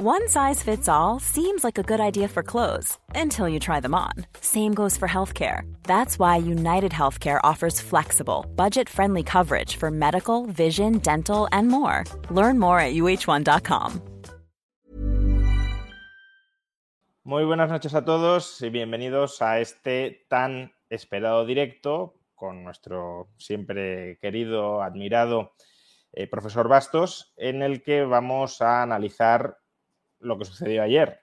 One size fits all seems like a good idea for clothes until you try them on. Same goes for healthcare. That's why United Healthcare offers flexible, budget friendly coverage for medical, vision, dental, and more. Learn more at uh1.com. Muy buenas noches a todos y bienvenidos a este tan esperado directo con nuestro siempre querido, admirado eh, profesor Bastos, en el que vamos a analizar lo que sucedió ayer.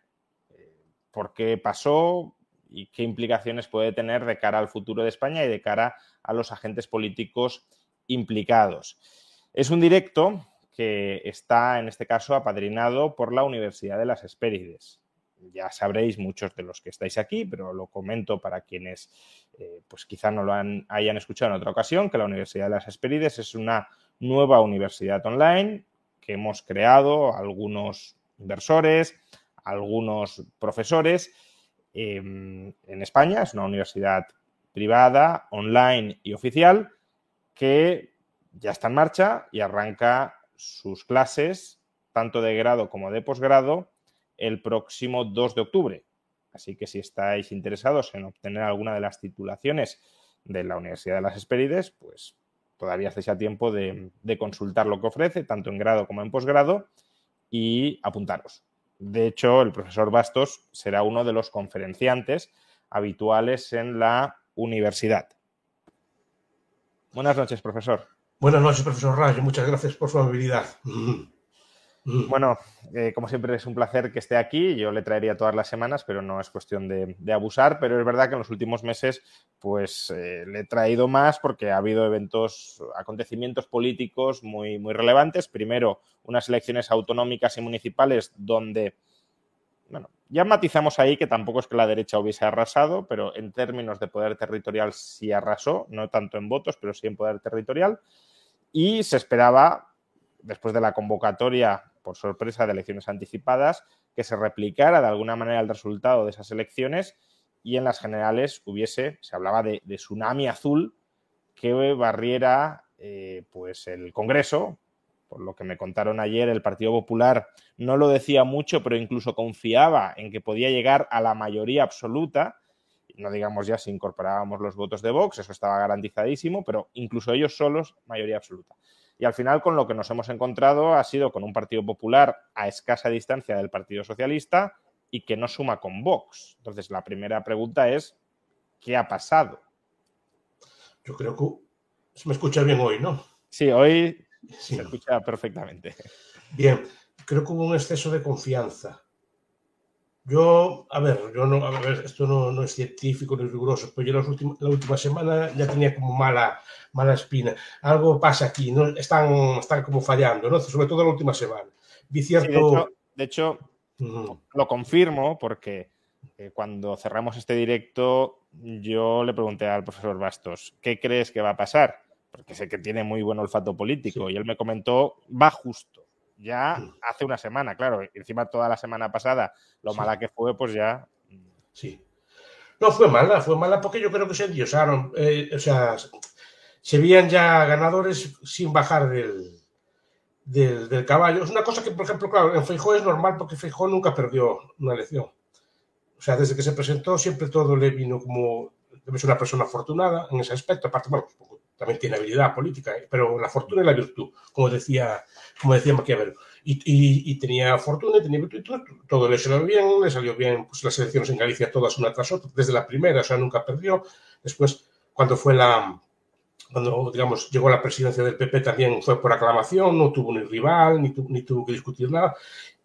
¿Por qué pasó y qué implicaciones puede tener de cara al futuro de España y de cara a los agentes políticos implicados? Es un directo que está, en este caso, apadrinado por la Universidad de las Hespérides. Ya sabréis muchos de los que estáis aquí, pero lo comento para quienes eh, pues quizá no lo hayan escuchado en otra ocasión, que la Universidad de las Hespérides es una nueva universidad online que hemos creado algunos inversores, algunos profesores em, en España. Es una universidad privada, online y oficial que ya está en marcha y arranca sus clases, tanto de grado como de posgrado, el próximo 2 de octubre. Así que si estáis interesados en obtener alguna de las titulaciones de la Universidad de las Hespérides, pues todavía estáis a tiempo de consultar lo que ofrece, tanto en grado como en posgrado y apuntaros. De hecho, el profesor Bastos será uno de los conferenciantes habituales en la universidad. Buenas noches, profesor. Buenas noches, profesor Rayo. Muchas gracias por su amabilidad. Mm. Bueno, eh, como siempre es un placer que esté aquí. Yo le traería todas las semanas, pero no es cuestión de, abusar. Pero es verdad que en los últimos meses, pues eh, le he traído más porque ha habido eventos, acontecimientos políticos muy, muy relevantes. Primero, unas elecciones autonómicas y municipales donde, bueno, ya matizamos ahí que tampoco es que la derecha hubiese arrasado, pero en términos de poder territorial sí arrasó, no tanto en votos, pero sí en poder territorial. Y se esperaba, después de la convocatoria por sorpresa de elecciones anticipadas, que se replicara de alguna manera el resultado de esas elecciones y en las generales hubiese, se hablaba de, tsunami azul que barriera eh, pues el Congreso. Por lo que me contaron ayer, el Partido Popular no lo decía mucho, pero incluso confiaba en que podía llegar a la mayoría absoluta. No digamos ya si incorporábamos los votos de Vox, eso estaba garantizadísimo, pero incluso ellos solos, mayoría absoluta. Y al final con lo que nos hemos encontrado ha sido con un Partido Popular a escasa distancia del Partido Socialista y que no suma con Vox. Entonces la primera pregunta es, ¿qué ha pasado? Yo creo que se me escucha bien hoy, ¿no? Sí, hoy se escucha perfectamente. Bien, creo que hubo un exceso de confianza. Yo, a ver, yo no, a ver, esto no, es científico ni riguroso, pero yo la última semana ya tenía como mala, mala espina. Algo pasa aquí, ¿no? Están, están como fallando, ¿no? Sobre todo la última semana. Vi cierto... de hecho, lo confirmo porque eh, cuando cerramos este directo yo le pregunté al profesor Bastos, ¿qué crees que va a pasar? Porque sé que tiene muy buen olfato político y él me comentó, va justo ya hace una semana, claro. Encima toda la semana pasada, lo mala que fue, pues ya. Sí. No, fue mala, fue mala porque yo creo que se endiosaron. Eh, o sea, se veían ya ganadores sin bajar del, del, caballo. Es una cosa que, por ejemplo, claro, en Feijó es normal porque Feijó nunca perdió una elección. O sea, desde que se presentó siempre todo le vino como... Debe ser una persona afortunada en ese aspecto. Aparte, bueno, también tiene habilidad política, ¿eh? pero la fortuna y la virtud, como decía, como decía Maquiavelo. Y, tenía fortuna, tenía virtud, todo, todo le salió bien, le salió bien pues, las elecciones en Galicia todas una tras otra, desde la primera, o sea, nunca perdió. Después, cuando fue la, cuando, digamos, llegó a la presidencia del PP también fue por aclamación, no tuvo ni rival, ni, ni tuvo que discutir nada.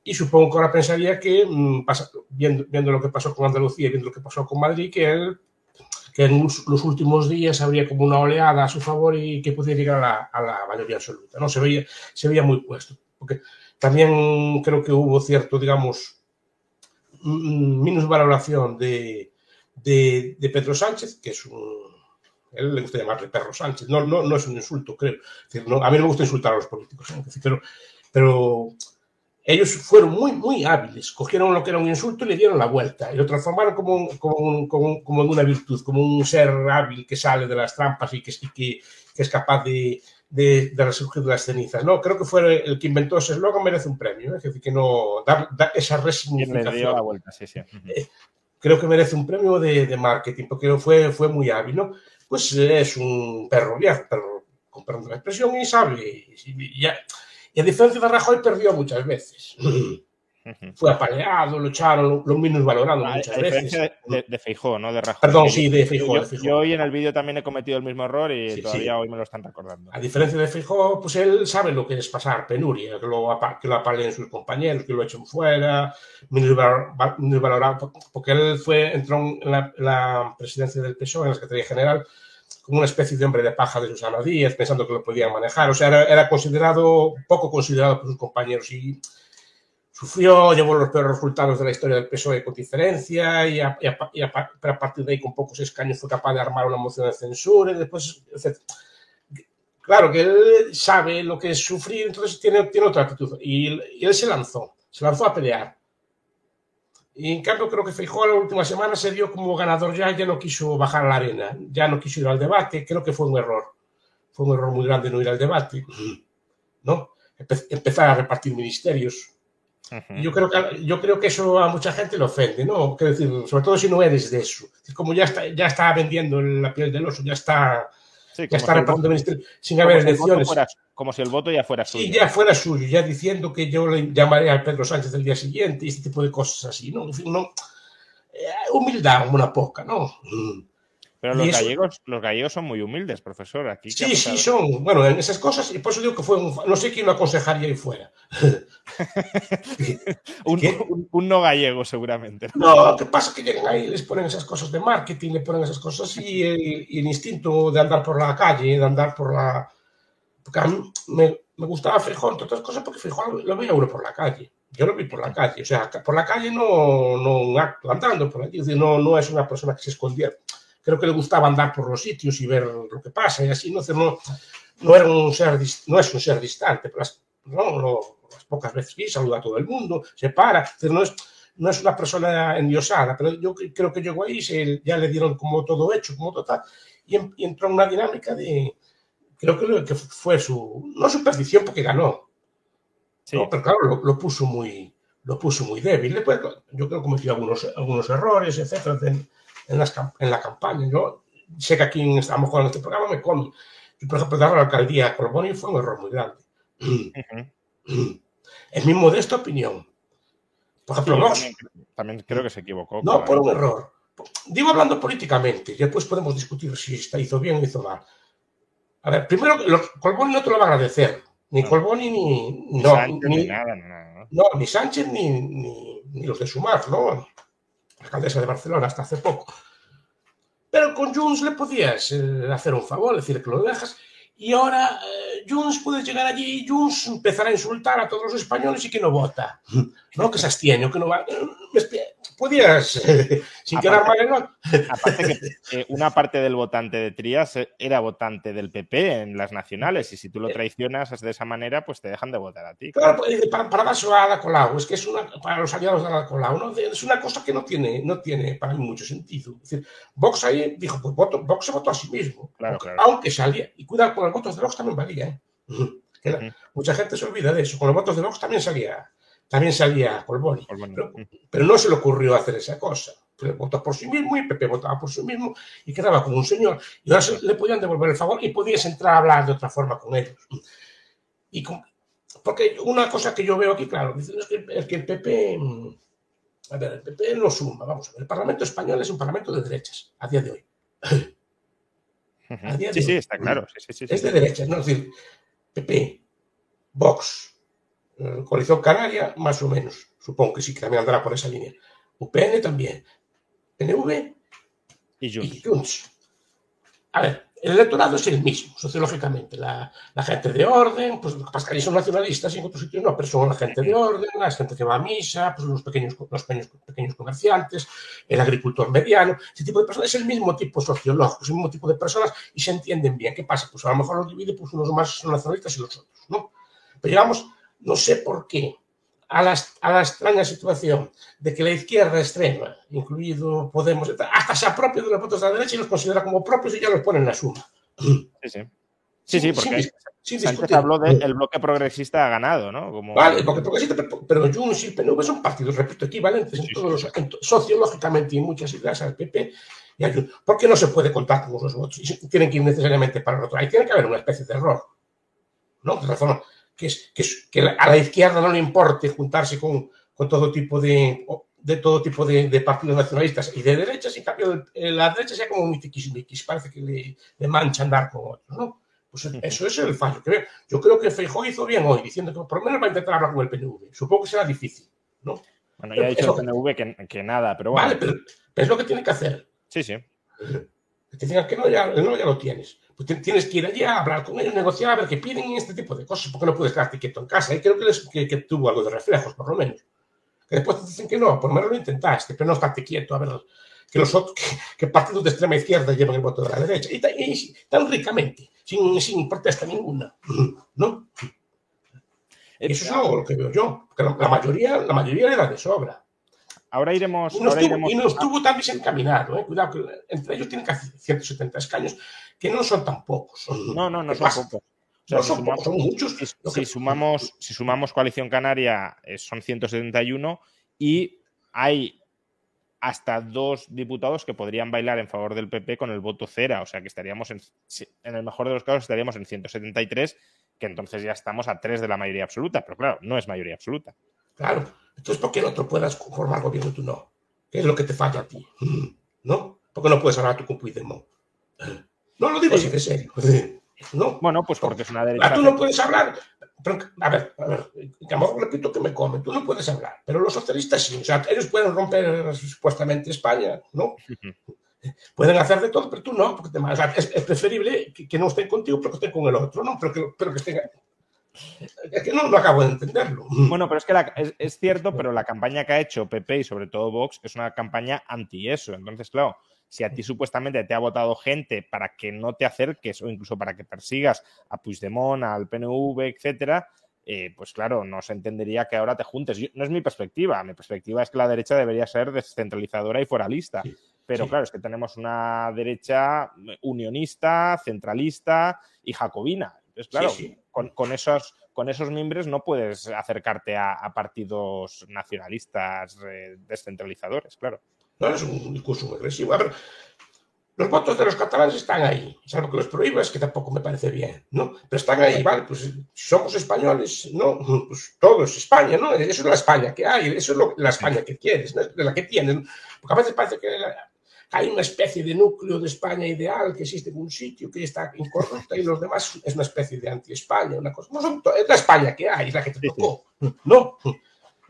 Y supongo que ahora pensaría que, mm, viendo, viendo, lo que pasó con Andalucía y viendo lo que pasó con Madrid, que él que en los últimos días habría como una oleada a su favor y que pudiera llegar a la, mayoría absoluta. ¿no? Se, veía, se veía muy puesto. Porque también creo que hubo cierto, digamos, minusvaloración de, de, de Pedro Sánchez, que es un... él le gusta llamarle perro Sánchez. No, no, no es un insulto, creo. a mí no me gusta insultar a los políticos, ¿eh? pero, pero ellos fueron muy, muy hábiles. Cogieron lo que era un insulto y le dieron la vuelta. Y lo transformaron como, como, como, en una virtud, como un ser hábil que sale de las trampas y que, que, que es capaz de, de, de resurgir de las cenizas. No, creo que fue el que inventó ese eslogan, merece un premio. ¿eh? Es decir, que no da, da esa resignificación. Le dio la vuelta, sí, sí. Eh, creo que merece un premio de, de, marketing, porque fue, fue muy hábil, ¿no? Pues es un perro viejo, perro, con perdón de la expresión, y sabe. Y, y, y, a diferencia de Rajoy, perdió muchas veces. Fue apaleado, lo echaron, lo menos valorado a, muchas veces. De, de, Feijó, ¿no? De Rajoy. Perdón, sí, de Feijó. Yo, de Feijó. yo hoy en el vídeo también he cometido el mismo error y Sí, todavía sí. hoy me lo están recordando. A diferencia de Feijó, pues él sabe lo que es pasar penuria, que lo, que lo apaleen sus compañeros, que lo echen fuera, menos valor- va- menos valorado, porque él fue, entró en la, la presidencia del PSOE, en la Secretaría General, como una especie de hombre de paja de Susana Díaz, pensando que lo podían manejar. O sea, era, era considerado, poco considerado por sus compañeros y sufrió, llevó los peores resultados de la historia del PSOE con diferencia y a, y a- y a- pero a partir de ahí con pocos escaños fue capaz de armar una moción de censura y después, etc. Claro que él sabe lo que es sufrir, entonces tiene, tiene otra actitud. Y, y él se lanzó, se lanzó a pelear. Y en cambio creo que Feijóo la última semana se dio como ganador ya, ya no quiso bajar a la arena, ya no quiso ir al debate, creo que fue un error. Fue un error muy grande no ir al debate, ¿no? Empe- empezar a repartir ministerios. Yo creo, que, yo creo que eso a mucha gente le ofende, ¿no? Quiero decir, sobre todo si no eres de eso. Como ya está, ya está vendiendo la piel del oso, ya está, Sí, ya está repartiendo ministerios sin haber elecciones. Como si el voto ya fuera suyo. Y ya fuera suyo, ya diciendo que yo le llamaré al Pedro Sánchez el día siguiente y este tipo de cosas así, ¿no? En fin, no. Eh, humildad, una poca, ¿no? Mm. Pero los eso- gallegos, los gallegos son muy humildes, profesor. Aquí ¿qué ha Sí, sí, son. Bueno, en esas cosas, y por eso digo que fue un. No sé quién lo aconsejaría ahí fuera. un, un- un no gallego, seguramente. No, ¿qué pasa? Que llegan ahí, les ponen esas cosas de marketing, le ponen esas cosas y el, y el instinto de andar por la calle, de andar por la. Porque a mí me, me gustaba Feijóo, entre otras cosas, porque Feijóo lo, veía uno por la calle. Yo lo vi por la calle, o sea, por la calle no, no un acto, andando por allí, es decir, no, no es una persona que se escondiera. Creo que le gustaba andar por los sitios y ver lo que pasa y así, no, no, no, era un ser, no es un ser distante, pero las, no, lo- las pocas veces que saluda a todo el mundo, se para, es decir, no es, no es una persona endiosada, pero yo cre- creo que llegó ahí, se, ya le dieron como todo hecho, como total, y, en- y entró en una dinámica de, creo que, lo- que fue su, no su perdición porque ganó, Sí. ¿no? pero claro, lo, lo puso muy, lo puso muy débil. Después, yo creo que cometió algunos, algunos errores, etcétera, en, en, las, en la campaña. Yo sé que aquí a mejor en este programa me come. Yo, por ejemplo, dar la alcaldía a Corboni fue un error muy grande. Ujú. En mi modesta opinión. Por ejemplo, Vox, también, también creo que se equivocó. no, por un error. Digo hablando políticamente, y después podemos discutir si está, hizo bien o hizo mal. A ver, primero, los, Colboni no te lo va a agradecer. Ni No. Colboni ni, no, Sánchez, ni, ni nada, ¿no? no, ni Sánchez ni, ni, ni los de Sumar, ¿no? La alcaldesa de Barcelona hasta hace poco. Pero con Junts le podías eh, hacer un favor, decir que lo dejas. Y ahora eh, Junts puede llegar allí y Junts empezará a insultar a todos los españoles y que no vota. ¿No? Que se abstiene, o que no va. Podías, eh, sin Aparte- quedar mal en la- Aparte que eh, una parte del votante de Trías eh, era votante del PP en las nacionales y si tú lo traicionas de esa manera, pues te dejan de votar a ti. Claro, pues, para, para darse a Ada Colau, es que es una, para los aliados de Ada Colau, ¿no? es una cosa que no tiene, no tiene para mí mucho sentido. Es decir, Vox ahí dijo, pues voto, Vox se votó a sí mismo, Claro, aunque, claro. aunque salía, y cuidado con los votos de Vox también valía, ¿eh? La-. Mucha gente se olvida de eso, con los votos de Vox también salía, también salía Colboni, pero, no se le ocurrió hacer esa cosa. Pero votó por sí mismo y Pepe votaba por sí mismo y quedaba como un señor. Y ahora se- le podían devolver el favor y podías entrar a hablar de otra forma con ellos. Y con- porque una cosa que yo veo aquí, claro, dicen es que, es que el PP, mm, a ver, el PP no suma, vamos a ver, el Parlamento español es un parlamento de derechas a día de hoy. Día de Sí, sí, hoy. está claro. Sí, sí, sí, sí. Es de derechas, ¿no? Es decir, PP, Vox, Coalición Canaria, más o menos. Supongo que sí, que también andará por esa línea. UPN también. PNV Y y Junts. A ver, el electorado es el mismo, sociológicamente. La, la gente de orden, pues lo que son nacionalistas y en otros sitios no, pero son la gente de orden, la gente que va a misa, pues los pequeños, los pequeños, pequeños comerciantes, el agricultor mediano, ese tipo de personas, es el mismo tipo sociológico, es el mismo tipo de personas y se entienden bien. ¿Qué pasa? Pues a lo mejor los divide pues, unos más nacionalistas y los otros, ¿no? Pero llegamos, no sé por qué, a la, a la extraña situación de que la izquierda extrema, incluido Podemos, hasta se apropia de los votos de la derecha y los considera como propios y ya los pone en la suma. Sí, sí. Sí, sí, porque habló del bloque progresista ha ganado, ¿no? Vale, el bloque progresista, pero, Junts y el PNV son partidos, repito, equivalentes en todos los, sociológicamente y muchas ideas al PP y a Junts. ¿Por qué no se puede contar con los votos? Y tienen que ir necesariamente para el otro. Ahí tiene que haber una especie de error. ¿No? De razón, que, es, que, a la izquierda no le importe juntarse con, con todo tipo de de todo tipo de, partidos nacionalistas y de derechas, y en cambio la derecha sea como muy tiquismiquis, parece que le, le, mancha andar con otros, ¿no? Pues eso es el fallo que veo. Yo creo que Feijóo hizo bien hoy, diciendo que por lo menos va a intentar hablar con el PNV. Supongo que será difícil, ¿no? Bueno, ya ha dicho el PNV que, que, nada, pero bueno. Vale, pero, es lo que tiene que hacer. Sí, sí. Que te digan que no ya, no, ya lo tienes. Pues tienes que ir allí a hablar con ellos, negociar, a ver qué piden y este tipo de cosas, porque no puedes quedarte quieto en casa. Y creo que, les, que, que tuvo algo de reflejos, por lo menos que después te dicen que no, por lo menos lo intentaste, pero no estate quieto a ver que los otros, que, partidos de extrema izquierda lleven el voto de la derecha, y, tan ricamente, sin, sin protesta ninguna, ¿no? Eso es algo lo que veo yo, porque la, mayoría, la mayoría era de sobra. Ahora iremos. Y no, estuvo, y no estuvo tan desencaminado, ¿eh? cuidado, que entre ellos tienen casi 170 escaños, que no son tan pocos. no, no, no son pocos son, muchos. Si, sumamos, si sumamos Coalición Canaria, eh, son 171 y hay hasta dos diputados que podrían bailar en favor del PP con el voto cera. O sea que estaríamos en, en el mejor de los casos, estaríamos en 173, que entonces ya estamos a tres de la mayoría absoluta. Pero claro, no es mayoría absoluta. Claro. Entonces, ¿por qué el otro puedas formar gobierno y tú no? ¿Qué es lo que te falla a ti? ¿No? ¿Por qué no puedes hablar tú con Puigdemont? No lo digo así de serio. No. Bueno, pues porque es una derecha. Tú no puedes hablar. a ver, a ver, repito que me comen, tú no puedes hablar, pero los socialistas sí. O sea, ellos pueden romper supuestamente España, ¿no? Pueden hacer de todo, pero tú no, porque es, preferible que, no estén contigo, pero que estén con el otro, ¿no? Pero que, pero que estén. Es que no, no acabo de entenderlo. Bueno, pero es que es, cierto, pero la campaña que ha hecho PP y sobre todo Vox es una campaña anti eso. Entonces, claro, si a ti supuestamente te ha votado gente para que no te acerques o incluso para que persigas a Puigdemont, al PNV, etcétera, eh, pues claro, no se entendería que ahora te juntes. no es mi perspectiva. Mi perspectiva es que la derecha debería ser descentralizadora y foralista. Pero claro, es que tenemos una derecha unionista, centralista y jacobina. Entonces, claro, con, esos, con esos miembros no puedes acercarte a, partidos nacionalistas eh, descentralizadores, claro. No es un discurso muy agresivo. A ver, los votos de los catalanes están ahí, salvo que los prohíbas, que tampoco me parece bien, ¿no? Pero están ahí, ¿vale? Pues si somos españoles, ¿no? Pues todos, España, ¿no? Eso es la España que hay, eso es la España que quieres, de la que tienen. Porque a veces parece que hay una especie de núcleo de España ideal que existe en un sitio que está incorrupta y los demás es una especie de anti-España, una cosa. No son, es la España que hay, es la que te tocó, ¿no?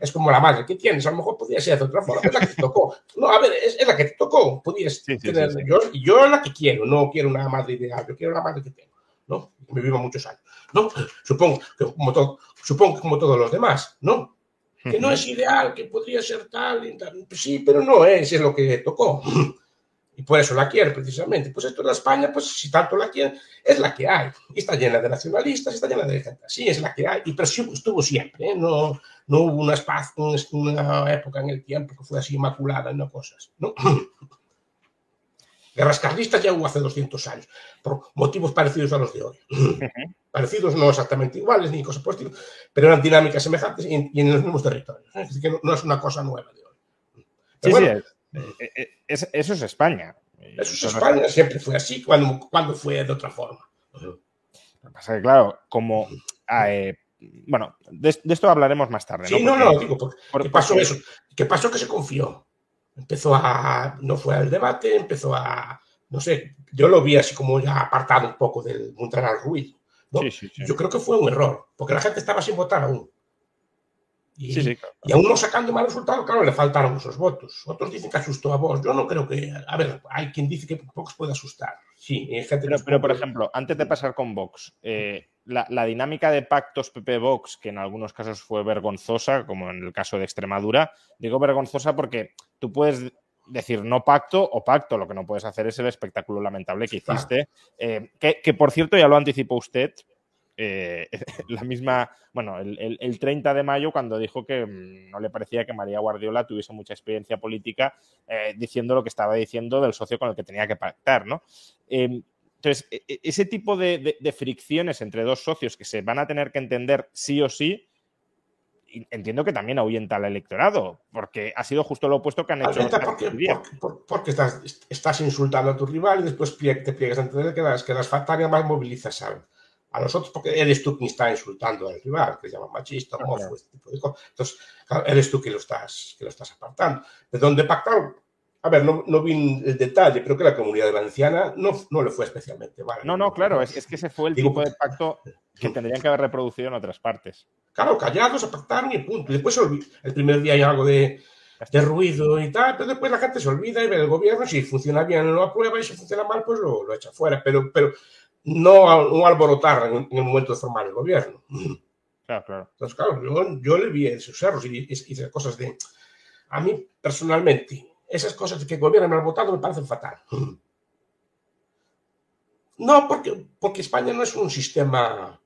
Es como la madre que tienes, a lo mejor podría ser de otra forma, es la que te tocó. No, a ver, es, la que te tocó, podías tener, yo, yo la que quiero, no quiero una madre ideal, yo quiero la madre que tengo, ¿no? Que me viva muchos años, ¿no? Supongo que como, todo, supongo que como todos los demás, ¿no? Que no es ideal, que podría ser tal, y tal. Sí, pero no es, es lo que tocó. Y por eso la quiere precisamente. Pues esto es la España, pues si tanto la quiere, es la que hay. Y está llena de nacionalistas, está llena de gente Sí, es la que hay. Y pero sí, estuvo siempre, ¿eh? no, no hubo una, espacio, una época en el tiempo que fue así inmaculada, no cosas. ¿no? Guerras carlistas ya hubo hace 200 años, por motivos parecidos a los de hoy. Parecidos, no exactamente iguales ni cosas por el estilo, pero eran dinámicas semejantes y en, los mismos territorios. ¿eh? Es decir, que no, es una cosa nueva de hoy. sí, sí, eh, eh, eso es España. Eso es España, siempre fue así, cuando, cuando fue de otra forma. Lo que pasa es que, claro, como ah, bueno, de, esto hablaremos más tarde. Sí, no, no, digo, ¿qué pasó eso? ¿Qué pasó que se confió? Empezó a, no fue al debate, empezó a, no sé, yo lo vi así como ya apartado un poco del Montanar Ruiz. ¿no? Yo creo que fue un error, porque la gente estaba sin votar aún. Y, y aún no sacando mal resultado, claro, le faltaron esos votos. Otros dicen que asustó a vos. Yo no creo que. A ver, hay quien dice que Vox puede asustar. Sí, gente pero, pero, por ejemplo, antes de pasar con Vox, eh, la, dinámica de pactos PP-Vox, que en algunos casos fue vergonzosa, como en el caso de Extremadura, digo vergonzosa porque tú puedes decir no pacto o pacto, lo que no puedes hacer es el espectáculo lamentable que hiciste, eh, que, por cierto ya lo anticipó usted, eh, la misma, bueno, el, el, 30 de mayo cuando dijo que mm, no le parecía que María Guardiola tuviese mucha experiencia política, diciendo lo que estaba diciendo del socio con el que tenía que pactar, ¿no? Entonces, e, e, ese tipo de, fricciones entre dos socios que se van a tener que entender sí o sí, entiendo que también ahuyenta al electorado, porque ha sido justo lo opuesto que han hecho. Porque, porque, estás, estás, insultando a tu rival y después te pliegas ante él, que las, que las más movilizas a, a nosotros, porque eres tú quien está insultando al rival, que se llama machista, homófobo, este tipo de cosas. Entonces, eres tú que lo estás, que lo estás apartando. De donde pactaron a ver, no, no, vi el detalle, pero que la comunidad valenciana no, no le fue especialmente mal. No, no, claro, es, es que ese fue el tipo de pacto que tendrían que haber reproducido en otras partes. Claro, callados, pactaron y punto. Y después el primer día hay algo de, de, ruido y tal, pero después la gente se olvida y ve el gobierno, si funciona bien lo aprueba y si funciona mal, pues lo, lo echa fuera. Pero, pero no, no alborotar en, el momento de formar el gobierno. Claro, claro. Entonces, claro, yo, yo le vi esos errores y hice cosas de... A mí, personalmente, esas cosas que gobiernan al votado me parecen fatal. No, porque, porque España no es un sistema,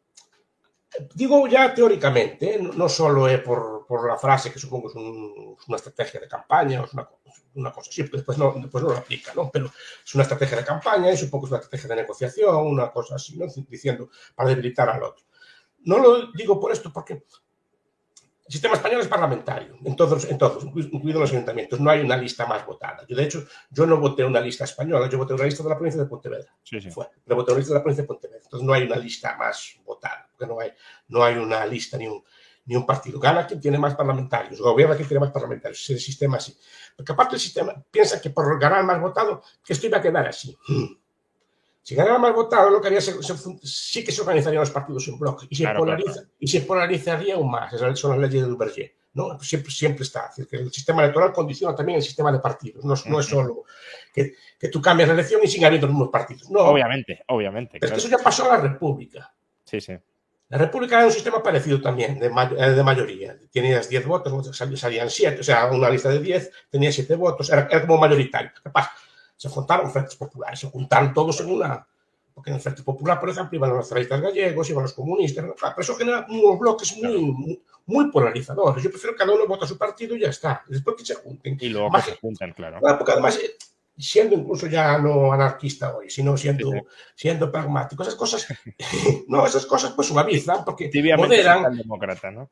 digo ya teóricamente, ¿eh? no solo es por, por, la frase que supongo es, un, una estrategia de campaña, o es una, una, cosa así, porque después no, después no lo aplica, ¿no? Pero es una estrategia de campaña y supongo que es una estrategia de negociación, una cosa así, ¿no? Diciendo para debilitar al otro. No lo digo por esto porque el sistema español es parlamentario, en todos, en todos, incluidos los ayuntamientos. No hay una lista más votada. Yo, de hecho, yo no voté una lista española, yo voté una lista de la provincia de Pontevedra. Sí, sí. Fue, voté una lista de la provincia de Pontevedra. Entonces no hay una lista más votada, porque no hay, no hay una lista ni un, ni un partido. Gana quien tiene más parlamentarios, gobierna quien tiene más parlamentarios. Es el sistema así. Porque aparte el sistema piensa que por ganar más votado, que esto iba a quedar así. Si ganara más votado, lo que haría sí que se organizarían los partidos en bloque y se, polariza, y se polarizaría aún más. Esas son las leyes del Berger. ¿no? Siempre, siempre está. Es decir, que el sistema electoral condiciona también el sistema de partidos. No, no es solo que, que, tú cambias la elección y sigue habiendo los mismos partidos. No. Obviamente, obviamente. Pero eso ya pasó a la República. Sí, sí. La República era un sistema parecido también, de, eh, de mayoría. Tenías 10 votos, salían 7, o sea, una lista de 10, tenía 7 votos, era, era como mayoritario. ¿Qué pasa? Se juntaron frentes populares, se juntaron todos en una. Porque en el Frente Popular, por ejemplo, iban los nacionalistas gallegos, iban los comunistas, pero eso genera unos bloques muy, muy, polarizadores. Yo prefiero que cada uno vote a su partido y ya está. Después que se junten. Y luego que se junten, claro. Porque además, siendo incluso ya no anarquista hoy, sino siendo, siendo pragmático, esas cosas, no, esas cosas pues suavizan, porque moderan. demócrata, ¿no?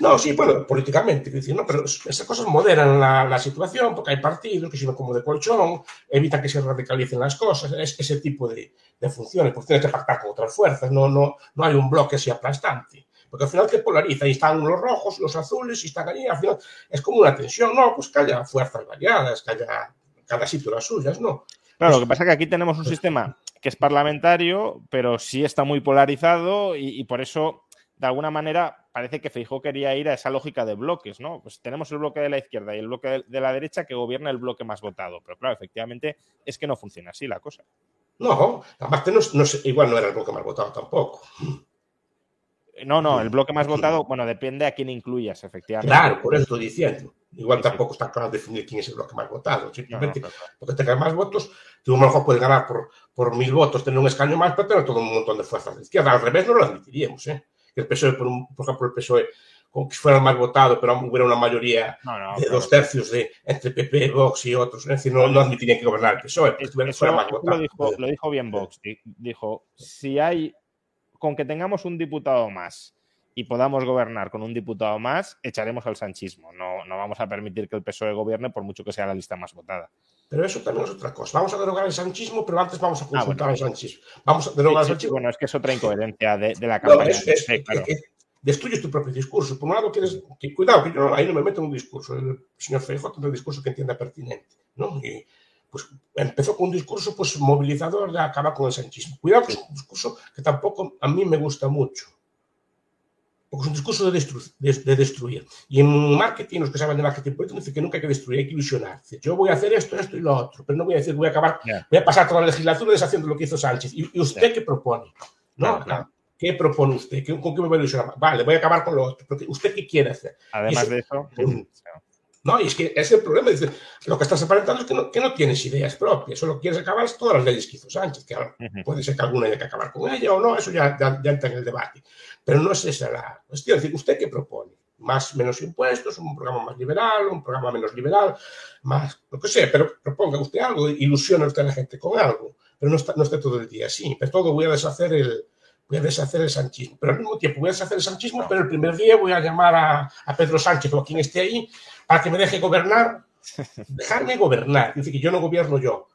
No, sí, bueno, políticamente, decir, ¿no? pero esas cosas moderan la, situación porque hay partidos que sirven como de colchón, evitan que se radicalicen las cosas, es ese tipo de, funciones, pues tienes que pactar con otras fuerzas, no, no, no hay un bloque así aplastante. Porque al final te polariza y están los rojos, los azules y están allí, al final es como una tensión, no, pues que haya fuerzas variadas, que haya cada sitio las suyas, ¿no? Claro, lo que pasa es que aquí tenemos un sistema que es parlamentario, pero sí está muy polarizado y por eso, de alguna manera, parece que Feijó quería ir a esa lógica de bloques, ¿no? Pues tenemos el bloque de la izquierda y el bloque de la derecha que gobierna el bloque más votado. Pero claro, efectivamente es que no funciona así la cosa. No, aparte no, no, igual no era el bloque más votado tampoco. No, no, el bloque más votado, bueno, depende a quién incluyas, efectivamente. Claro, por eso estoy diciendo. Igual tampoco está claro definir quién es el bloque más votado. Simplemente porque tengas más votos, tú a lo mejor puedes ganar por, por mil votos, tener un escaño más, pero tener todo un montón de fuerzas de izquierda. Al revés no lo admitiríamos, ¿eh? El PSOE, por, por ejemplo, el PSOE, como que fuera el más votado, pero hubiera una mayoría de dos tercios de, entre PP, Vox y otros. Es decir, no, no admitirían que gobernara el PSOE, pero fuera más votado. Lo dijo, lo dijo bien Vox. Dijo, si hay, con que tengamos un diputado más y podamos gobernar con un diputado más, echaremos al sanchismo. No, no vamos a permitir que el PSOE gobierne por mucho que sea la lista más votada. Pero eso también es otra cosa. Vamos a derogar el sanchismo, pero antes vamos a ah, consultar el sanchismo. Vamos a derogar el sanchismo. Bueno, es que es otra incoherencia de, la campaña. destruyes tu propio discurso. Por un lado, quieres. Que, cuidado, que yo ahí no me meto en un discurso. El señor Feijóo tiene un discurso que entienda pertinente. ¿no? Y, pues empezó con un discurso pues, movilizador de acabar con el sanchismo. Cuidado que es un discurso que tampoco a mí me gusta mucho porque es un discurso de, destruir. Y en marketing, los que saben de marketing político dicen que nunca hay que destruir, hay que ilusionar. yo voy a hacer esto, esto y lo otro, pero no voy a decir, voy a acabar, voy a pasar toda la legislatura deshaciendo lo que hizo Sánchez. ¿Y, usted qué propone? ¿No? ¿Qué propone usted? ¿Con qué me voy a ilusionar? Vale, voy a acabar con lo otro. Pero ¿Usted qué quiere hacer? Además de eso... No, y es que es el problema. Lo que estás aparentando es que no, que no, tienes ideas propias, solo quieres acabar todas las leyes que hizo Sánchez, que ahora puede ser que alguna haya que acabar con ella o no, eso ya, ya, entra en el debate. Pero no es esa la cuestión. Es decir, ¿usted qué propone? Más, menos impuestos, un programa más liberal, un programa menos liberal, más, lo que sea, pero proponga usted algo, ilusione usted a la gente con algo. pero no está, no está todo el día así. Pero todo voy a deshacer el, voy a deshacer el sanchismo. Pero al mismo tiempo voy a deshacer el sanchismo, pero el primer día voy a llamar a, a Pedro Sánchez o a quien esté ahí para que me deje gobernar, dejarme gobernar. Es decir, que yo no gobierno yo.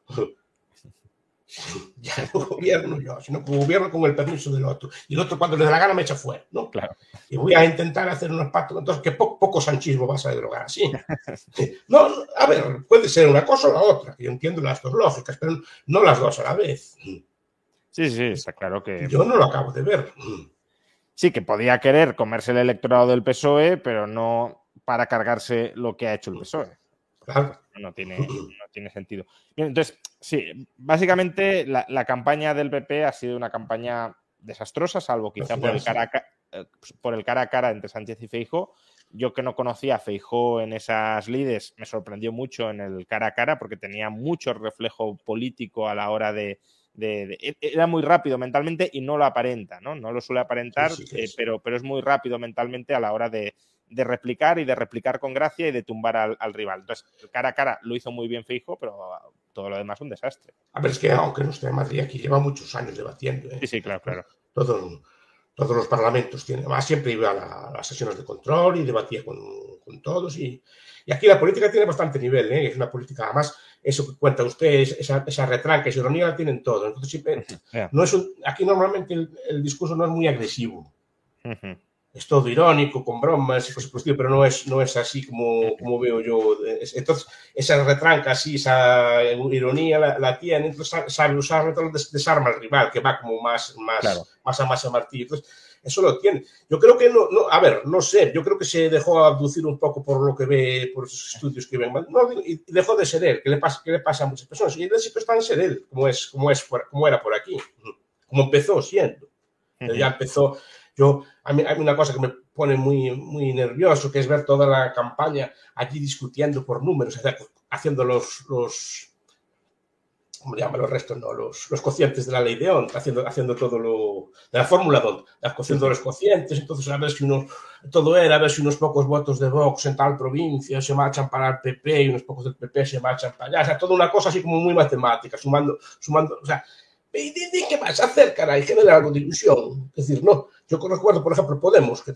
ya no gobierno yo, sino que gobierno con el permiso del otro. Y el otro cuando le da la gana me echa fuera, ¿no? Claro. Y voy a intentar hacer unos pactos, entonces que poco, poco sanchismo vas a drogar así. No, a ver, puede ser una cosa o la otra, yo entiendo las dos lógicas, pero no las dos a la vez. Sí, sí, está claro que... Yo no lo acabo de ver. Sí, que podía querer comerse el electorado del PSOE, pero no para cargarse lo que ha hecho el PSOE. Claro. No tiene, no tiene sentido. Bien, entonces, sí, básicamente la, la, campaña del PP ha sido una campaña desastrosa, salvo quizá por el, cara a, cara, por el cara a cara entre Sánchez y Feijo. Yo que no conocía a Feijó en esas lides, me sorprendió mucho en el cara a cara porque tenía mucho reflejo político a la hora de, de, de, era muy rápido mentalmente y no lo aparenta, ¿no? No lo suele aparentar, sí, sí, eh, pero, pero es muy rápido mentalmente a la hora de, de replicar y de replicar con gracia y de tumbar al, al, rival. Entonces, cara a cara lo hizo muy bien Feijo, pero todo lo demás un desastre. A ver, es que aunque no esté en Madrid, aquí lleva muchos años debatiendo. ¿eh? Sí, sí, claro, claro. Todo, todos los parlamentos tienen, además siempre iba a, la, a, las sesiones de control y debatía con, con todos. Y, y, aquí la política tiene bastante nivel, ¿eh? es una política, además, eso que cuenta usted, esa, esa retranca, esa ironía la tienen todo. Entonces, siempre, yeah. no es un, aquí normalmente el, el, discurso no es muy agresivo. Es todo irónico, con bromas y cosas por pero no es, no es así como, como veo yo. Entonces, esa retranca así, esa ironía la, la tiene, entonces sabe usarlo, entonces desarma al rival, que va como más, más, claro. más a más a martillo. Entonces, eso lo tiene. Yo creo que no, no, a ver, no sé, yo creo que se dejó abducir un poco por lo que ve, por esos estudios que ven, no, y dejó de ser él, que le pasa, que le pasa a muchas personas, y él siempre está en ser él, como es, como es, como era por aquí, como empezó siendo. Ya empezó, yo, a mí hay una cosa que me pone muy, muy nervioso, que es ver toda la campaña allí discutiendo por números, haciendo los, los ¿cómo se llaman los restos? No, los, los cocientes de la ley de ONT, haciendo, haciendo todo lo de la fórmula de ONT, haciendo los cocientes, entonces a ver si unos, todo era, a ver si unos pocos votos de Vox en tal provincia se marchan para el PP y unos pocos del PP se marchan para allá, o sea, toda una cosa así como muy matemática, sumando, sumando, o sea, ¿Y qué vas a hacer, caray? Genera algo de ilusión. Es decir, no. Yo recuerdo, por ejemplo, Podemos, que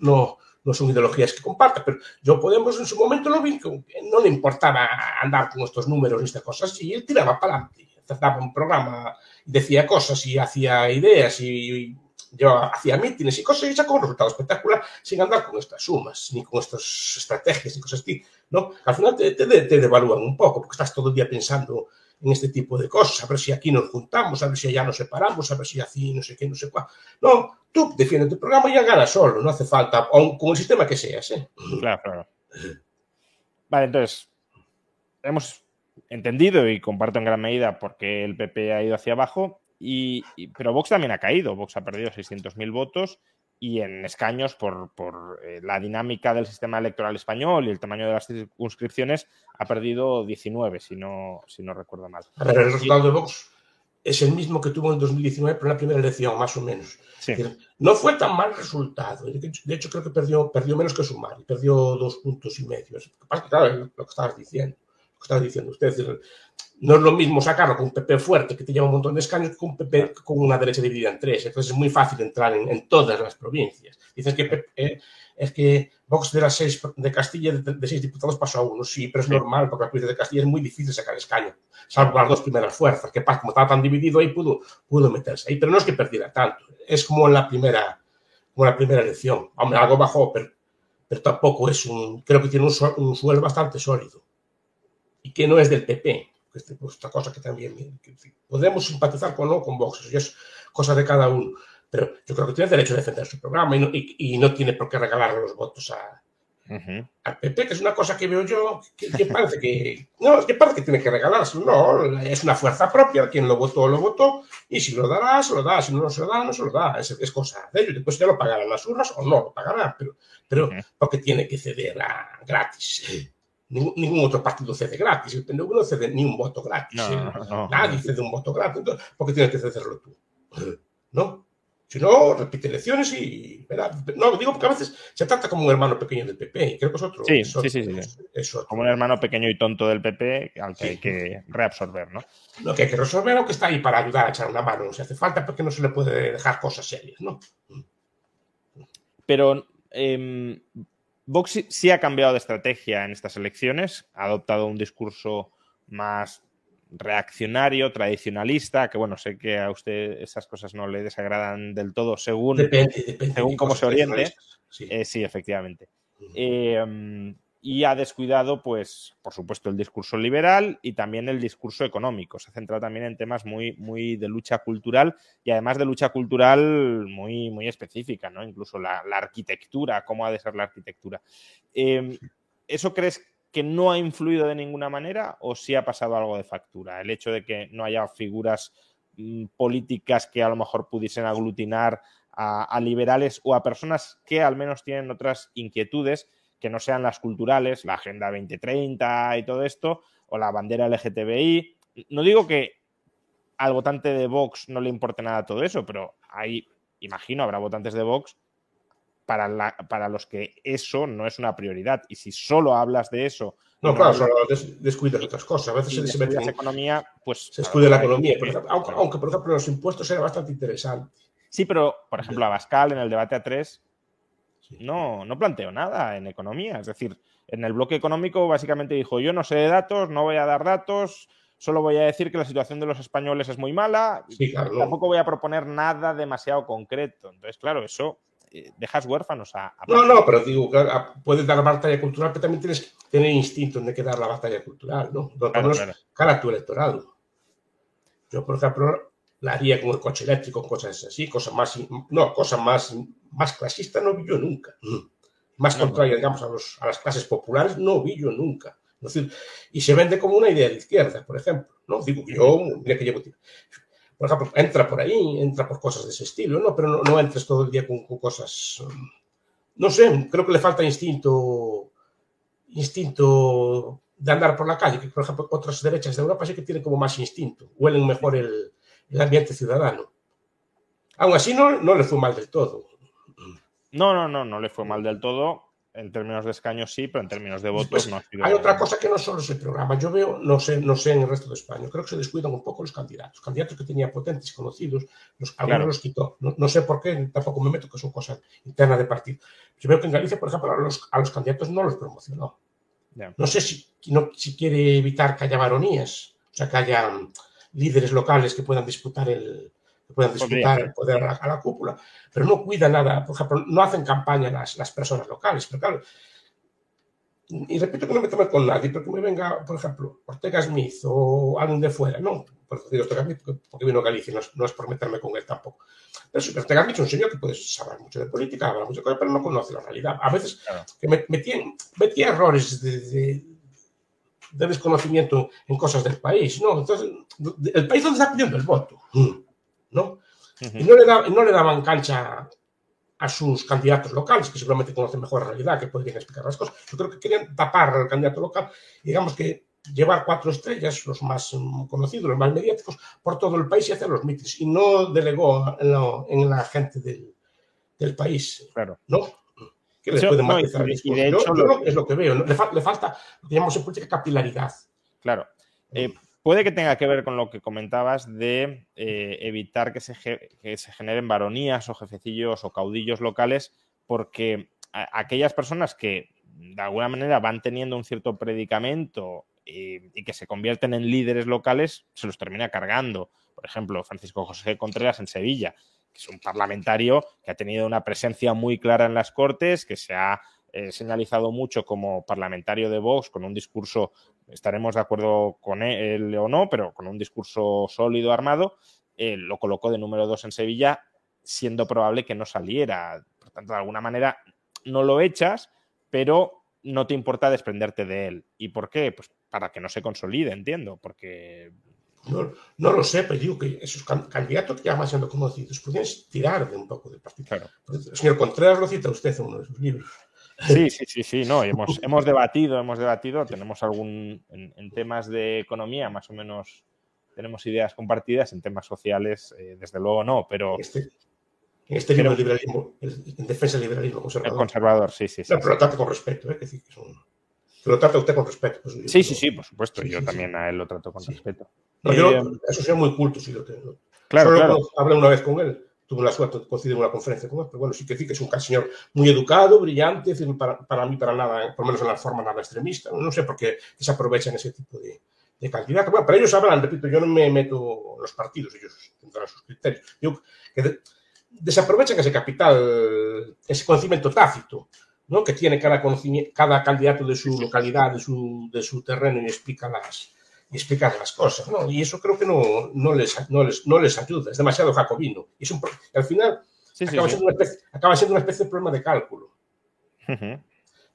no, no son ideologías que comparta, pero yo Podemos en su momento lo vi que no le importaba andar con estos números y estas cosas, y él tiraba para adelante. Trataba un programa, decía cosas y hacía ideas y yo hacía mítines y cosas y sacó un resultado espectacular sin andar con estas sumas, ni con estas estrategias, ni cosas así, ¿no? Al final te, te, te devalúan un poco, porque estás todo el día pensando en este tipo de cosas, a ver si aquí nos juntamos, a ver si allá nos separamos, a ver si así no sé qué, no sé cuál. No, tú defiendes tu programa y ya ganas solo, no hace falta, con el sistema que seas. ¿eh? Claro, claro. Vale, entonces, hemos entendido y comparto en gran medida por qué el PP ha ido hacia abajo, y pero Vox también ha caído, Vox ha perdido 600.000 votos y en escaños por, por eh, la dinámica del sistema electoral español y el tamaño de las circunscripciones ha perdido 19, si no, si no recuerdo mal. Ver, el resultado de Vox es el mismo que tuvo en 2019, pero en la primera elección, más o menos. Sí. No fue tan mal resultado. De hecho, creo que perdió, perdió menos que Sumar, perdió dos puntos y medio. Claro, lo que estabas diciendo, lo que estabas diciendo usted. No es lo mismo sacarlo con un PP fuerte que te lleva un montón de escaños que con un PP con una derecha dividida en tres. Entonces es muy fácil entrar en, en todas las provincias. Dices que eh, es que Vox de las seis de Castilla, de, de, seis diputados pasó a uno. Sí, pero es sí. normal porque la provincia de Castilla es muy difícil sacar escaños, salvo las dos primeras fuerzas. Que como estaba tan dividido ahí, pudo, pudo meterse ahí. Pero no es que perdiera tanto. Es como en la primera, como en la primera elección. Hombre, algo bajó, pero, pero tampoco es un. Creo que tiene un, un suelo bastante sólido. Y que no es del PP este, pues, esta cosa que también que, podemos simpatizar con no con Vox, eso ya es cosa de cada uno, pero yo creo que tiene derecho a defender su programa y no, y, y no tiene por qué regalar los votos a, uh -huh. al PP, que es una cosa que veo yo que, que parece que no, que parece que tiene que regalarse, no, es una fuerza propia, quien lo votó, lo votó, y si lo dará, se lo da, si no, no se lo da, no se lo da, es, es cosa de ellos, después ya lo pagarán las urnas o no lo pagarán, pero, pero uh -huh. porque tiene que ceder a gratis ningún, ningún, otro partido cede gratis. El PNV no cede ni un voto gratis. No, ¿eh? no, Nadie cede un voto gratis. Entonces, ¿Por qué tienes que cederlo tú? ¿No? Si no, repite elecciones y. No, digo porque a veces se trata como un hermano pequeño del PP, y creo que es otro. Sí, sí, sí, Como un hermano pequeño y tonto del PP al que hay que reabsorber, ¿no? Lo que hay que resolver, aunque está ahí para ayudar a echar una mano, si hace falta, porque no se le puede dejar cosas serias, ¿no? Pero eh, Vox sí ha cambiado de estrategia en estas elecciones, ha adoptado un discurso más reaccionario, tradicionalista, que bueno, sé que a usted esas cosas no le desagradan del todo según, según cómo se oriente. Sí. Eh, sí efectivamente. Eh, y ha descuidado, pues, por supuesto, el discurso liberal y también el discurso económico. Se ha centrado también en temas muy, muy de lucha cultural y además de lucha cultural muy, muy específica, ¿no? Incluso la, arquitectura, cómo ha de ser la arquitectura. Eh, ¿Eso crees que no ha influido de ninguna manera o sí ha pasado algo de factura? El hecho de que no haya figuras mm, políticas que a lo mejor pudiesen aglutinar a, liberales o a personas que al menos tienen otras inquietudes que no sean las culturales, la Agenda 2030 y todo esto, o la bandera LGTBI. No digo que al votante de Vox no le importe nada todo eso, pero hay, imagino, habrá votantes de Vox para, para los que eso no es una prioridad. Y si solo hablas de eso. No, claro, solo descuidas otras cosas. A veces se, mete economía, pues. Se descuida la economía. aunque, por ejemplo, los impuestos era bastante interesante. Sí, pero, por ejemplo, Abascal en el debate a tres no, no planteó nada en economía. Es decir, en el bloque económico básicamente dijo: Yo no sé de datos, no voy a dar datos, solo voy a decir que la situación de los españoles es muy mala. Tampoco voy a proponer nada demasiado concreto. Entonces, claro, eso eh, dejas huérfanos a, No, no, pero digo, puedes dar la batalla cultural, pero también tienes que tener instinto de que dar la batalla cultural, ¿no? Lo menos cara a tu electorado. Yo, por ejemplo, la haría con el coche eléctrico, cosas así, cosas más, no, cosas más, más clasistas no vi yo nunca. Más contraria, digamos, a, las clases populares no vi yo nunca. y se vende como una idea de izquierda, por ejemplo. ¿no? Digo, yo, mira que llevo por ejemplo, entra por ahí, entra por cosas de ese estilo, ¿no? Pero no, entres todo el día con, cosas. Um, no sé, creo que le falta instinto. Instinto de andar por la calle, que por ejemplo otras derechas de Europa sí que tienen como más instinto, huelen mejor el, ambiente ciudadano. Aún así no, no le fue mal del todo. No, no, no, no le fue mal del todo en términos de escaños sí, pero en términos de votos no ha sido. Hay otra cosa que no solo es el programa. Yo veo, no sé, no sé en el resto de España, creo que se descuidan un poco los candidatos. Candidatos que tenía potentes, conocidos, los, algunos los quitó. No, sé por qué, tampoco me meto, que son cosas internas de partido. Yo veo que en Galicia, por ejemplo, a los, a los candidatos no los promocionó. No sé si, no, si quiere evitar que haya varonías, o sea, que haya líderes locales que puedan disputar el, que puedan disputar el poder a la, cúpula, pero no cuida nada, por ejemplo, no hacen campaña las, las personas locales, pero claro, y repito que no me tome con nadie, pero que me venga, por ejemplo, Ortega Smith o alguien de fuera, no, por digo Ortega Smith porque, vino a Galicia, no es, no es, por meterme con él tampoco. Pero Ortega Smith es un señor que puede saber mucho de política, habla mucho de cosas, pero no conoce la realidad. A veces que metía, metía errores de, de, de, desconocimiento en cosas del país, ¿no? Entonces, el país donde está pidiendo el voto. ¿no? Y no le, no le daban cancha a sus candidatos locales, que seguramente conocen mejor la realidad, que podrían explicar las cosas. Yo creo que querían tapar al candidato local y digamos que llevar cuatro estrellas, los más conocidos, los más mediáticos, por todo el país y hacer los mítines. Y no delegó en, la gente del, país. Claro. ¿No? Que puede matizar yo, es lo que veo. Le, falta que llamamos en política capilaridad. Claro. Eh, Puede que tenga que ver con lo que comentabas de eh, evitar que se, generen varonías o jefecillos o caudillos locales, porque aquellas personas que de alguna manera van teniendo un cierto predicamento y, y, que se convierten en líderes locales, se los termina cargando. Por ejemplo, Francisco José Contreras en Sevilla, que es un parlamentario que ha tenido una presencia muy clara en las Cortes, que se ha eh, señalizado mucho como parlamentario de Vox con un discurso, estaremos de acuerdo con él o no, pero con un discurso sólido, armado, eh, lo colocó de número dos en Sevilla, siendo probable que no saliera. Por tanto, de alguna manera no lo echas, pero no te importa desprenderte de él. ¿Y por qué? Pues para que no se consolide, entiendo, porque... No, no lo sé, pero digo que esos candidatos que ya van siendo conocidos podrían tirar de un poco del partido. Claro. El señor Contreras lo cita usted en uno de sus libros. Sí, sí, sí, sí, no, hemos, hemos debatido, hemos debatido, tenemos algún, en, temas de economía más o menos tenemos ideas compartidas, en temas sociales, eh, desde luego no, pero... Este, en este libro del liberalismo, en defensa del liberalismo conservador. El conservador, sí, sí. sí no, pero lo trata con respeto, ¿eh? que, decir, que, es un, que lo trata usted con respeto. Pues, sí, sí, sí, por supuesto. Sí, yo sí, también a él lo trato con respeto. No, yo, eh, eso sería muy culto si lo tengo. Claro, Solo claro. hablé una vez con él, tuve la suerte de coincidir en una conferencia con él, pero bueno, sí que sí que es un señor muy educado, brillante, para, para, mí para nada, por lo menos en la forma nada extremista. No sé por qué se aprovechan ese tipo de, de candidatos. Bueno, pero ellos hablan, repito, yo no me meto en los partidos, ellos tendrán sus criterios. Yo, que de, desaprovechan ese capital, ese conocimiento tácito, ¿no? que tiene cada, cada candidato de su localidad, de su, de su terreno y explica las, y explicar las cosas, ¿no? Y eso creo que no, no, les, no, les, no les ayuda, es demasiado jacobino. Y es un, al final sí, sí, acaba, sí. Siendo especie, acaba, Siendo una especie, de problema de cálculo. Uh -huh.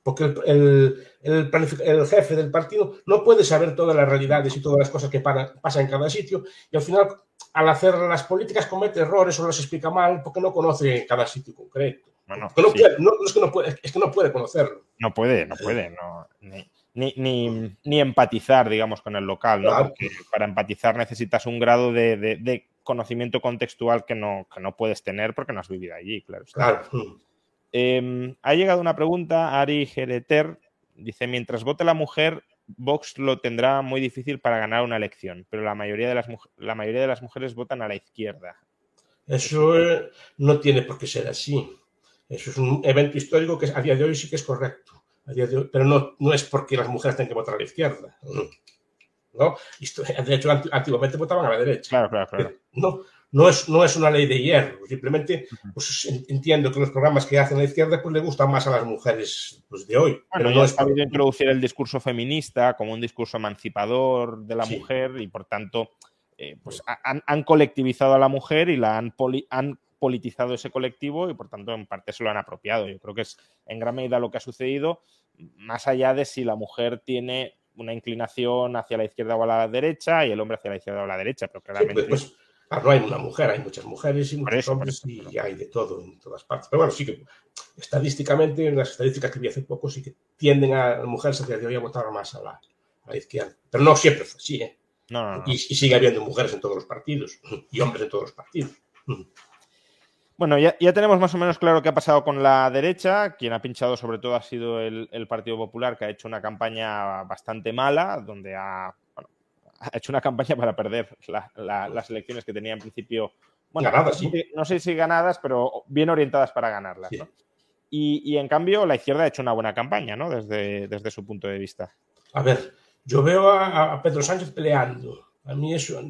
Porque el, el, el, el, jefe del partido no puede saber todas las realidades y todas las cosas que para, pasan en cada sitio y al final, al hacer las políticas, comete errores o las explica mal porque no conoce cada sitio concreto. Bueno, no, puede, no, es, que no puede, es que no puede conocerlo. No puede, no puede. No, ni ni, ni, ni, empatizar, digamos, con el local, ¿no? Claro. Porque para empatizar necesitas un grado de, de, de, conocimiento contextual que no, que no puedes tener porque no has vivido allí, claro. Claro. Eh, ha llegado una pregunta, Ari Gereter, dice, mientras vote la mujer, Vox lo tendrá muy difícil para ganar una elección, pero la mayoría de las, la mayoría de las mujeres votan a la izquierda. Eso eh, no tiene por qué ser así. Eso es un evento histórico que a día de hoy sí que es correcto pero no, no es porque las mujeres tengan que votar a la izquierda. ¿no? De hecho, antiguamente votaban a la derecha. Claro, claro, claro. No, no, es, no es una ley de hierro. Simplemente pues, entiendo que los programas que hacen a la izquierda pues, le gustan más a las mujeres pues, de hoy. Bueno, pero no es sabido introducir el discurso feminista como un discurso emancipador de la Sí. mujer y, por tanto, eh, pues han, han colectivizado a la mujer y la han, poli- han politizado ese colectivo y por tanto en parte se lo han apropiado. Yo creo que es en gran medida lo que ha sucedido, más allá de si la mujer tiene una inclinación hacia la izquierda o a la derecha y el hombre hacia la izquierda o a la derecha, pero Sí, claramente... pues, pues, claro, no hay una mujer, hay muchas mujeres y muchos eso, hombres eso, y hay de todo en todas partes. Pero bueno, sí que estadísticamente, en las estadísticas que vi hace poco, sí que tienden a las mujeres a día de hoy a votar más a la, a la izquierda. Pero no siempre fue así, ¿eh? no, no, no. Y, y sigue habiendo mujeres en todos los partidos y hombres en todos los partidos. Bueno, ya, ya, tenemos más o menos claro qué ha pasado con la derecha. Quien ha pinchado sobre todo ha sido el, el Partido Popular, que ha hecho una campaña bastante mala, donde ha, bueno, ha hecho una campaña para perder la, la, las elecciones que tenía en principio. Bueno, Ganadas, no, sé, no sé si ganadas, pero bien orientadas para ganarlas. Sí. ¿no? Y, y, en cambio, la izquierda ha hecho una buena campaña, ¿no? Desde, desde su punto de vista. A ver, yo veo a, a Pedro Sánchez peleando. A mí eso,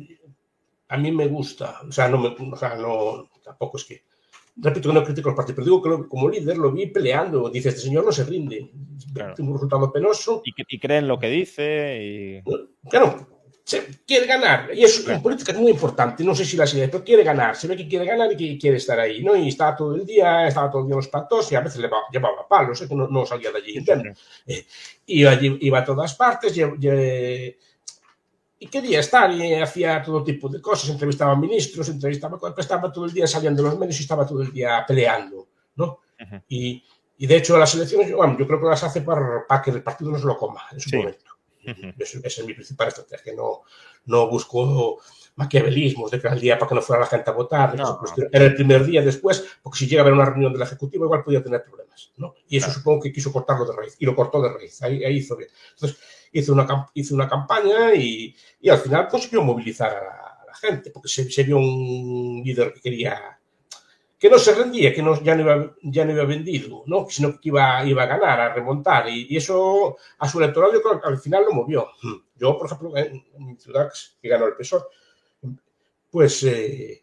a mí me gusta. O sea, no, me, o sea, no tampoco es que repito que no critico los partidos, pero digo que lo, como líder lo vi peleando. Dice, este señor no se rinde. Claro. Tiene un resultado penoso. Y, y cree en lo que dice. Y... Claro, se quiere ganar. Y eso claro. en política es muy importante. No sé si la idea, pero quiere ganar. Se ve que quiere ganar y que quiere estar ahí. ¿no? Y estaba todo el día, estaba todo el día en los platos y a veces le llevaba, palos, ¿eh? que no, no, salía de allí. ¿entiendes? Sí. Eh, iba, iba a todas partes. Llev, llev, y quería estar y hacía todo tipo de cosas, entrevistaba a ministros, entrevistaba, estaba todo el día saliendo de los medios y estaba todo el día peleando, ¿no? Uh -huh. y, y, de hecho las elecciones, bueno, yo creo que las hace para, para que el partido no se lo coma en su sí. momento. Uh -huh. Esa es mi principal estrategia, no, no busco maquiavelismos de que al día para que no fuera la gente a votar, no, no. era el primer día después, porque si llega a haber una reunión del Ejecutivo igual podía tener problemas, ¿no? Y eso claro. supongo que quiso cortarlo de raíz, y lo cortó de raíz, ahí, ahí hizo bien. Entonces, hizo una, hizo una campaña y, y al final consiguió movilizar a la, a la gente, porque se, se, vio un líder que quería, que no se rendía, que no, ya, no iba, ya no iba vendido, ¿no? sino que iba, iba a ganar, a remontar, y, y eso a su electorado creo que al final lo movió. Yo, por ejemplo, en, en mi ciudad, que ganó el PSOE, pues... Eh,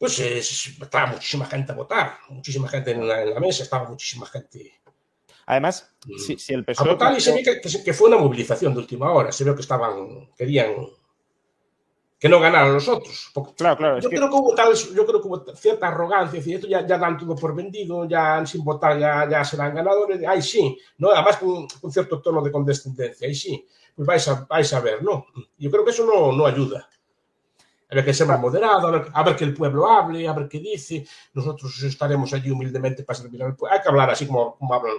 pues eh, estaba muchísima gente a votar, muchísima gente en la, en la mesa, estaba muchísima gente Además, si, si el PSOE... A votar y se ve que, que, fue una movilización de última hora. Se ve que estaban, querían que no ganaran los otros. Porque claro, claro. Yo, creo que... que hubo tal, yo creo que hubo cierta arrogancia, es decir, esto ya, ya, dan todo por vendido, ya sin votar ya, ya serán ganadores. Ahí sí, ¿no? además con un cierto tono de condescendencia. Ahí sí, pues vais a, vais a ver, ¿no? Yo creo que eso no, no ayuda. Hay que ser más moderado, a ver, a ver, que el pueblo hable, a ver qué dice. Nosotros estaremos allí humildemente para servir al pueblo. Hay que hablar así como, como hablan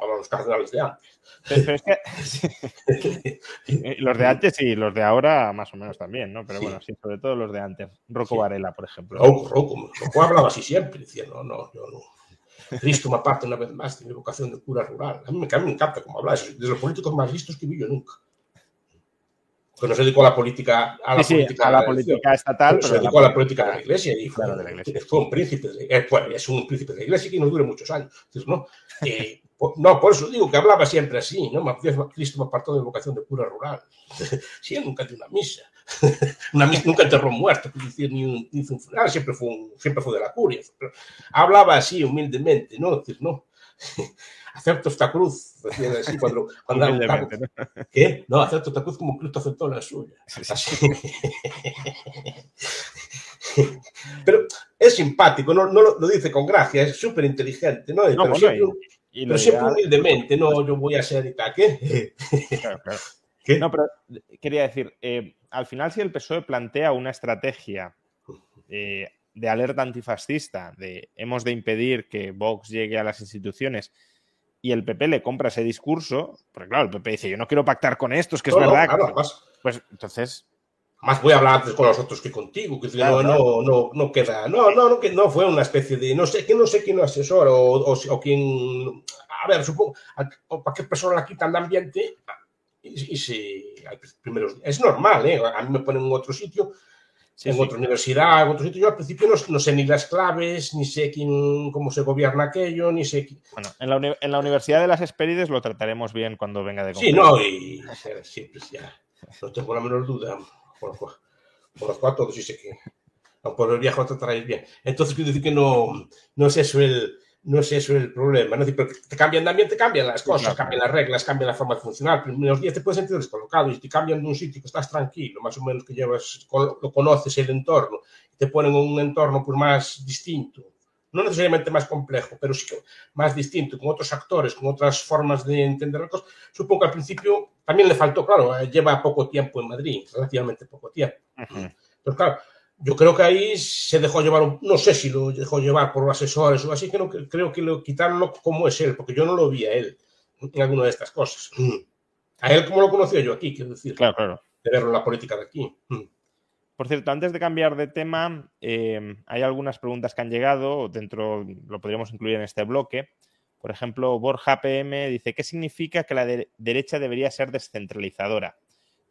los Vamos, los cardenales de antes. Pero es que, los de antes y los de ahora más o menos también, ¿no? Pero bueno, sí, sobre todo los de antes. Rocco Varela, por ejemplo. Rocco, Rocco, Rocco hablaba así siempre, decía, no, no, yo no. Cristo me aparte una vez más de mi vocación de cura rural. A mí, a mí me encanta cómo hablas, de los políticos más listos que vi yo nunca que no se dedicó a la política a la, sí, política, a la, política estatal, pero se dedicó a la política de la iglesia y fue, claro, de la iglesia. fue un príncipe de eh, bueno, es un príncipe de la iglesia que no dure muchos años. Entonces, ¿no? Eh, no, por eso digo que hablaba siempre así, ¿no? Cristo me apartó de vocación de cura rural. sí, él nunca dio una misa. una misa nunca enterró un muerto, decir, ni, un, ni un funeral, siempre fue, un, siempre fue de la curia. Hablaba así humildemente, ¿no? Decir, no acepto esta cruz, decían así cuando, cuando ¿no? ¿Qué? No, acepto esta cruz como Cristo aceptó la suya. Así. Pero es simpático, no, no lo, lo, dice con gracia, es súper inteligente, ¿no? no pero bueno, siempre, pero siempre humildemente, no, yo voy a ser y tal, ¿qué? Claro, claro. ¿Qué? No, pero quería decir, eh, al final si el PSOE plantea una estrategia eh, de alerta antifascista, de hemos de impedir que Vox llegue a las instituciones y el PP le compra ese discurso, porque claro, el PP dice, yo no quiero pactar con estos, que es No, no, verdad. claro, que- Pues entonces, más voy a hablar antes con los otros que contigo, que Claro, no, no, no, no queda, no, no, no, que no fue una especie de, no sé, que no sé quién lo asesora o, o, o quién, a ver, supongo, a- o para qué persona la quitan de ambiente y, y si, primeros, es normal, ¿eh? A mí me ponen en otro sitio, sí, en sí. otra universidad, en otro sitio, yo al principio no, no sé ni las claves, ni sé quién, cómo se gobierna aquello, ni sé quién, Bueno, en la, en la Universidad de las Espérides lo trataremos bien cuando venga de Sí, no, y eh, sí, pues ya, no tengo la menor duda. Conozco, conozco a todos y sé que a por el te traes bien. Entonces, quiero decir que no, no es eso el, no es eso el problema. ¿no? Pero te cambian de ambiente, cambian las cosas, claro. cambian las reglas, cambian la forma de funcionar. Primeros días te puedes sentir descolocado y te cambian de un sitio que estás tranquilo, más o menos que llevas, lo conoces el entorno, te ponen en un entorno pues, más distinto. No necesariamente más complejo, pero sí que más distinto, con otros actores, con otras formas de entender las cosas. Supongo que al principio también le faltó, claro, eh, lleva poco tiempo en Madrid, relativamente poco tiempo. Ujú. Pero claro, yo creo que ahí se dejó llevar, no sé si lo dejó llevar por asesores o así, que no, creo que lo quitarlo como es él, porque yo no lo vi a él en alguna de estas cosas. A él como lo conocía yo aquí, quiero decir, Claro, claro. de verlo en la política de aquí. Por cierto, antes de cambiar de tema, eh, hay algunas preguntas que han llegado, dentro lo podríamos incluir en este bloque. Por ejemplo, Borja PM dice, ¿qué significa que la de- derecha debería ser descentralizadora?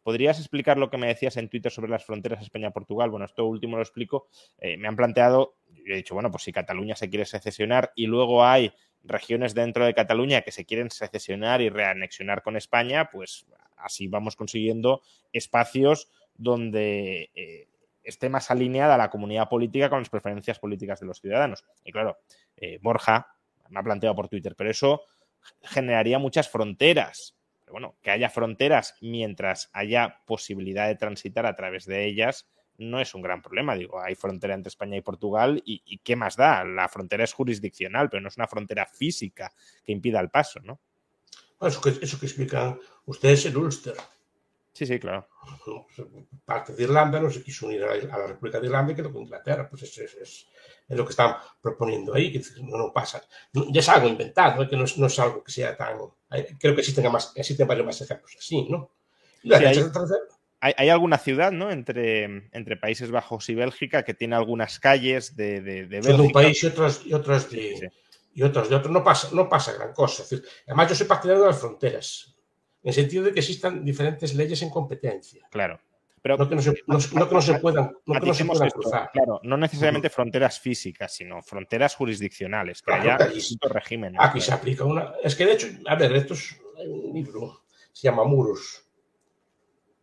¿Podrías explicar lo que me decías en Twitter sobre las fronteras España-Portugal? Bueno, esto último lo explico. Eh, me han planteado, yo he dicho, bueno, pues si Cataluña se quiere secesionar y luego hay regiones dentro de Cataluña que se quieren secesionar y reanexionar con España, pues así vamos consiguiendo espacios donde eh, esté más alineada la comunidad política con las preferencias políticas de los ciudadanos. Y claro, eh, Borja me ha planteado por Twitter, pero eso generaría muchas fronteras. Pero bueno, que haya fronteras mientras haya posibilidad de transitar a través de ellas no es un gran problema. Digo, hay frontera entre España y Portugal y, ¿qué más da? La frontera es jurisdiccional, pero no es una frontera física que impida el paso, ¿no? Eso, que, eso que explican ustedes en Ulster. Sí, sí, claro. Parte de Irlanda no se quiso unir a la, República de Irlanda y quedó con Inglaterra. Pues es, es, es, es lo que están proponiendo ahí, que no, no pasa. Ya es algo inventado, ¿eh? que no es, no es, algo que sea tan. Creo que existen, más, existen varios más ejemplos así, ¿no? Sí, hay- derecha Hay, hay alguna ciudad, ¿no? Entre, entre Países Bajos y Bélgica que tiene algunas calles de, de, de son de un Bélgica. país y otras, y otras de, Sí. y de otro. No pasa, no pasa gran cosa. Es decir, además, yo soy partidario de las fronteras, en el sentido de que existan diferentes leyes en competencia. Claro. Pero No que no se, no, no que no se puedan, no que no se maticemos puedan esto, cruzar. Claro, no necesariamente fronteras físicas, sino fronteras jurisdiccionales, que Claro, haya distintos regímenes. Aquí se aplica una. Es que de hecho, a ver, esto es hay un libro, se llama Muros,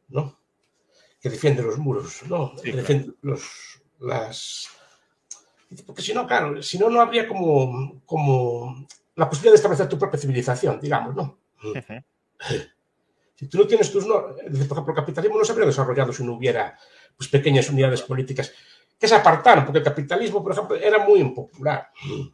¿no? Que defiende los muros, ¿no? Sí, que claro. defiende los, las. Porque si no, claro, si no, no habría como, como la posibilidad de establecer tu propia civilización, digamos, ¿no? Ujú. Si tú no tienes tus normas, por ejemplo, el capitalismo no se habría desarrollado si no hubiera pues, pequeñas unidades políticas que se apartaron, porque el capitalismo, por ejemplo, era muy impopular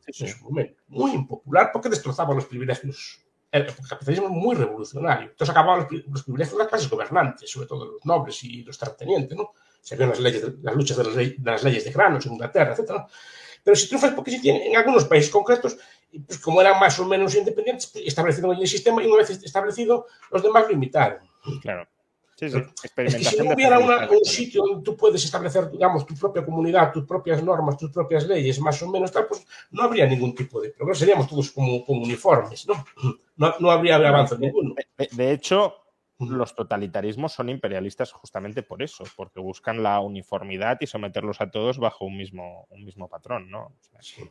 en su momento, muy impopular porque destrozaba los privilegios. El capitalismo es muy revolucionario. Entonces acababan los, pri- los privilegios de las clases gobernantes, sobre todo los nobles y los terratenientes, ¿no? Se vieron las, leyes, de- las luchas de las leyes de granos en Inglaterra, etc. Pero si triunfas porque si tiene, en algunos países concretos, pues como eran más o menos independientes, pues establecieron el sistema y una vez establecido, los demás lo imitaron. Claro. Sí, sí. Es que si no hubiera una, un sitio donde tú puedes establecer, digamos, tu propia comunidad, tus propias normas, tus propias leyes, más o menos tal, pues no habría ningún tipo de progreso. Seríamos todos como, como uniformes, ¿no? ¿no? No, habría avance ninguno. De, hecho, los totalitarismos son imperialistas justamente por eso, porque buscan la uniformidad y someterlos a todos bajo un mismo, un mismo patrón, ¿no? O sea, sí.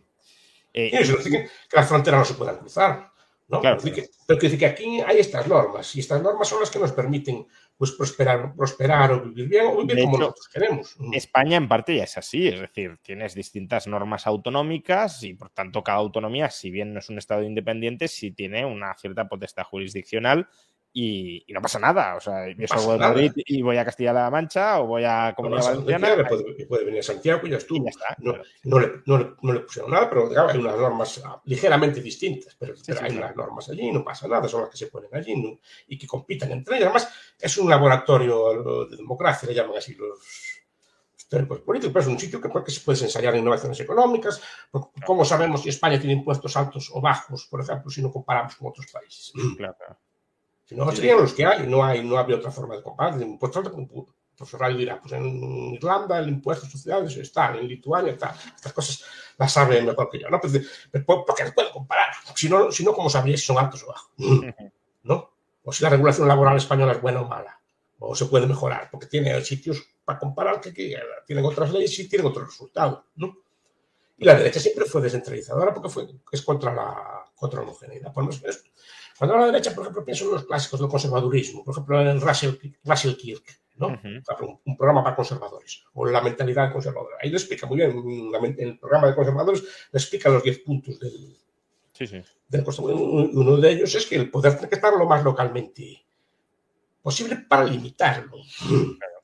Eh, eso que, que las fronteras no se puedan cruzar. ¿no? Claro, pero, que, pero que, que aquí hay estas normas y estas normas son las que nos permiten pues prosperar, prosperar o vivir bien o vivir de como hecho, nosotros queremos. España en parte ya es así, es decir, tienes distintas normas autonómicas y por tanto cada autonomía, si bien no es un Estado independiente, sí tiene una cierta potestad jurisdiccional y, y, no pasa nada. O sea, yo salgo de Madrid y voy a Castilla-La Mancha o voy a Comunidad no Valenciana. Puede, puede, venir a Santiago y ya estuvo. Y ya está, no, claro. no, le, no, le, no, le, pusieron nada, pero digamos, hay unas normas ligeramente distintas, pero, sí, pero sí, hay claro. unas normas allí, no pasa nada, son las que se ponen allí ¿no? y que compitan entre ellas. Además, es un laboratorio de democracia, le llaman así los teóricos políticos, pero es un sitio que, que se puede ensayar innovaciones económicas. ¿Cómo sabemos si España tiene impuestos altos o bajos, por ejemplo, si no comparamos con otros países? Claro, claro. Si no, serían los que hay, no hay, no había otra forma de comparar. El impuesto alto, pues Radio dirá, pues en Irlanda el impuesto de sociedades está, en Lituania está, estas cosas las sabe mejor que yo, ¿no? Pues, porque se puede comparar, si no, si no, ¿cómo sabría si son altos o bajos? ¿No? O si la regulación laboral española es buena o mala, o se puede mejorar, porque tiene sitios para comparar que, que tienen otras leyes y tienen otros resultados, ¿no? Y la derecha siempre fue descentralizadora porque fue, es contra la, contra la homogeneidad. Por eso, cuando hablo de derecha, por ejemplo, pienso en los clásicos del conservadurismo, por ejemplo, en Russell, Russell Kirk, ¿no? Uh -huh. un, un, programa para conservadores, o la mentalidad conservadora. Ahí lo explica muy bien, en el programa de conservadores le explica los 10 puntos del, sí, sí. del Uno de ellos es que el poder tiene que estar lo más localmente posible para limitarlo. Claro.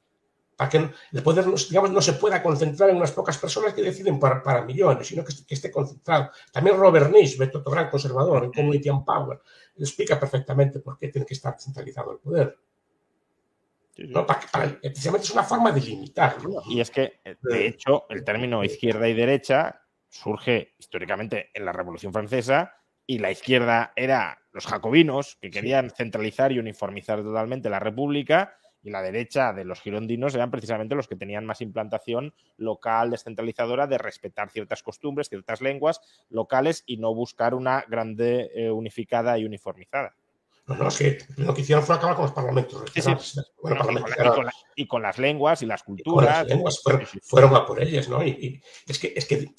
Para que el poder, digamos, no se pueda concentrar en unas pocas personas que deciden para, para millones, sino que, que, esté concentrado. También Robert Nisbet, otro gran conservador en Community and Power, explica perfectamente por qué tiene que estar centralizado el poder. ¿no? Para, para, precisamente es una forma de limitarlo. Y es que, de hecho, el término izquierda y derecha surge históricamente en la Revolución Francesa y la izquierda era los jacobinos que querían centralizar y uniformizar totalmente la República y la derecha de los girondinos eran precisamente los que tenían más implantación local descentralizadora de respetar ciertas costumbres, ciertas lenguas locales y no buscar una grande eh, unificada y uniformizada. No, no, es que lo que hicieron fue acabar con los parlamentos. Sí, sí. Bueno, bueno, parlamentos y, con la, y, con las lenguas y las culturas. Y las lenguas fueron, fueron, a por ellas, ¿no? Y, y, es, que, es que,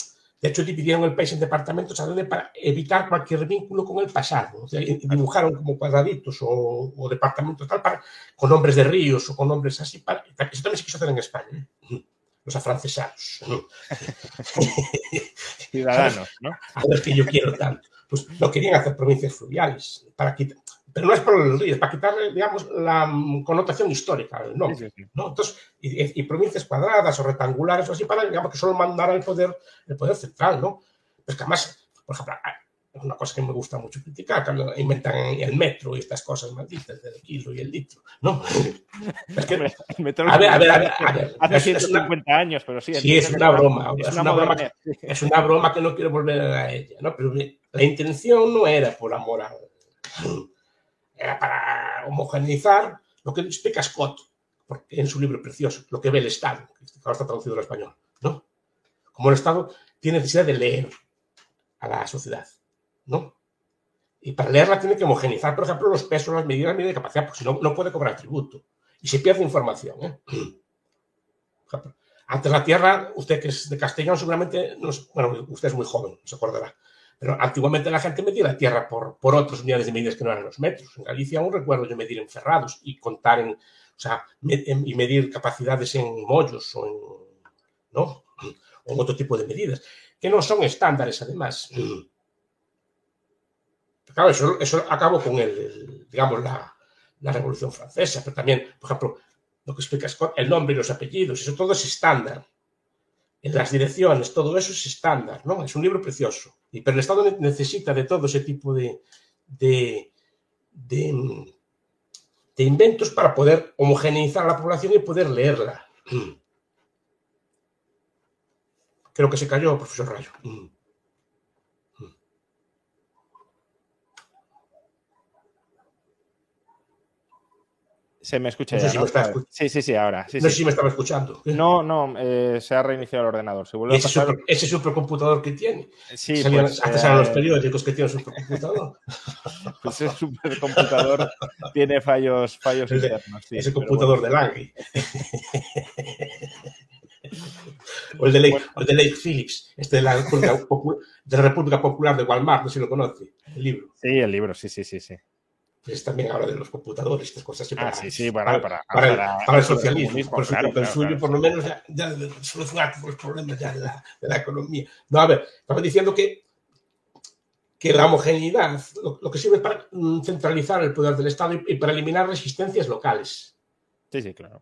de hecho, dividieron el país en departamentos para evitar cualquier vínculo con el pasado. O sea, dibujaron como cuadraditos o, o departamentos tal, para, con nombres de ríos o con nombres así. Para, eso también se quiso hacer en España. ¿eh? Los afrancesados. ¿no? Ciudadanos, ¿no? A ver que yo quiero tanto. Pues lo querían hacer provincias fluviales para quitar pero no es por los ríos, para quitarle, digamos, la connotación histórica del nombre. Sí, sí. ¿no? Entonces, y, y, provincias cuadradas o rectangulares o así, para, digamos, que solo mandara el poder, el poder central, ¿no? Pues que además, por ejemplo, es una cosa que me gusta mucho criticar, cuando inventan el metro y estas cosas malditas del kilo y el litro, ¿no? Es que, a, ver, a, ver, a, ver, a ver, Hace 150 una, años, pero sí. Sí, es una broma. Es, es una, una broma que, es una broma que no quiero volver a ella, ¿no? Pero la intención no era por amor a era para homogeneizar lo que explica Scott en su libro precioso, lo que ve el Estado, que ahora está traducido al español, ¿no? Como el Estado tiene necesidad de leer a la sociedad, ¿no? Y para leerla tiene que homogeneizar, por ejemplo, los pesos, las medidas, las medidas de capacidad, porque si no, no puede cobrar tributo. Y se pierde información, ¿eh? Antes la tierra, usted que es de Castellón, seguramente, no, bueno, usted es muy joven, se acordará, pero antiguamente la gente medía la tierra por, por otras unidades de medidas que no eran los metros. En Galicia aún recuerdo yo medir en ferrados y contar en, o sea, y medir capacidades en mollos o en, ¿no? o en otro tipo de medidas, que no son estándares además. Claro, eso, eso acabó con el, digamos, la, la, Revolución Francesa, pero también, por ejemplo, lo que explica Scott, el nombre y los apellidos, eso todo es estándar las direcciones, todo eso es estándar, ¿no? Es un libro precioso. Y, pero el Estado necesita de todo ese tipo de, de, de, de inventos para poder homogeneizar a la población y poder leerla. creo que se cayó, profesor Rayo. Se me escucha No ya, si ¿no? me está escu- Sí, sí, sí, ahora. Sí, no sé sí. si me estaba escuchando. No, no, eh, se ha reiniciado el ordenador. Se vuelve a Ese, pasar. super- ese supercomputador que tiene. Sí, Salían- pues, hasta eh, salen los periódicos que supercomputador. pues ese supercomputador tiene fallos, fallos El internos. sí, ese computador bueno. de Langley. o el de Lake, o el de Lake Phillips, este de la, República Popu- de la República Popular de Walmart, no sé si lo conoce, el libro. Sí, el libro, sí, sí, sí, sí. Pues también habla de los computadores, estas cosas. así Ah, para- sí, sí, bueno, para, para- para el, socialismo. por claro, supuesto, el claro, suyo, claro. por lo menos, ya, ya solucionar todos los problemas ya de la, de la economía. No, a ver, estaba diciendo que, que la homogeneidad lo, lo que sirve es para mm, centralizar el poder del Estado y, y para eliminar resistencias locales. Sí, sí, claro.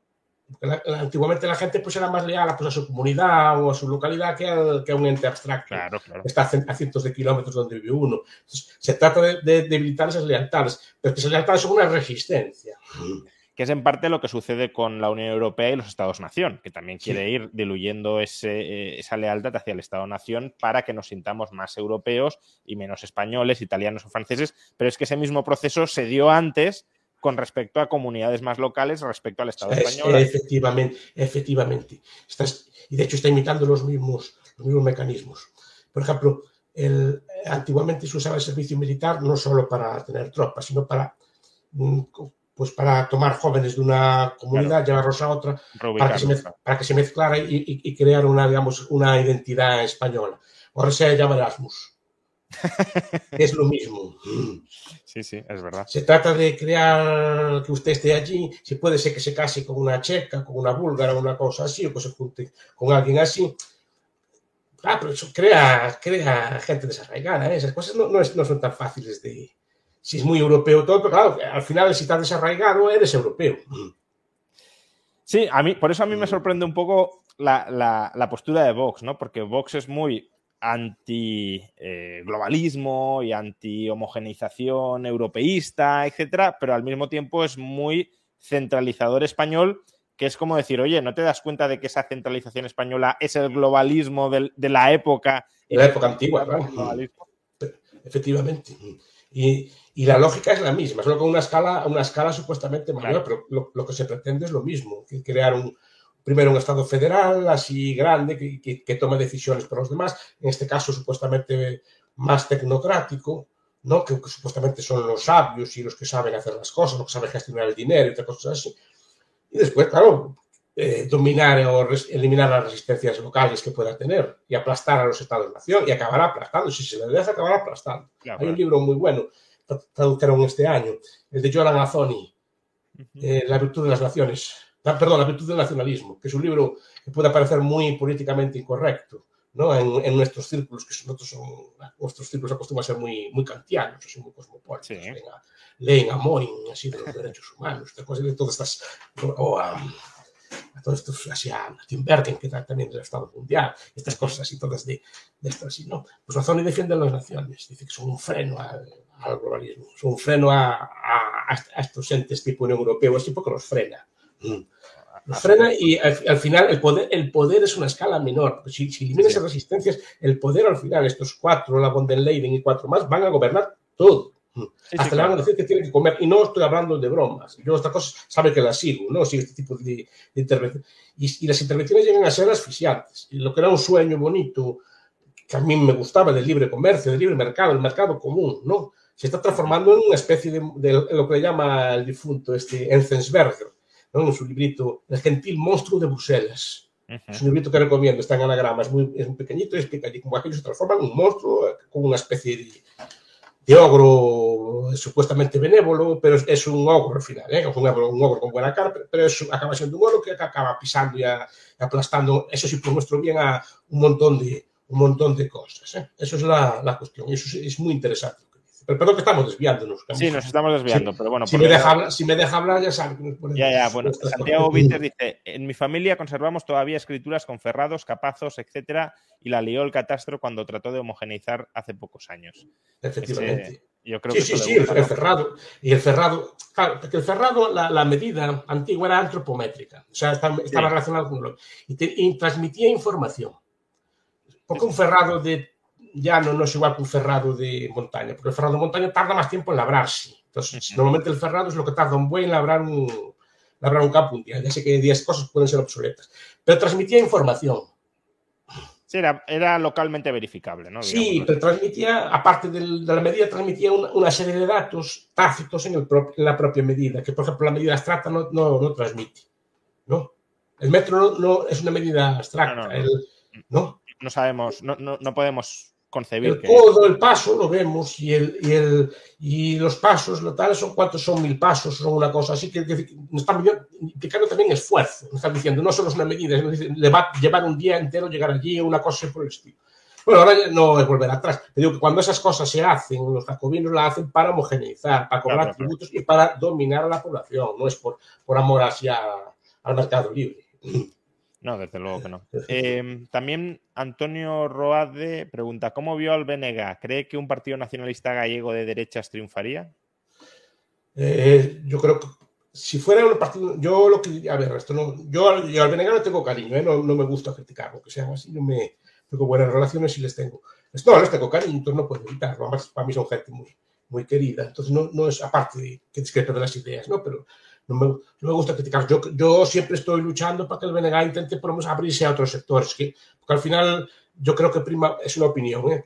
La- la- antiguamente la gente pues, era más leal a, pues, a su comunidad o a su localidad que, al- que a un ente abstracto. Claro, claro. Está a cien- a cientos de kilómetros donde vive uno. Entonces, se trata de, de debilitar esas lealtades, pero que esas lealtades son una resistencia. Que es en parte lo que sucede con la Unión Europea y los Estados-Nación, que también Sí. quiere ir diluyendo ese, eh, esa lealtad hacia el Estado-Nación para que nos sintamos más europeos y menos españoles, italianos o franceses. Pero es que ese mismo proceso se dio antes con respecto a comunidades más locales respecto al Estado Es- español. efectivamente, efectivamente. Estás- y de hecho está imitando los mismos, los mismos mecanismos. Por ejemplo, el, antiguamente se usaba el servicio militar no solo para tener tropas, sino para, mm, pues para tomar jóvenes de una comunidad, llevarlos a otra, para que se, mez- para que se mezclara y, y- y crear una, digamos, una identidad española. Ahora se llama Erasmus. Es lo mismo. Sí, sí, es verdad. Se trata de crear que usted esté allí, si puede ser que se case con una checa, con una búlgara, una cosa así, o que se junte con alguien así. Ah, pero eso crea, crea gente desarraigada, ¿eh? esas cosas no, no es- no son tan fáciles de... Si es muy europeo todo, pero claro, al final si estás desarraigado eres europeo. Sí, a mí, por eso a mí me sorprende un poco la, la- la postura de Vox, ¿no? Porque Vox es muy anti-globalismo y anti-homogeneización europeísta, etcétera, pero al mismo tiempo es muy centralizador español, que es como decir, oye, ¿no te das cuenta de que esa centralización española es el globalismo del- de la época? De la época antigua. Globalismo. Efectivamente. Y, y la lógica es la misma, solo con una escala, una escala supuestamente mayor, Claro. pero lo, lo que se pretende es lo mismo, que crear un, primero un Estado federal así grande que, que, que tome decisiones por los demás, en este caso supuestamente más tecnocrático, ¿no? que, que supuestamente son los sabios y los que saben hacer las cosas, los que saben gestionar el dinero y otras cosas así. Y después, claro, eh, dominar o eliminar las resistencias locales que pueda tener y aplastar a los estados-nación y acabar aplastando. Si se le deja, acabar aplastando. Claro, Hay un libro muy bueno, tra- tradujeron este año, el de Joran Azzoni, Ujú. eh, La virtud de las naciones, perdón, La virtud del nacionalismo, que es un libro que puede parecer muy políticamente incorrecto, ¿no? En, en nuestros círculos, que nosotros son, nuestros círculos acostumbran a ser muy, muy kantianos, así muy cosmopolitas, Sí. leen, a, leen a Morin, así de los derechos humanos, de cosas de todas estas, o a, a todos estos, así a Tim Bergen, que también del Estado Mundial, estas cosas así todas de, de esto así, ¿no? Pues Azzoni defiende las naciones, dice que son un freno al, al globalismo, son un freno a, a, a estos entes tipo Unión Europea, así porque los frena. Mm. Los frena y al, al final el poder, el poder es una escala menor. Si, si eliminas Sí. esas resistencias, el poder al final, estos cuatro, la von der Leyen y cuatro más, van a gobernar todo. Sí, sí, Hasta le van a decir que tienen que comer. Y no estoy hablando de bromas. Yo esta cosa sabe que la sigo, ¿no? Sigo este tipo de, de intervención. Y, y las intervenciones llegan a ser asfixiantes. Y lo que era un sueño bonito, que a mí me gustaba del libre comercio, del libre mercado, el mercado común, ¿no? Se está transformando en una especie de, de lo que le llama el difunto este Enzensberger, ¿no? En su librito El gentil monstruo de Bruselas. Es Ujú. un librito que recomiendo, está en anagrama, es muy, es muy pequeñito explica allí cómo aquello se transforma en un monstruo, con una especie de, de ogro eh, supuestamente benévolo, pero es, es un ogro al final, ¿eh? Es un, ogro, un ogro con buena cara, pero- pero es- acaba siendo un ogro que acaba pisando y, a- y aplastando, eso sí, por nuestro bien, a un montón de, un montón de cosas. ¿eh? Eso es la, la cuestión, y eso es, es muy interesante. Pero perdón que estamos desviándonos. Sí, nos estamos desviando, pero bueno. si, me deja hablar, si me deja hablar, ya sabe que nos ponemos Ya, ya, bueno, Santiago. Víter dice, en mi familia conservamos todavía escrituras con ferrados, capazos, etcétera, y la lió el catastro cuando trató de homogeneizar hace pocos años. Efectivamente. Ese- yo creo Sí, que sí, sí, el, gusta, el ferrado. Y el ferrado, claro, porque el ferrado, la, la medida antigua era antropométrica, o sea, estaba, estaba Sí. relacionado con lo. Y, te- y transmitía información. Porque un ferrado de llano no es igual que un ferrado de montaña, porque el ferrado de montaña tarda más tiempo en labrarse. Entonces, normalmente el ferrado es lo que tarda un buen en labrar un, labrar un campo un día. Ya sé que 10 cosas pueden ser obsoletas, pero transmitía información. Sí, era, era localmente verificable, ¿no? Sí, pero transmitía, aparte del- de la medida, transmitía una, una serie de datos tácitos en, el pro- en la propia medida, que por ejemplo la medida abstracta no, no, no transmite. ¿no? El metro no, no es una medida abstracta. No, no, no. El, ¿no? No sabemos, no, no, no podemos concebir El que. codo, el paso, lo vemos, y, el, y, el, y los pasos, lo tal, son cuántos son mil pasos, son una cosa así, que, que, están indicando también esfuerzo. Están diciendo, no solo es una medida, le va a llevar un día entero llegar allí, una cosa por el estilo. Bueno, ahora no es volver atrás. Te digo que cuando esas cosas se hacen, los jacobinos las hacen para homogeneizar, para cobrar Claro, claro. tributos y para dominar a la población, no es por, por amor hacia al mercado libre. No, desde luego que no. Eh, también Antonio Roade pregunta: ¿Cómo vio al BNG? ¿Cree que un partido nacionalista gallego de derechas triunfaría? Eh, yo creo que si fuera un partido, yo lo que a ver, esto no, yo, yo al Benegar le tengo cariño, ¿eh? no, no me gusta criticar, porque sean así, no me tengo buenas relaciones y les tengo. No, les tengo cariño, entonces no puedo evitarlo. Además, para mí son gente muy, muy querida, entonces no, no es aparte de que discrepo de las ideas, ¿no? Pero no me, no me gusta criticar. Yo, yo siempre estoy luchando para que el BNG intente por lo menos abrirse a otros sectores, que, porque al final yo creo que prima, es una opinión, ¿eh?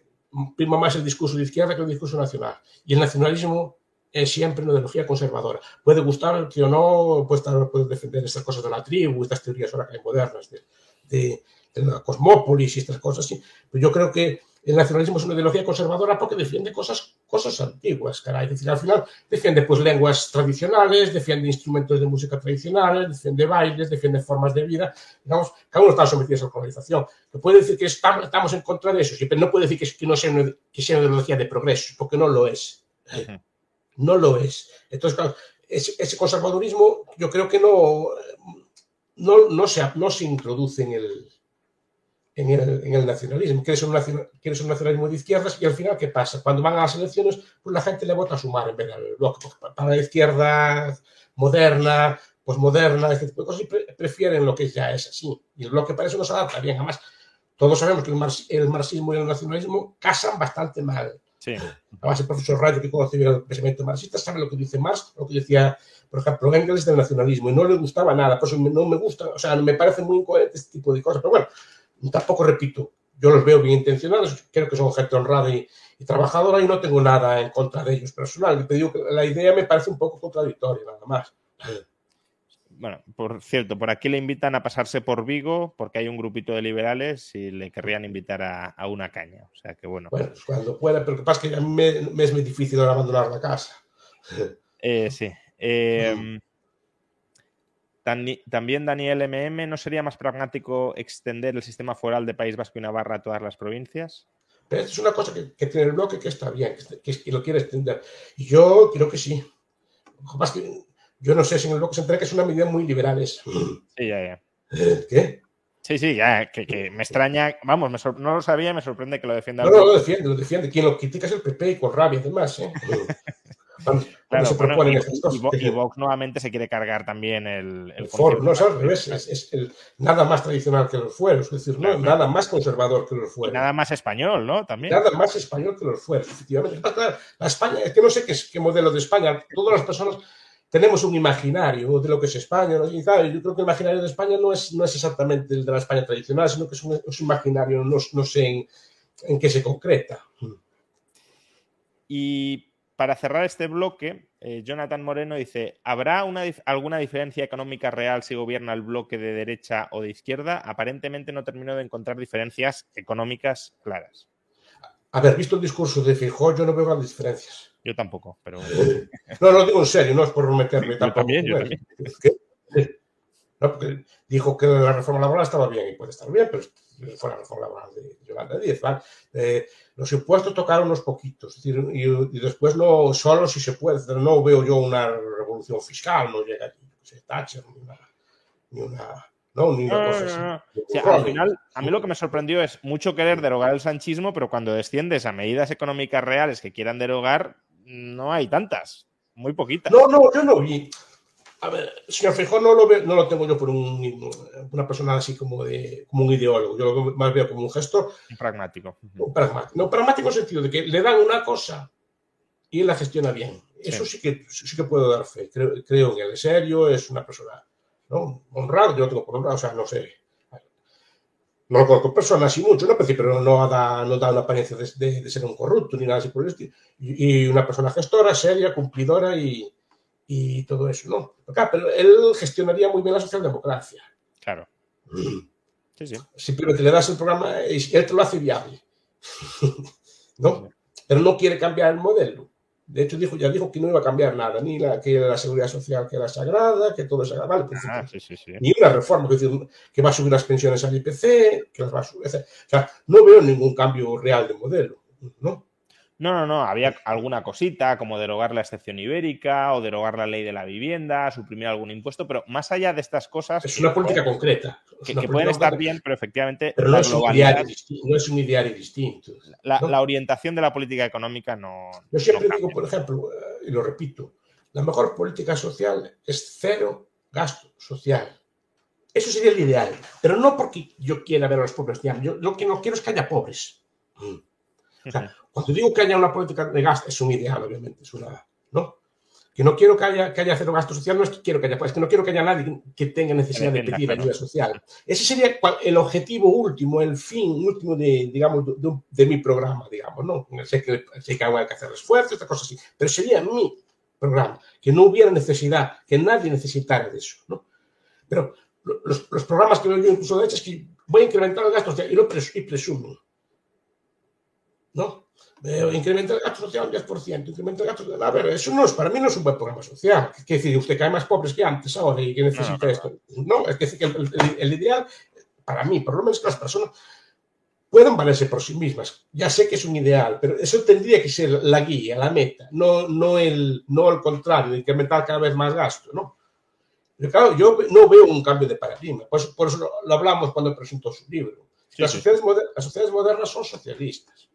prima más el discurso de izquierda que el discurso nacional. Y el nacionalismo es siempre una ideología conservadora. Puede gustar que o no, puede, estar, puede defender estas cosas de la tribu, estas teorías ahora que hay modernas de, de, de la cosmópolis y estas cosas así. Pero yo creo que el nacionalismo es una ideología conservadora porque defiende cosas, cosas antiguas, caray. Es decir, al final defiende pues lenguas tradicionales, defiende instrumentos de música tradicionales, defiende bailes, defiende formas de vida. Digamos, cada uno está sometido a la colonización. Que puede decir que estamos en contra de eso, pero no puede decir que, no sea una, que sea una ideología de progreso, porque no lo es. Ujú. No lo es. Entonces, claro, ese, ese conservadurismo yo creo que no, no, no, se, no se introduce en el, en el, en el nacionalismo. Quiere ser, un nacional, quiere ser un nacionalismo de izquierdas y al final, ¿qué pasa? Cuando van a las elecciones, pues la gente le vota a sumar en vez del bloque. Pues, para la izquierda moderna, pues moderna, este tipo de cosas, y pre- prefieren lo que ya es así. Y el bloque para eso no se adapta bien. Además, todos sabemos que el, marx- el marxismo y el nacionalismo casan bastante mal. Sí. Además, el profesor Rayo, que conoce bien el pensamiento marxista, sabe lo que dice Marx, lo que decía, por ejemplo, Engels del nacionalismo, y no le gustaba nada. Por eso no me gusta, o sea, me parece muy incoherente este tipo de cosas. Pero bueno, tampoco repito, yo los veo bien intencionados, creo que son gente honrada y, y trabajadora y no tengo nada en contra de ellos personal. Te digo que la idea me parece un poco contradictoria, nada más. Bueno, por cierto, por aquí le invitan a pasarse por Vigo porque hay un grupito de liberales y le querrían invitar a, a una caña. O sea que bueno. Bueno, pues cuando pueda, pero lo que pasa es que a mí me, me es muy difícil ahora abandonar la casa. Eh, sí. Eh, También Daniel MM, ¿no sería más pragmático extender el sistema foral de País Vasco y Navarra a todas las provincias? Pero es una cosa que, que tiene el bloque que está bien, que, que, que lo quiere extender. Y yo creo que sí. Que que yo no sé si en el bloque se entera que es una medida muy liberal. Es, Sí, ya, ya. ¿Qué? Sí, sí, ya, que, que me extraña, vamos, me sor- no lo sabía y me sorprende que lo defienda. No, no, lo defiende, lo defiende. Quien lo critica es el PP y con rabia, además. ¿eh? Cuando, cuando Claro, se bueno, proponen y, Vox nuevamente se quiere cargar también el, el El no, es al de- revés, es, es el, nada más tradicional que los fueros, es decir, no, Claro, claro. nada más conservador que los y fueros. nada más español, ¿no? También. Nada más español que los fueros, efectivamente. Claro, La España, es que no sé qué, es- qué modelo de España. Todas las personas tenemos un imaginario de lo que es España. ¿no? Y claro, yo creo que el imaginario de España no es, no es exactamente el de la España tradicional, sino que es un, es un imaginario, no, no sé en, en qué se concreta. Y para cerrar este bloque, eh, Jonathan Moreno dice, ¿habrá una dif- alguna diferencia económica real si gobierna el bloque de derecha o de izquierda? Aparentemente no termino de encontrar diferencias económicas claras. Haber visto el discurso de Fijó, yo no veo grandes diferencias. Yo tampoco, pero... No, lo digo en serio, no es por meterme tampoco. también, yo Bueno, también. ¿qué? No, porque dijo que la reforma laboral estaba bien y puede estar bien, pero fue la reforma laboral de Yolanda Díaz. ¿vale? Eh, los impuestos tocaron unos poquitos, es decir, y, y después no, solo si se puede, no veo yo una revolución fiscal, no llega aquí, no sé, Thatcher, ni una, ni una, no, ni una cosa así. O sea, al final, a mí lo que me sorprendió es mucho querer derogar el sanchismo, pero cuando desciendes a medidas económicas reales que quieran derogar, no hay tantas, muy poquitas. No, no, yo no vi. A ver, señor Feijóo no lo, ve, no lo tengo yo por un, una persona así como, de, como un ideólogo. Yo lo más veo como un gestor. Un pragmático. Un pragmático. No, pragmático en el sentido de que le dan una cosa y él la gestiona bien. Eso sí, que, sí que puedo dar fe. Creo, creo que él es serio, es una persona ¿no? honrado. Yo lo tengo por honrado, o sea, no sé. No lo conozco persona así mucho, ¿no? pero no da, no da una apariencia de, de, de, ser un corrupto ni nada así por el estilo. Y, y una persona gestora, seria, cumplidora y, y todo eso, ¿no? Pero él gestionaría muy bien la socialdemocracia. Claro. Sí, sí. Simplemente le das el programa y él te lo hace viable. ¿No? Pero no quiere cambiar el modelo. De hecho, dijo, ya dijo que no iba a cambiar nada, ni la, que la seguridad social que era sagrada, que todo es sagrado. Ah, sí, sí, sí. Ni una reforma, que, que va a subir las pensiones al IPC, que las va a subir. O sea, no veo ningún cambio real de modelo, ¿no? No, no, no. Había alguna cosita como derogar la excepción ibérica o derogar la ley de la vivienda, suprimir algún impuesto, pero más allá de estas cosas. Es una política pueden, concreta. Que, que pueden estar bien, pero efectivamente. Pero no, es un ideario, no es un ideario distinto. La, ¿no? la, orientación de la política económica no. Yo siempre no digo, por ejemplo, y lo repito, la mejor política social es cero gasto social. Eso sería el ideal, pero no porque yo quiera ver a los pobres. Yo lo que no quiero es que haya pobres. O sea, cuando digo que haya una política de gasto, es un ideal, obviamente, es una, ¿no? Que no quiero que haya, que haya cero gasto social, no es que quiero que haya, es que no quiero que haya nadie que tenga necesidad de pedir ayuda social. Ese sería el objetivo último, el fin último de, digamos, de, de mi programa, digamos, ¿no? Sé que, sé que hay que hacer esfuerzos, estas cosas así, pero sería mi programa, que no hubiera necesidad, que nadie necesitara de eso, ¿no? Pero los, los programas que veo yo incluso de hecho es que voy a incrementar el gasto social y lo pres y presumen, ¿no? Eh, incrementa el gasto social un 10%, incrementa el gasto social. A ver, eso no es, para mí no es un buen programa social. ¿Qué decir? Usted cae más pobres que antes ahora y que necesita no, no, esto. No, es decir, que el, el, el, ideal, para mí, por lo menos que las personas puedan valerse por sí mismas. Ya sé que es un ideal, pero eso tendría que ser la guía, la meta, no, no, el, no el contrario, incrementar cada vez más gasto, ¿no? Pero claro, yo no veo un cambio de paradigma, por eso, por eso lo, lo, hablamos cuando presentó su libro. Sí, las, sí. Sociedades modernas, las sociedades modernas son socialistas.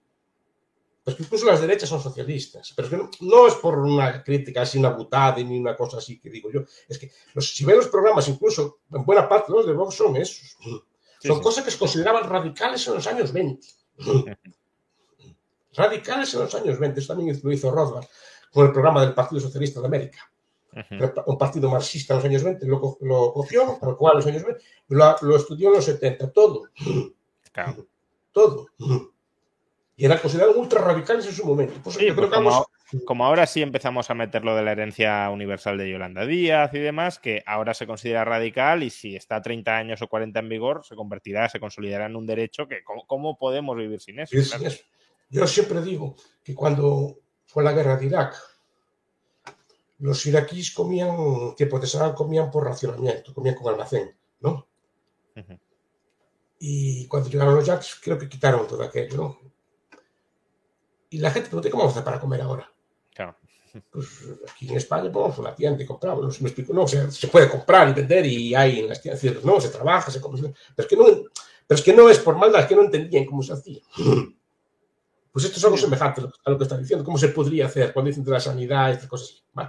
Pues que incluso las derechas son socialistas, pero es que no, no, es por una crítica así, una butada ni una cosa así que digo yo. Es que los, si ven los programas, incluso en buena parte los de Vox son esos. Son sí. cosas que se consideraban radicales en los años 20. radicales en los años 20. Eso también lo hizo Rothbard con el programa del Partido Socialista de América. Un partido marxista en los años 20 lo, lo cogió, tal cual en los años 20, lo, lo, estudió en los 70, todo. Claro. Todo y eran considerados ultra radicales en su momento. Pues sí, pues como, ahora sí empezamos a meter lo de la herencia universal de Yolanda Díaz y demás, que ahora se considera radical y si está 30 años o 40 en vigor, se convertirá, se consolidará en un derecho que ¿cómo, cómo podemos vivir sin eso? Es, claro. es, yo siempre digo que cuando fue la guerra de Irak, los iraquíes comían, que protestaban, comían por racionamiento, comían con almacén, ¿no? Uh -huh. Y cuando llegaron los Jacks, creo que quitaron todo aquello, ¿no? Y la gente pregunta, ¿cómo vamos a hacer para comer ahora? Claro. Pues aquí en España pues, vamos a una tienda y compramos, no, me explico, no, o sea, se puede comprar y vender y hay en las tiendas, no, se trabaja, se come, pero es que no, pero es, que no es por maldad, es que no entendían cómo se hacía. Pues esto es algo semejante a lo que están diciendo, cómo se podría hacer cuando dicen de la sanidad, estas cosas así. ¿vale?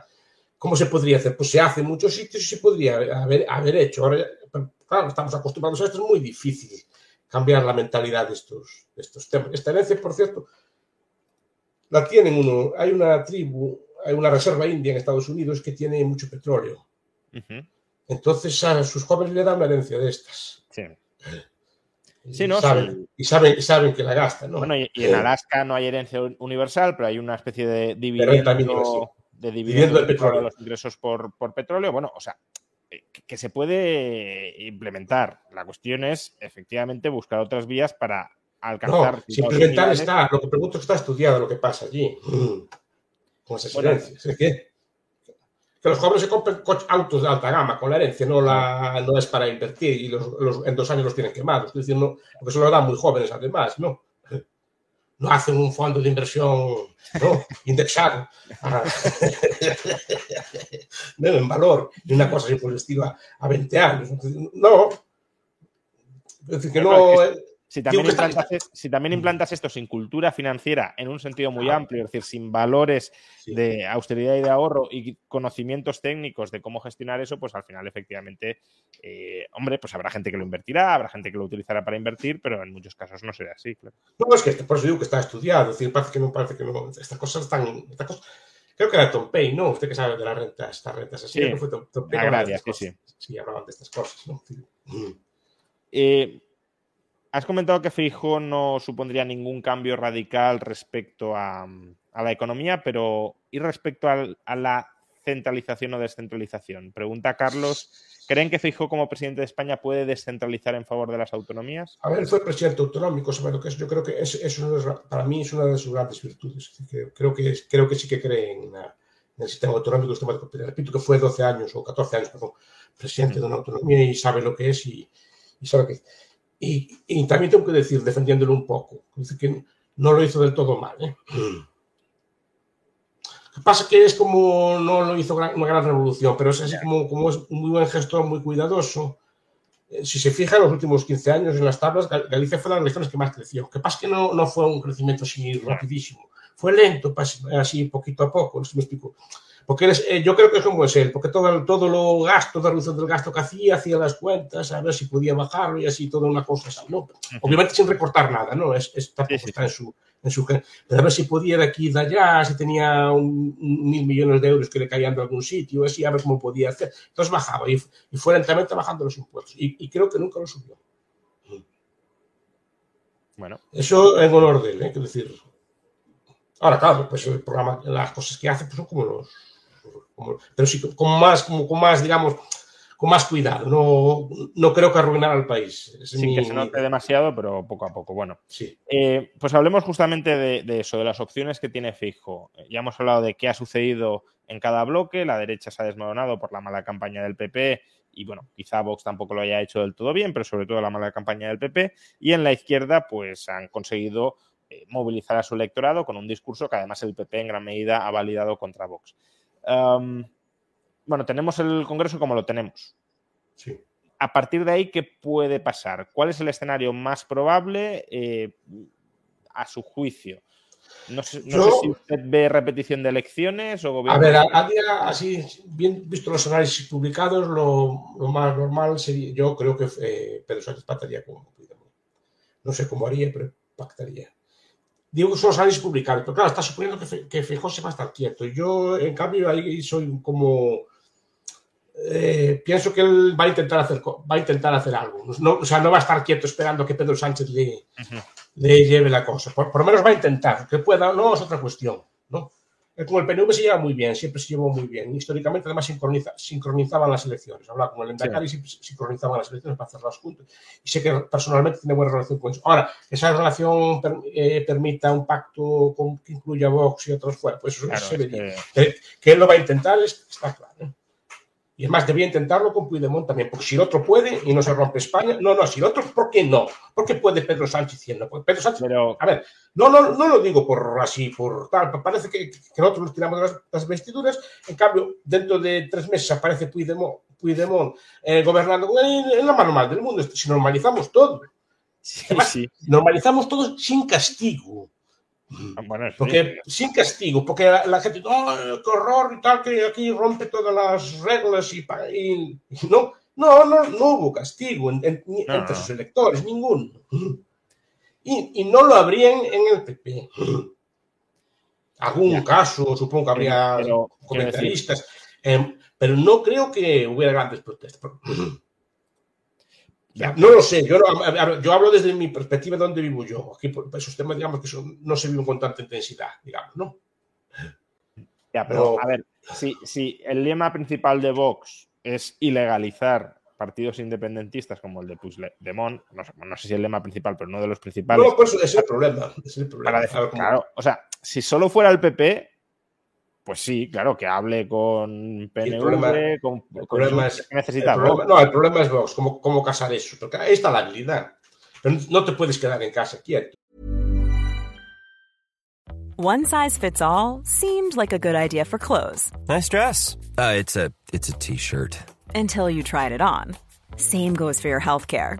¿Cómo se podría hacer? Pues se hace en muchos sitios y se podría haber, haber hecho. Ahora, claro, estamos acostumbrados a esto, es muy difícil cambiar la mentalidad de estos, de estos temas. Esta herencia, por cierto, la tienen uno, hay una tribu, hay una reserva india en Estados Unidos que tiene mucho petróleo. Uh -huh. Entonces a sus jóvenes le dan una herencia de estas. Sí. Y, sí, ¿no? saben, sí. y, saben, y saben que la gastan. ¿no? Bueno, y, y, en Alaska no hay herencia universal, pero hay una especie de dividendo, de dividendo del petróleo. los ingresos por, por petróleo. Bueno, o sea, que, que se puede implementar. La cuestión es, efectivamente, buscar otras vías para alcanzar. No, si implementar está, lo que pregunto es que está estudiado lo que pasa allí. Con esas bueno, herencias. Es que, que los jóvenes se compren autos de alta gama con la herencia, no, la, no es para invertir y los, los, en dos años los tienen quemados. Es decir, no, porque se lo dan muy jóvenes además, ¿no? No hacen un fondo de inversión ¿no? indexado no, en valor, ni una cosa así por el estilo a, a 20 años. No. Es decir, que no. Si también, implantas, esto sin cultura financiera en un sentido muy amplio, es decir, sin valores de austeridad y de ahorro y conocimientos técnicos de cómo gestionar eso, pues al final efectivamente, eh, hombre, pues habrá gente que lo invertirá, habrá gente que lo utilizará para invertir, pero en muchos casos no será así. Claro. No, es que por eso digo que está estudiado, es decir, parece que no, parece que no, estas cosas están... creo que era Tom Payne, ¿no? Usted que sabe de las rentas, estas rentas así, sí. fue Tom, Payne. sí, sí. Sí, hablaban de estas cosas, ¿no? Eh, Has comentado que Fijo no supondría ningún cambio radical respecto a, la economía, pero ¿y respecto a, la centralización o descentralización? Pregunta Carlos, ¿creen que Fijo como presidente de España puede descentralizar en favor de las autonomías? A ver, fue presidente autonómico, lo que es? Yo creo que es, para mí es una de sus grandes virtudes. creo, que, creo que sí que cree en, el sistema autonómico, el sistema de Repito que fue 12 años o 14 años, perdón, presidente de una autonomía y sabe lo que es y, y sabe que y, también tengo que decir, defendiéndolo un poco, que no lo hizo del todo mal. ¿eh? Lo que pasa que es como, no lo hizo una gran revolución, pero es así como, como es un muy buen gestor, muy cuidadoso. Eh, si se fija en los últimos 15 años en las tablas, Galicia fue de las regiones que más creció. Lo que pasa que no, no fue un crecimiento así rapidísimo. Fue lento, así poquito a poco, no sé si me explico. Porque eh, yo creo que es como es él, porque todo, todo lo gasto, de reducción del gasto que hacía, hacía las cuentas, a ver si podía bajarlo y así toda una cosa así, ¿no? Obviamente sin recortar nada, ¿no? Es, está en su, en su... Pero a ver si podía de aquí y de allá, si tenía un, mil millones de euros que le caían de algún sitio, así, a ver cómo podía hacer. Entonces bajaba y, y fue lentamente bajando los impuestos. Y, creo que nunca lo subió. Bueno. Eso en honor de él, ¿eh? decir... Ahora, claro, pues el programa, las cosas que hace pues son como los pero sí con más, como, con más, digamos, con más cuidado. No, no creo que arruinar al país. Sin que se note demasiado, pero poco a poco. Bueno, sí. Eh, pues hablemos justamente de, eso, de las opciones que tiene Fijo. Ya hemos hablado de qué ha sucedido en cada bloque. La derecha se ha desmoronado por la mala campaña del PP y bueno, quizá Vox tampoco lo haya hecho del todo bien, pero sobre todo la mala campaña del PP. Y en la izquierda, pues han conseguido eh, movilizar a su electorado con un discurso que además el PP en gran medida ha validado contra Vox bueno, tenemos el Congreso como lo tenemos. Sí. A partir de ahí, ¿qué puede pasar? ¿Cuál es el escenario más probable eh, a su juicio? No, sé, si usted ve repetición de elecciones o gobierno. A ver, a, día así, bien visto los análisis publicados, lo, más normal sería, yo creo que eh, Pedro Sánchez pactaría con No sé cómo haría, pero pactaría digo que son los análisis publicados, pero claro, está suponiendo que, que se va a estar quieto. Yo, en cambio, ahí soy como... Eh, pienso que él va a intentar hacer, va a intentar hacer algo. No, o sea, no va a estar quieto esperando que Pedro Sánchez le, le lleve la cosa. Por, por, lo menos va a intentar. Que pueda, no es otra cuestión. Como el PNV se lleva muy bien, siempre se llevó muy bien. Históricamente, además, sincroniza, sincronizaban las elecciones. Hablaba con el Endacari y sincronizaban las elecciones para hacerlas juntos. Y sé que personalmente tiene buena relación con eso. Ahora, esa relación eh, permita un pacto con, que incluya Vox y otros fuera, pues eso se vería. Que... él lo va a intentar, está claro. ¿eh? Y es más, debía intentarlo con Puigdemont también, porque si el otro puede y no se rompe España, no, no, si el otro, ¿por qué no? ¿Por qué puede Pedro Sánchez diciendo? Pues Pedro Sánchez, a ver, no, no, no lo digo por así, por tal, parece que, nosotros nos tiramos las, las, vestiduras, en cambio, dentro de tres meses aparece Puigdemont, Puigdemont eh, gobernando en la mano mal del mundo, si normalizamos todo. sí. Normalizamos todo sin castigo. Ah, bueno, porque sin castigo, porque la, gente, oh, qué horror y tal, que aquí rompe todas las reglas y, y, no, no, no, no hubo castigo entre sus electores, ninguno. Y, y, no lo habrían en el PP. Algún caso, supongo que habría comentaristas, eh, pero no creo que hubiera grandes protestas. No lo sé, yo, yo hablo desde mi perspectiva de donde vivo yo. Aquí esos temas, digamos, que no se viven con tanta intensidad, digamos, ¿no? Ya, pero, a ver, si, si el lema principal de Vox es ilegalizar partidos independentistas como el de Puigdemont, no, no sé si es el lema principal, pero uno de los principales. No, pues es el problema. Es el problema. claro, o sea, si solo fuera el PP, pues sí, claro, que hable con PNV, con, el problema es, necesita No, el problema es Vox, cómo, cómo casar eso, porque ahí está la habilidad. Pero no te puedes quedar en casa quieto. One size fits all seemed like a good idea for clothes. Nice dress. Uh, it's a it's a t-shirt. Until you tried it on. Same goes for your healthcare.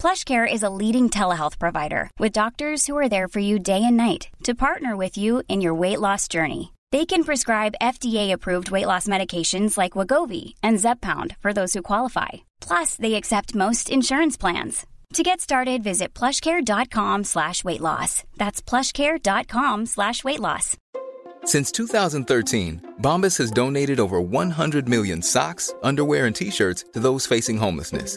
PlushCare is a leading telehealth provider with doctors who are there for you day and night to partner with you in your weight loss journey. They can prescribe FDA-approved weight loss medications like Wagovi and Zepbound for those who qualify. Plus, they accept most insurance plans. To get started, visit plushcare.com slash weight loss. That's plushcare.com slash weight loss. Since 2013, Bombas has donated over 100 million socks, underwear, and T-shirts to those facing homelessness.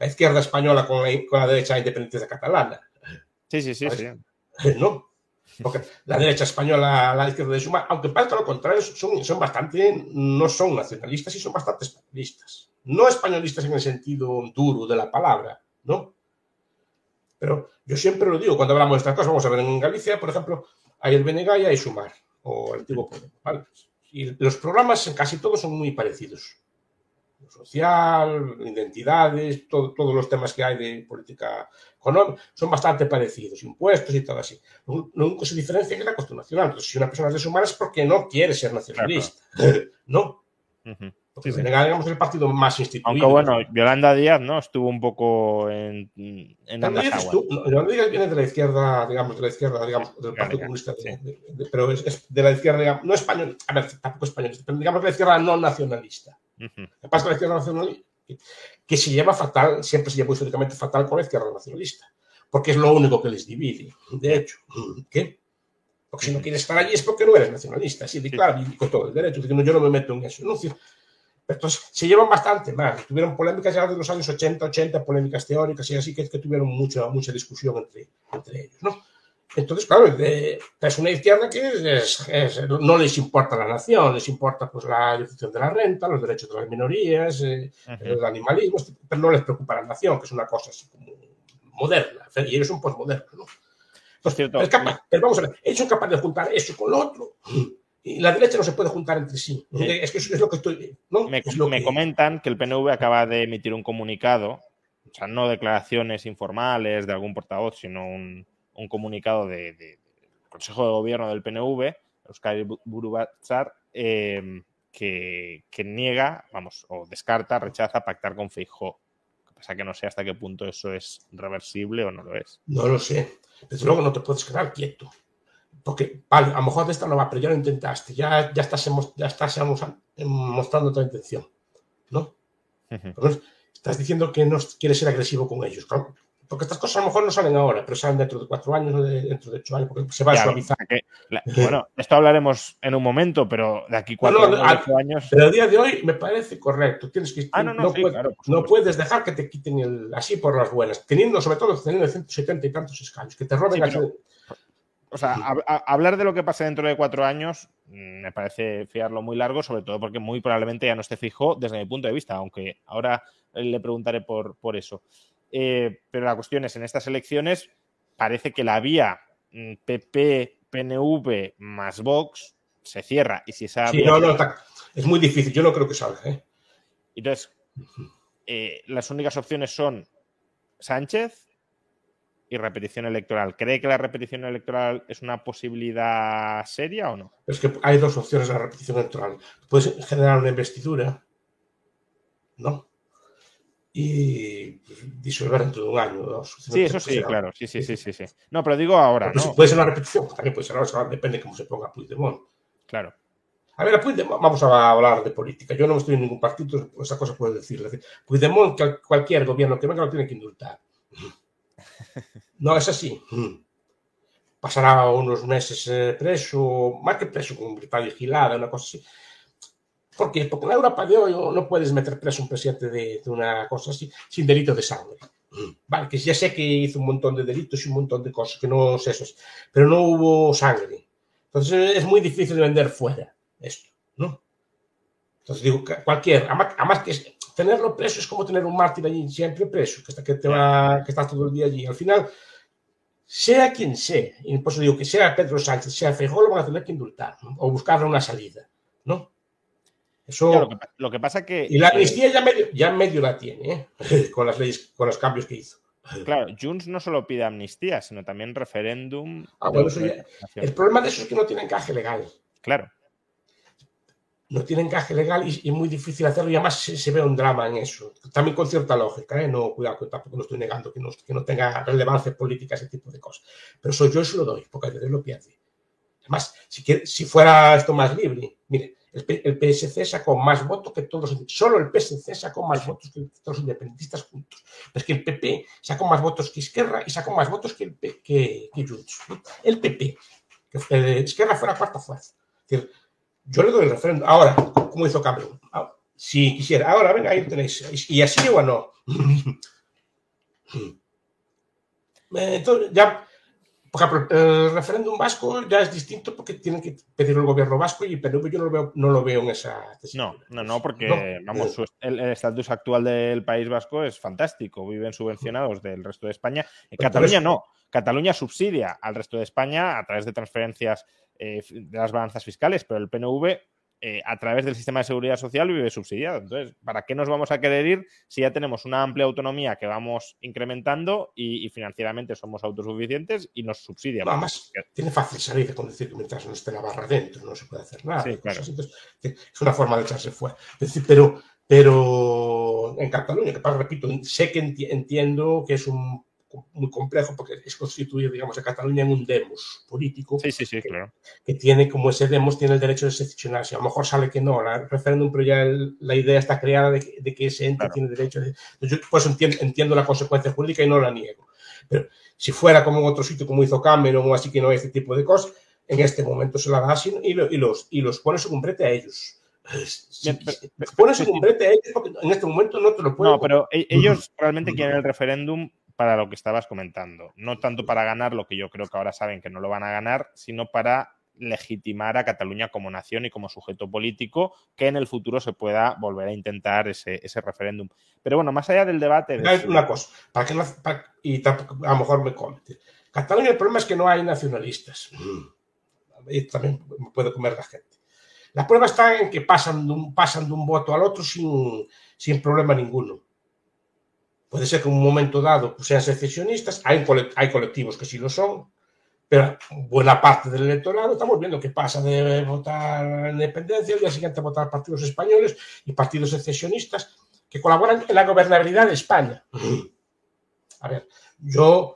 La izquierda española con la, con la derecha independiente catalana. Sí, sí, sí, sí. ¿No? Porque la derecha española, la izquierda de Suma, aunque parece lo contrario, son, son bastante, no son nacionalistas y son bastante españolistas. No españolistas en el sentido duro de la palabra, ¿no? Pero yo siempre lo digo cuando hablamos de estas cosas. Vamos a ver, en Galicia, por ejemplo, hay el BNG y hay Sumar, o el antiguo Podemos, ¿vale? Y los programas en casi todos son muy parecidos. Social, identidades, todo, todos los temas que hay de política económica son bastante parecidos, impuestos y todo así. Lo único que se diferencia es la cuestión nacional. Entonces, si una persona es de es porque no quiere ser nacionalista. Claro. no. Uh -huh. Sí, sí. digamos, el partido más instituido. Aunque bueno, Yolanda Díaz no estuvo un poco en, en ambas Díaz Yolanda Díaz viene de la izquierda, digamos, de la izquierda, digamos, del Partido Comunista, de, sí. de- de- pero es, es de la izquierda, digamos, no español, a ver, tampoco español, pero digamos de la izquierda no nacionalista. Ujú. Lo que pasa con la izquierda nacionalista, que, se lleva fatal, siempre se llevó históricamente fatal con la izquierda nacionalista, porque es lo único que les divide, de hecho. ¿Qué? Porque si no quieres estar allí es porque no eres nacionalista, así de Sí. claro, y con todo el derecho, yo no me meto en eso. ¿no? Es decir, entonces, se llevan bastante mal. Tuvieron polémicas ya de los años 80, 80, polémicas teóricas y así que, que tuvieron mucha, mucha discusión entre, entre ellos, ¿no? Entonces, claro, es una izquierda que es- es- no les importa la nación, les importa pues, la ejecución de la renta, los derechos de las minorías, eh, el animalismo, pero no les preocupa la nación, que es una cosa así como moderna, y ellos son posmodernos, ¿no? Entonces, es capaz- pero vamos a ver, ellos son capaces de juntar eso con lo otro, y la derecha no se puede juntar entre sí. Sí. Es que eso es lo que estoy... ¿no? Me, Es lo me que- comentan que el PNV acaba de emitir un comunicado, o sea, no declaraciones informales de algún portavoz, sino un, un comunicado de, de- del Consejo de Gobierno del PNV, Euskadi Burubatzar, eh, que, que niega, vamos, o descarta, rechaza pactar con Feijóo. Lo que pasa que no sé hasta qué punto eso es reversible o no lo es. No lo sé. Desde luego no te puedes quedar quieto. Porque, vale, a lo mejor de esta no va, pero ya lo intentaste. Ya, ya estás, ya estás mostrando otra intención. ¿No? Estás diciendo que no quieres ser agresivo con ellos. Claro. Porque estas cosas a lo mejor no salen ahora, pero salen dentro de cuatro años o de- dentro de ocho años, porque se va a Ya, suavizar. que la- bueno, esto hablaremos en un momento, pero de aquí cuatro no, ocho años. Pero el día de hoy me parece correcto. Tienes que, Ah, no, no, sí, puedes, claro, dejar que te quiten el, así por las buenas, teniendo sobre todo teniendo 170 y tantos escaños, que te roben Sí, pero- O sea, a- hablar de lo que pase dentro de cuatro años mm, me parece fiarlo muy largo, sobre todo porque muy probablemente ya no esté fijo desde mi punto de vista, aunque ahora eh, le preguntaré por, por eso. Eh, pero la cuestión es, en estas elecciones parece que la vía mm, PP, PNV más Vox se cierra. Y si esa Sí, vía no, no, está- es muy difícil. Yo no creo que salga. ¿eh? entonces, eh, las únicas opciones son Sánchez y repetición electoral. ¿Cree que la repetición electoral es una posibilidad seria o no? Es que hay dos opciones de la repetición electoral. Puedes generar una investidura, ¿no? Y pues, disolver dentro de un año. o dos. Sí, eso sí, claro. Sí, sí, sí, sí, sí. No, pero digo ahora, Pues ¿no? Puede ser una repetición, también puede ser ahora, depende de cómo se ponga Puigdemont. Claro. A ver, a Puigdemont, vamos a hablar de política. Yo no estoy en ningún partido, esa cosa puedo decir. Puigdemont, cual- cualquier gobierno que venga lo tiene que indultar. No es así. Pasará unos meses eh, preso, más que preso, con libertad vigilada, una cosa así. ¿Por qué? Porque en la Europa de hoy no puedes meter preso a un presidente de, de una cosa así sin delito de sangre. Vale, que ya sé que hizo un montón de delitos y un montón de cosas, que no sé eso, pero no hubo sangre. Entonces es muy difícil de vender fuera esto, ¿no? Entonces digo, cualquier, además, que tenerlo preso es como tener un mártir allí siempre preso, que está, que te va, que está todo el día allí. Al final, sea quien sea, y por eso digo que sea Pedro Sánchez, sea Feijóo, lo van a tener que indultar, ¿no? o buscarle una salida, ¿no? Eso, lo, que, lo que pasa que. y la eh, amnistía ya medio, ya medio la tiene, ¿eh? con las leyes, con los cambios que hizo. claro, Junts no solo pide amnistía, sino también referéndum. Ah, bueno, eso ya-. El problema de eso es que no tiene encaje legal. Claro. No tiene encaje legal y, y muy difícil hacerlo y además se, ve un drama en eso. También con cierta lógica, ¿eh? No, cuidado, que tampoco no estoy negando que no, que no tenga relevancia política ese tipo de cosas. Pero soy yo se lo doy, porque a lo pierde. Además, si, si fuera esto más libre, mire, el, el PSC sacó más votos que todos, solo el PSC sacó más votos que todos los independentistas juntos. Es que el PP sacó más votos que Esquerra y sacó más votos que, el que, que Junts. El PP, que eh, fue la cuarta fuerza. Es decir, yo le doy el referéndum. Ahora, como hizo Cameron, Ah, si quisiera, ahora venga, ahí tenéis. ¿Y así o no? Eh, Entonces, ya, por ejemplo, el referéndum vasco ya es distinto porque tienen que pedir el gobierno vasco y el PNV yo no lo veo, no lo veo en esa No, no, no, porque No. vamos, su- el estatus actual del País Vasco es fantástico. Viven subvencionados del resto de España. En Cataluña no. Cataluña subsidia al resto de España a través de transferencias eh, de las balanzas fiscales, pero el PNV eh, a través del sistema de seguridad social vive subsidiado. Entonces, ¿para qué nos vamos a querer ir si ya tenemos una amplia autonomía que vamos incrementando y, y financieramente somos autosuficientes y nos subsidia? Además, tiene fácil salir con decir que mientras no esté la barra dentro no se puede hacer nada. Sí, claro. Cosas así. Entonces, es una forma de echarse fuera. Es decir, pero, pero en Cataluña, que para, repito, sé que enti- entiendo que es un muy complejo porque es constituir, digamos, a Cataluña en un demos político Sí, sí, sí, claro. que tiene como ese demos tiene el derecho de secesionarse. A lo mejor sale que no, el referéndum, pero ya el- la idea está creada de que, de que ese ente Claro. tiene derecho. De, yo por eso entiendo, entiendo la consecuencia jurídica y no la niego. Pero si fuera como en otro sitio, como hizo Cameron o así que no hay este tipo de cosas, en este momento se la da así y, lo- y los, y los pone según brete a ellos. Bien, pero- pones según brete a ellos porque en este momento no te lo pueden. No, pero e- ellos realmente quieren el referéndum para lo que estabas comentando. No tanto para ganar lo que yo creo que ahora saben que no lo van a ganar, sino para legitimar a Cataluña como nación y como sujeto político que en el futuro se pueda volver a intentar ese, ese referéndum. Pero bueno, más allá del debate... de una cosa, para que no, para- y tampoco, a lo mejor me comentes. Cataluña el problema es que no hay nacionalistas. Y también me puede comer la gente. La prueba está en que pasan de un, pasan de un voto al otro sin, sin problema ninguno. Puede ser que en un momento dado sean secesionistas, hay, hay colectivos que sí lo son, pero buena parte del electorado estamos viendo que pasa de votar independencia al día siguiente votar partidos españoles y partidos secesionistas que colaboran en la gobernabilidad de España. A ver, yo,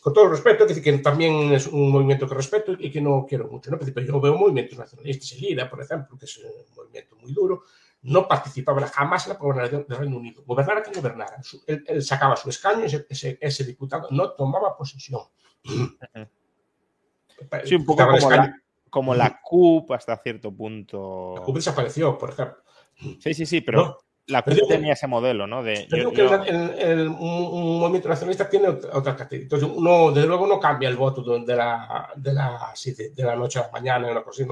con todo el respeto, que, también es un movimiento que respeto y que no quiero mucho, ¿no? pero yo veo movimientos nacionalistas, el IRA, por ejemplo, que es un movimiento muy duro, no participaba jamás en la gobernación del Reino Unido. Gobernara quien gobernara. Él, él sacaba su escaño, ese, ese, ese diputado no tomaba posesión. Sí, un poco como la, como la CUP hasta cierto punto. La CUP desapareció, por ejemplo. Sí, sí, sí, pero ¿no? La CUP tenía ese modelo, ¿no? De, Yo yo- que el- el- el- un, movimiento nacionalista tiene otra, otra categoría. Entonces, uno, desde luego, no cambia el voto de, la, de, la, sí, de, de la noche a la mañana, una cosa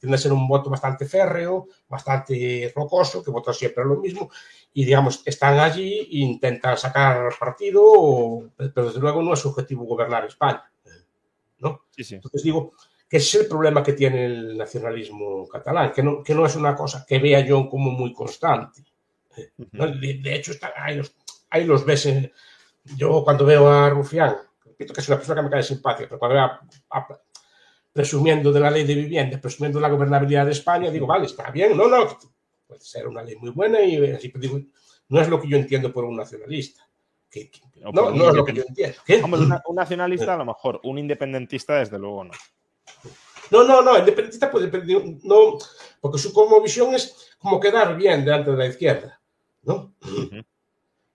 tiende a ser un voto bastante férreo, bastante rocoso, que vota siempre lo mismo. Y, digamos, están allí e intentan sacar partido, pero desde luego no es su objetivo gobernar España. ¿no? sí, sí. Entonces digo que es el problema que tiene el nacionalismo catalán, que no, que no es una cosa que vea yo como muy constante. ¿No? De, de hecho, está, ahí, los, ahí los ves. en- yo cuando veo a Rufián, repito que es una persona que me cae simpática, pero cuando veo a- a- presumiendo de la ley de vivienda, presumiendo de la gobernabilidad de España, digo, vale, está bien, no, no, puede ser una ley muy buena y así, pero digo, no es lo que yo entiendo por un nacionalista. Que- que- no, un no es lo que yo entiendo. ¿Qué? Hombre, una- un nacionalista a lo mejor, un independentista desde luego no. No, no, no, independentista puede no, porque su como visión es como quedar bien delante de la izquierda, ¿no? Ujú.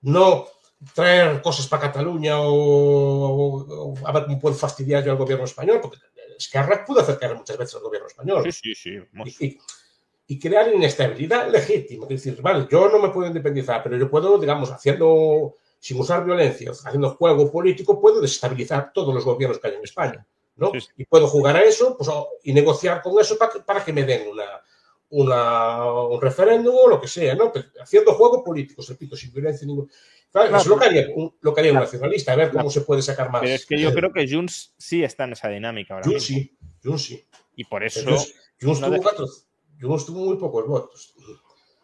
No, traer cosas para Cataluña o, o, o, a ver cómo puedo fastidiar yo al gobierno español, porque Esquerra pudo acercar muchas veces al gobierno español. Sí, sí, sí. Y, y, y, crear inestabilidad legítima. Es decir, vale, yo no me puedo independizar, pero yo puedo, digamos, haciendo, sin usar violencia, haciendo juego político, puedo desestabilizar todos los gobiernos que hay en España. ¿no? Sí, sí. Y puedo jugar a eso pues, y negociar con eso para que, para que me den una, una, un referéndum o lo que sea, ¿no? Pero haciendo juego político, repito, sin violencia ninguna. Claro, claro, es lo que haría, un, lo que haría claro. un nacionalista, a ver cómo se puede sacar más. Pero es que yo creo que Junts sí está en esa dinámica ahora Junts sí, Junts sí. Y por eso... Junts, Junts, no tuvo cuatro, Junts tuvo muy pocos votos.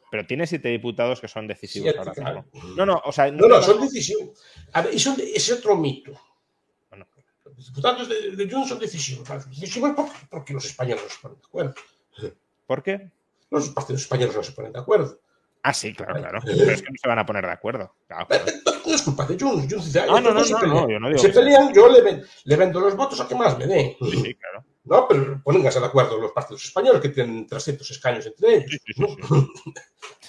Pero tiene siete diputados que son decisivos sí, ahora claro. No, no, o sea... No, no, no son decisivos. A ver, y son, ese otro mito. Bueno. Los diputados de, de Junts son decisivos. Decisivos porque, porque los españoles no se ponen de acuerdo. ¿Por qué? Los partidos españoles no se ponen de acuerdo. Ah, sí, claro, claro. Pero es que no se van a poner de acuerdo. Claro. No es culpa de Junts. Junts dice, ah, no, no, no, no, yo no digo se pelean, yo le, ven, le, vendo los votos a que más me den. Sí, sí, claro. No, pero pónganse de acuerdo los partidos españoles que tienen 300 escaños entre ellos.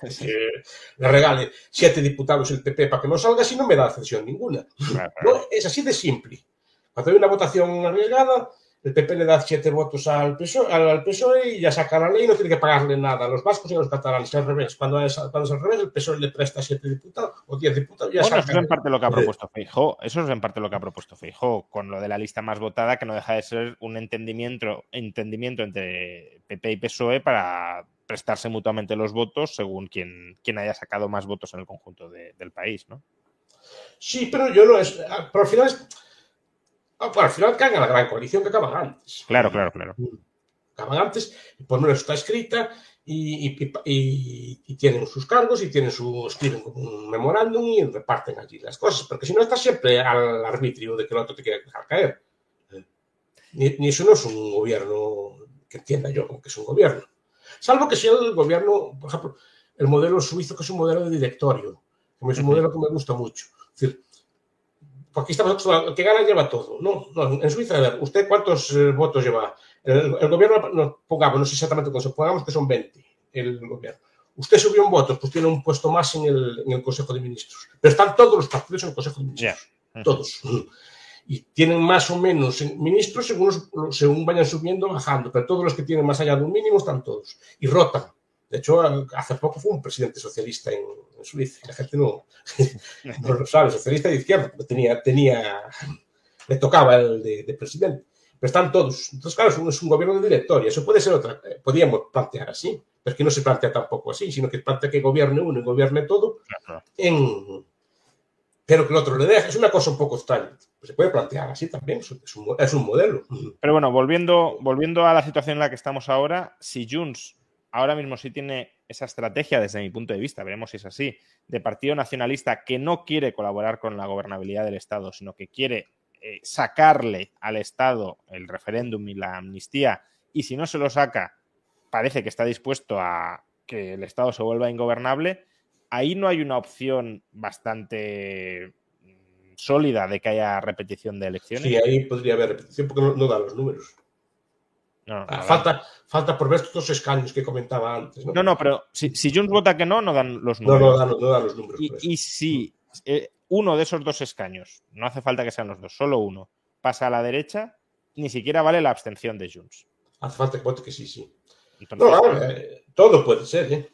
Sí. le regale siete diputados el PP para que no salga si no me da cesión ninguna. Claro, no, es así de simple. Cuando hay una votación arriesgada, el PP le da siete votos al PSOE, al PSOE y ya saca la ley y no tiene que pagarle nada a los vascos y a los catalanes. Al revés, cuando es, cuando es al revés, el PSOE le presta siete diputados o diez diputados. Ya bueno, saca eso es en parte lo que ha propuesto Feijó. Eso es en parte lo que ha propuesto Feijó, con lo de la lista más votada, que no deja de ser un entendimiento, entendimiento entre PP y PSOE para prestarse mutuamente los votos según quien, quien haya sacado más votos en el conjunto de, del país, ¿no? Sí, pero yo no es. Pero al final es Ah, pues al final cagan la gran coalición que acaban antes. Claro, claro, claro. Acaban antes, por lo menos está escrita y, y, y, y, tienen sus cargos y tienen su, escriben como un memorándum y reparten allí las cosas, porque si no está siempre al arbitrio de que el otro te quiere dejar caer. Ni, ni, eso no es un gobierno que entienda yo como que es un gobierno. Salvo que sea el gobierno, por ejemplo, el modelo suizo, que es un modelo de directorio, que es un modelo que me gusta mucho. Es decir, aquí estamos acostumbrados, el que gana lleva todo. No, no, en Suiza, a ver, ¿usted cuántos eh, votos lleva? El, el gobierno, no, pongamos, no sé exactamente cuántos, pongamos que son 20 el gobierno. Usted subió un voto, pues tiene un puesto más en el, en el Consejo de Ministros. Pero están todos los partidos en el Consejo de Ministros. Yeah. Todos. Y tienen más o menos ministros según, según vayan subiendo, bajando. Pero todos los que tienen más allá de un mínimo están todos. Y rotan. De hecho, hace poco fue un presidente socialista en, en Suiza. La gente no, no lo sabe, socialista de izquierda, tenía, tenía, le tocaba el de, de, presidente. Pero están todos. Entonces, claro, es un, es un gobierno de directoria. Eso puede ser otra. Eh, podríamos plantear así, pero es que no se plantea tampoco así, sino que plantea que gobierne uno y gobierne todo en, pero que el otro le deje. Es una cosa un poco extraña. Se puede plantear así también, es un, es un modelo. Pero bueno, volviendo, volviendo a la situación en la que estamos ahora, si Junts ahora mismo sí tiene esa estrategia, desde mi punto de vista, veremos si es así, de partido nacionalista que no quiere colaborar con la gobernabilidad del Estado, sino que quiere eh, sacarle al Estado el referéndum y la amnistía, y si no se lo saca, parece que está dispuesto a que el Estado se vuelva ingobernable, ahí no hay una opción bastante mm, sólida de que haya repetición de elecciones. Sí, ahí podría haber repetición porque no, no da los números. No, ah, falta, falta por ver estos escaños que comentaba antes. No, no, no pero si, si, Junts vota que no, no dan los números. No, no, dan, no dan los números. Y, y si eh, uno de esos dos escaños, no hace falta que sean los dos, solo uno, pasa a la derecha, ni siquiera vale la abstención de Junts. Hace falta que vote que sí, sí. Entonces, no, claro, eh, todo puede ser, ¿eh?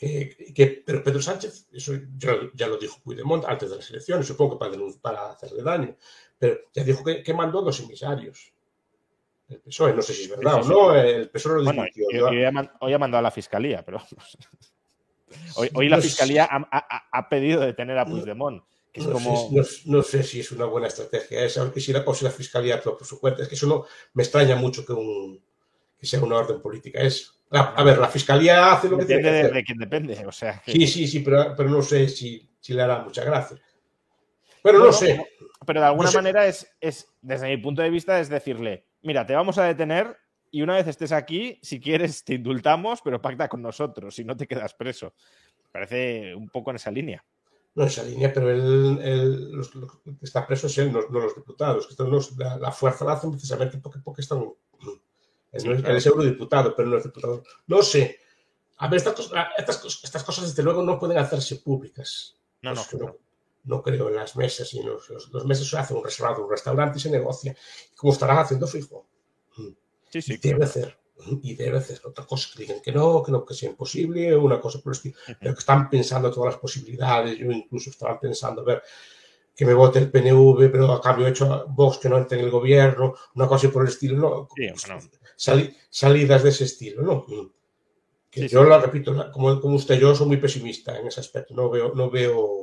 Eh, que, pero Pedro Sánchez, eso ya, ya, lo dijo Puigdemont antes de las elecciones, supongo que para, para hacerle daño, pero ya dijo que, que mandó dos emisarios el PSOE, no sé si es verdad sí, sí, o no, el PSOE lo bueno. Yo, yo hoy ha mandado a la fiscalía, pero hoy, hoy, la fiscalía ha, ha, ha, pedido detener a Puigdemont. Que es no, como... sé, no, no, sé, si es una buena estrategia esa, que si la, o si la fiscalía actúa por su cuenta. Es que eso no, me extraña mucho que, un, que sea una orden política. Es, a, a, ver, la fiscalía hace lo depende que tiene que de, de quien depende. O sea, que... Sí, sí, sí, pero, pero no sé si, si, le hará mucha gracia. Bueno, no, sé. Pero de alguna sé. manera es, es, desde mi punto de vista, es decirle, mira, te vamos a detener y una vez estés aquí, si quieres, te indultamos, pero pacta con nosotros y no te quedas preso. Parece un poco en esa línea. No en esa línea, pero él, él los, lo que está preso es él, no, no los diputados. Que los, la, la, fuerza la hacen precisamente porque, porque están. Él, sí, claro. él es eurodiputado, pero no es diputado. No sé. A ver, estas, estas, estas, cosas, desde luego, no pueden hacerse públicas. No, no, pues, no. No creo en las mesas y en los, los, los meses se hace un reservado, un restaurante y se negocia, como estarán haciendo fijo. Sí, sí. Y debe hacer. Y debe hacer otra cosa que digan que no, que no, que sea imposible, una cosa por el estilo. Pero que están pensando todas las posibilidades. Yo incluso estaba pensando, a ver, que me vote el PNV, pero a cambio he hecho Vox que no entre en el gobierno, una cosa por el estilo, ¿no? Sí, bueno. Sali- salidas de ese estilo, ¿no? Que Sí, yo la repito, como, como usted, yo soy muy pesimista en ese aspecto, no veo, no veo,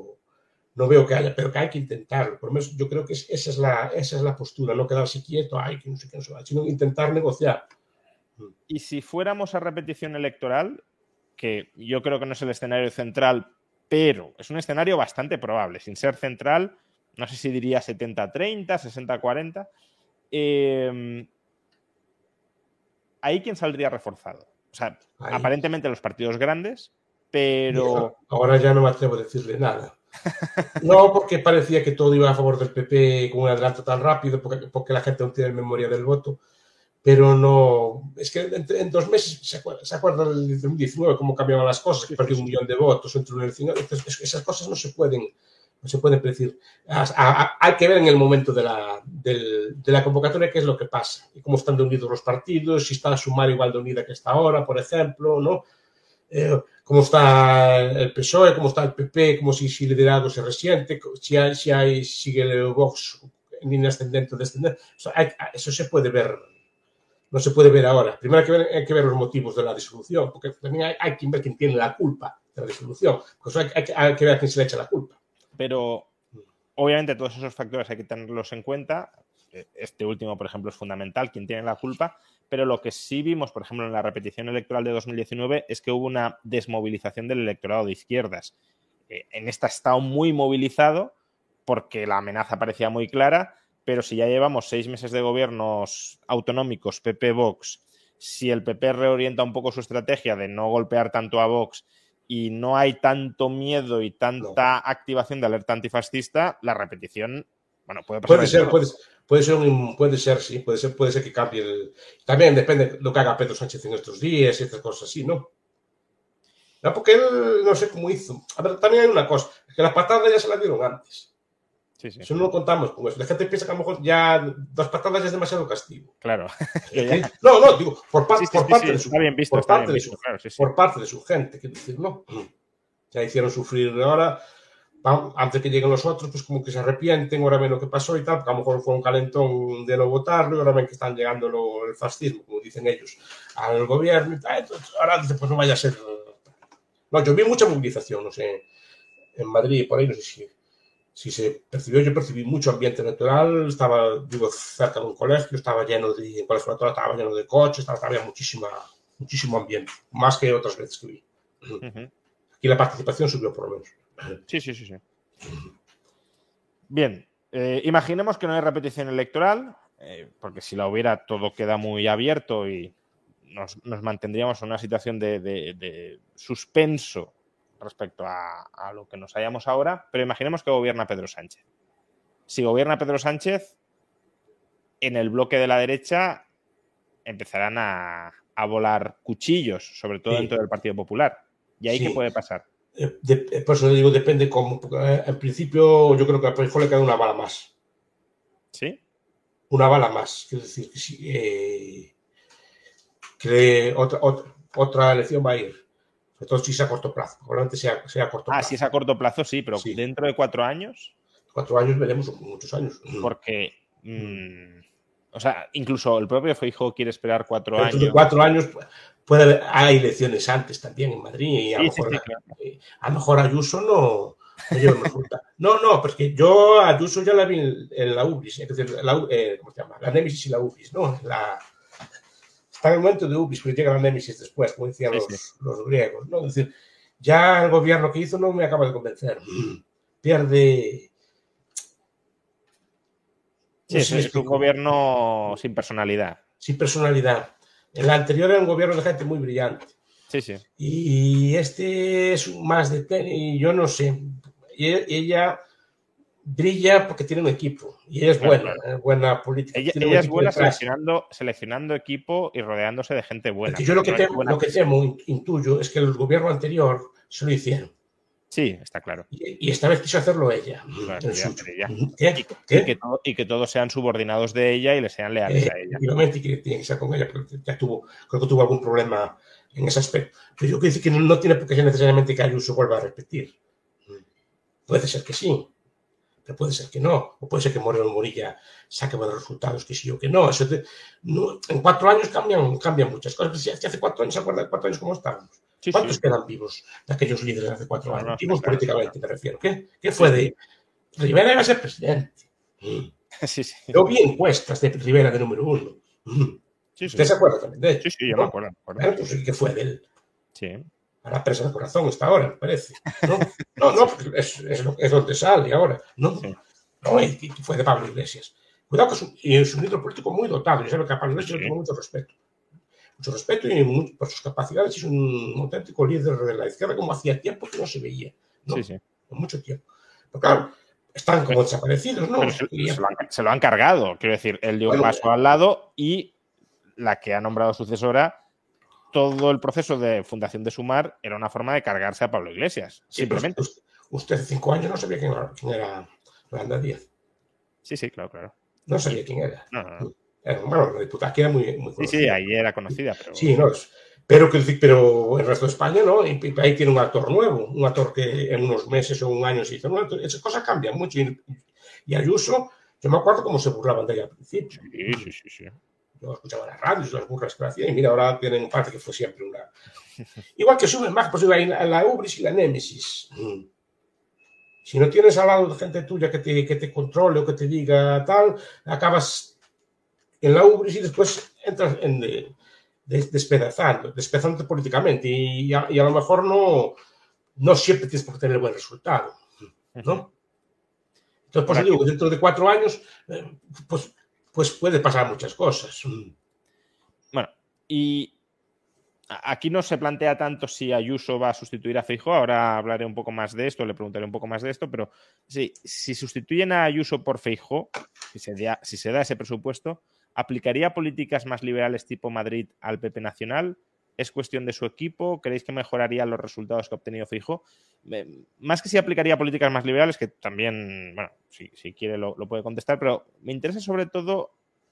no veo que haya, pero que hay que intentarlo. Por lo menos yo creo que es- esa, es la, esa es la postura, no quedarse quieto, ay, que no sé qué, no sé, qué, sino intentar negociar. Y si fuéramos a repetición electoral, que yo creo que no es el escenario central, pero es un escenario bastante probable, sin ser central, no sé si diría 70-30, 60-40. eh, ahí quién saldría reforzado. O sea, Ahí. aparentemente los partidos grandes, pero Ahora ya no me atrevo a decirle nada. No, porque parecía que todo iba a favor del PP con un adelanto tan rápido, porque, porque la gente no tiene memoria del voto. Pero no. Es que en, en dos meses se acuerda, se acuerda del 2019 cómo cambiaban las cosas, que perdió un millón de votos entre elección. Entonces, es- esas cosas no se pueden, no se pueden predecir. Hay que ver en el momento de la, del- de la convocatoria qué es lo que pasa y cómo están de unidos los partidos, si está Sumar igual de unida que está ahora, por ejemplo, ¿no? Eh, cómo está el PSOE, cómo está el PP, cómo si, si liderazgo se resiente, si, hay, si hay, sigue el Vox en línea ascendente o descendente. O sea, hay- eso se puede ver, no se puede ver ahora. Primero hay que ver, hay que ver los motivos de la disolución, porque también hay, hay que ver quién tiene la culpa de la disolución. Pues hay, hay que- ver a quién se le echa la culpa. pero obviamente todos esos factores hay que tenerlos en cuenta. Este último, por ejemplo, es fundamental, quién tiene la culpa, pero lo que sí vimos, por ejemplo, en la repetición electoral de 2019 es que hubo una desmovilización del electorado de izquierdas. Eh, En esta ha estado muy movilizado porque la amenaza parecía muy clara, pero si ya llevamos seis meses de gobiernos autonómicos, PP-Vox, si el PP reorienta un poco su estrategia de no golpear tanto a Vox y no hay tanto miedo y tanta activación de alerta antifascista, la repetición, bueno, puede pasar. Puede de ser, puede, puede ser, un- puede ser, sí, puede ser, puede ser que cambie el. También depende de lo que haga Pedro Sánchez en estos días y estas cosas así, ¿no? No, porque él no sé cómo hizo. A ver, también hay una cosa, es que la patada ya se la dieron antes. Sí, sí, Eso no lo contamos con eso. La gente piensa que a lo mejor ya dos patadas ya es demasiado castigo. claro. ¿Eh? No, no, digo, por, parte de su, visto, por parte de su, claro, sí, sí. por parte de su gente, quiero decir, ¿no? Ya hicieron sufrir ahora, antes que lleguen los otros, pues como que se arrepienten, ahora ven lo que pasó y tal, porque a lo mejor fue un calentón de no votarlo y ahora ven que están llegando lo- el fascismo, como dicen ellos, al gobierno y tal, entonces ahora dice, pues no vaya a ser... No, yo vi mucha movilización, no sé, en Madrid, por ahí, no sé si, si se percibió, yo percibí mucho ambiente natural, estaba, digo, cerca de un colegio, estaba lleno de, en colegio natural estaba lleno de coches, estaba, había muchísima, muchísimo ambiente, más que otras veces que vi. Ujú. Aquí la participación subió por lo menos. Sí, sí, sí, sí. Bien, eh, imaginemos que no hay repetición electoral, eh, porque si la hubiera todo queda muy abierto y nos, nos mantendríamos en una situación de, de- de suspenso respecto a, a lo que nos hallamos ahora, pero imaginemos que gobierna Pedro Sánchez. Si gobierna Pedro Sánchez, en el bloque de la derecha empezarán a, a volar cuchillos, sobre todo Sí. dentro del Partido Popular. ¿Y ahí Sí. qué puede pasar? Eh, de- eh, por eso le digo, depende cómo. eh, en principio, yo creo que a Feijóo le queda una bala más. ¿Sí? Una bala más. Quiero decir que sí. eh, que otra, otra, otra elección va a ir. Sobre todo si sea a corto plazo. Probablemente sea, sea a corto Ah, plazo. si es a corto plazo, sí, pero Sí. dentro de cuatro años, Cuatro años veremos, muchos años. porque. mm, o sea, incluso el propio Feijóo quiere esperar cuatro Dentro años. cuatro años puede haber, hay elecciones antes también en Madrid y a, lo Sí, sí, mejor, sí, claro. eh, a lo mejor Ayuso no, no. No, porque yo a Ayuso ya la vi en, en la UBIS, es decir, la, eh, ¿cómo se llama? La Némesis y la UBIS, ¿no? La, está en el momento de UBIS, pero llega la Némesis después, como decían Sí, los, sí. los griegos, ¿no? Es decir, ya el gobierno que hizo no me acaba de convencer. Pierde... Sí, no es, sé si es un gobierno sin personalidad. sin personalidad. El anterior era un gobierno de gente muy brillante. Sí, sí. Y este es más de y yo no sé. Y e- ella brilla porque tiene un equipo y es Claro, buena, es buena política. Ella, ella es buena seleccionando, seleccionando equipo y rodeándose de gente buena. Porque yo lo que, temo, lo que temo, in- intuyo, es que el gobierno anterior se lo hicieron. Sí, está claro. Y, y esta vez quiso hacerlo ella. Y, ¿Qué? y que todo- y que todos sean subordinados de ella y le sean leales Eh, a ella. efectivamente, y que tiene que ser con ella, porque ya tuvo, creo que tuvo algún problema en ese aspecto. Pero yo quiero decir que no, no tiene por qué ser necesariamente que Ayuso vuelva a repetir. Puede ser que sí, pero puede ser que no. O puede ser que Moreno Morilla saque buenos resultados, que sí o que no. Eso te- no- en cuatro años cambian, cambian muchas cosas. Si hace cuatro años, ¿se acuerda de cuatro años cómo estábamos? Sí, ¿Cuántos sí. quedan vivos de aquellos líderes hace cuatro años? vivos claro, políticamente, me refiero. ¿Qué, qué fue de Rivera iba a ser presidente? Sí, sí. Yo vi encuestas de Rivera de número uno. Sí, sí. ¿Usted se acuerda también de Sí, eso? sí, yo ¿no? me acuerdo. Bueno, pues, ¿qué fue de él? Sí. A la presa del corazón está ahora, me parece. No, no, no es, es, lo- es donde sale ahora. No, Sí. no, fue de Pablo Iglesias. Cuidado que es un, y es un líder político muy dotado. Yo sé que a Pablo Iglesias Sí. le tengo mucho respeto. Mucho respeto y mu- por sus capacidades es un auténtico líder de la izquierda como hacía tiempo que no se veía. ¿no? Sí, sí. Mucho tiempo. Pero claro, están como desaparecidos, ¿no? Se, lo han, se lo han cargado. Quiero decir, él dio un Bueno, paso al lado y la que ha nombrado sucesora, todo el proceso de fundación de Sumar era una forma de cargarse a Pablo Iglesias. Sí, Simplemente. usted, usted hace cinco años no sabía quién era, quién era Yolanda Díaz. Sí, sí, claro, claro. No sabía quién era. No, no, no. Era, bueno, la diputada que era muy, muy Sí, conocida. sí, ahí era conocida, pero. Sí, no es. Pero, pero el resto de España, ¿no? Y, y ahí tiene un actor nuevo, un actor que en unos meses o un año se hizo. esas cosas cambian mucho. Y, y Ayuso, yo me acuerdo cómo se burlaban de ella al principio. Sí, sí, sí, sí. Yo escuchaba las radios, las burlas que hacía, y mira, ahora tienen parte que fue siempre una. Igual que suben más, pues iba la, la Ubris y la Némesis. Mm. Si no tienes al lado de gente tuya que te, que te controle o que te diga tal, acabas en la Ubris y después entras en de, de- despedazando, despedazándote políticamente. Y, a, y a lo mejor no, no siempre tienes por tener buen resultado. ¿no? Entonces, por eso digo, que dentro de cuatro años, eh, pues, pues puede pasar muchas cosas. Bueno, y aquí no se plantea tanto si Ayuso va a sustituir a Feijóo. Ahora hablaré un poco más de esto, le preguntaré un poco más de esto, pero sí, si sustituyen a Ayuso por Feijóo, si se, da, si se da ese presupuesto, ¿aplicaría políticas más liberales tipo Madrid al PP Nacional? ¿Es cuestión de su equipo? ¿Creéis que mejoraría los resultados que ha obtenido Feijóo? Eh, Más que si aplicaría políticas más liberales, que también, bueno, si, si quiere lo, lo puede contestar, pero me interesa sobre todo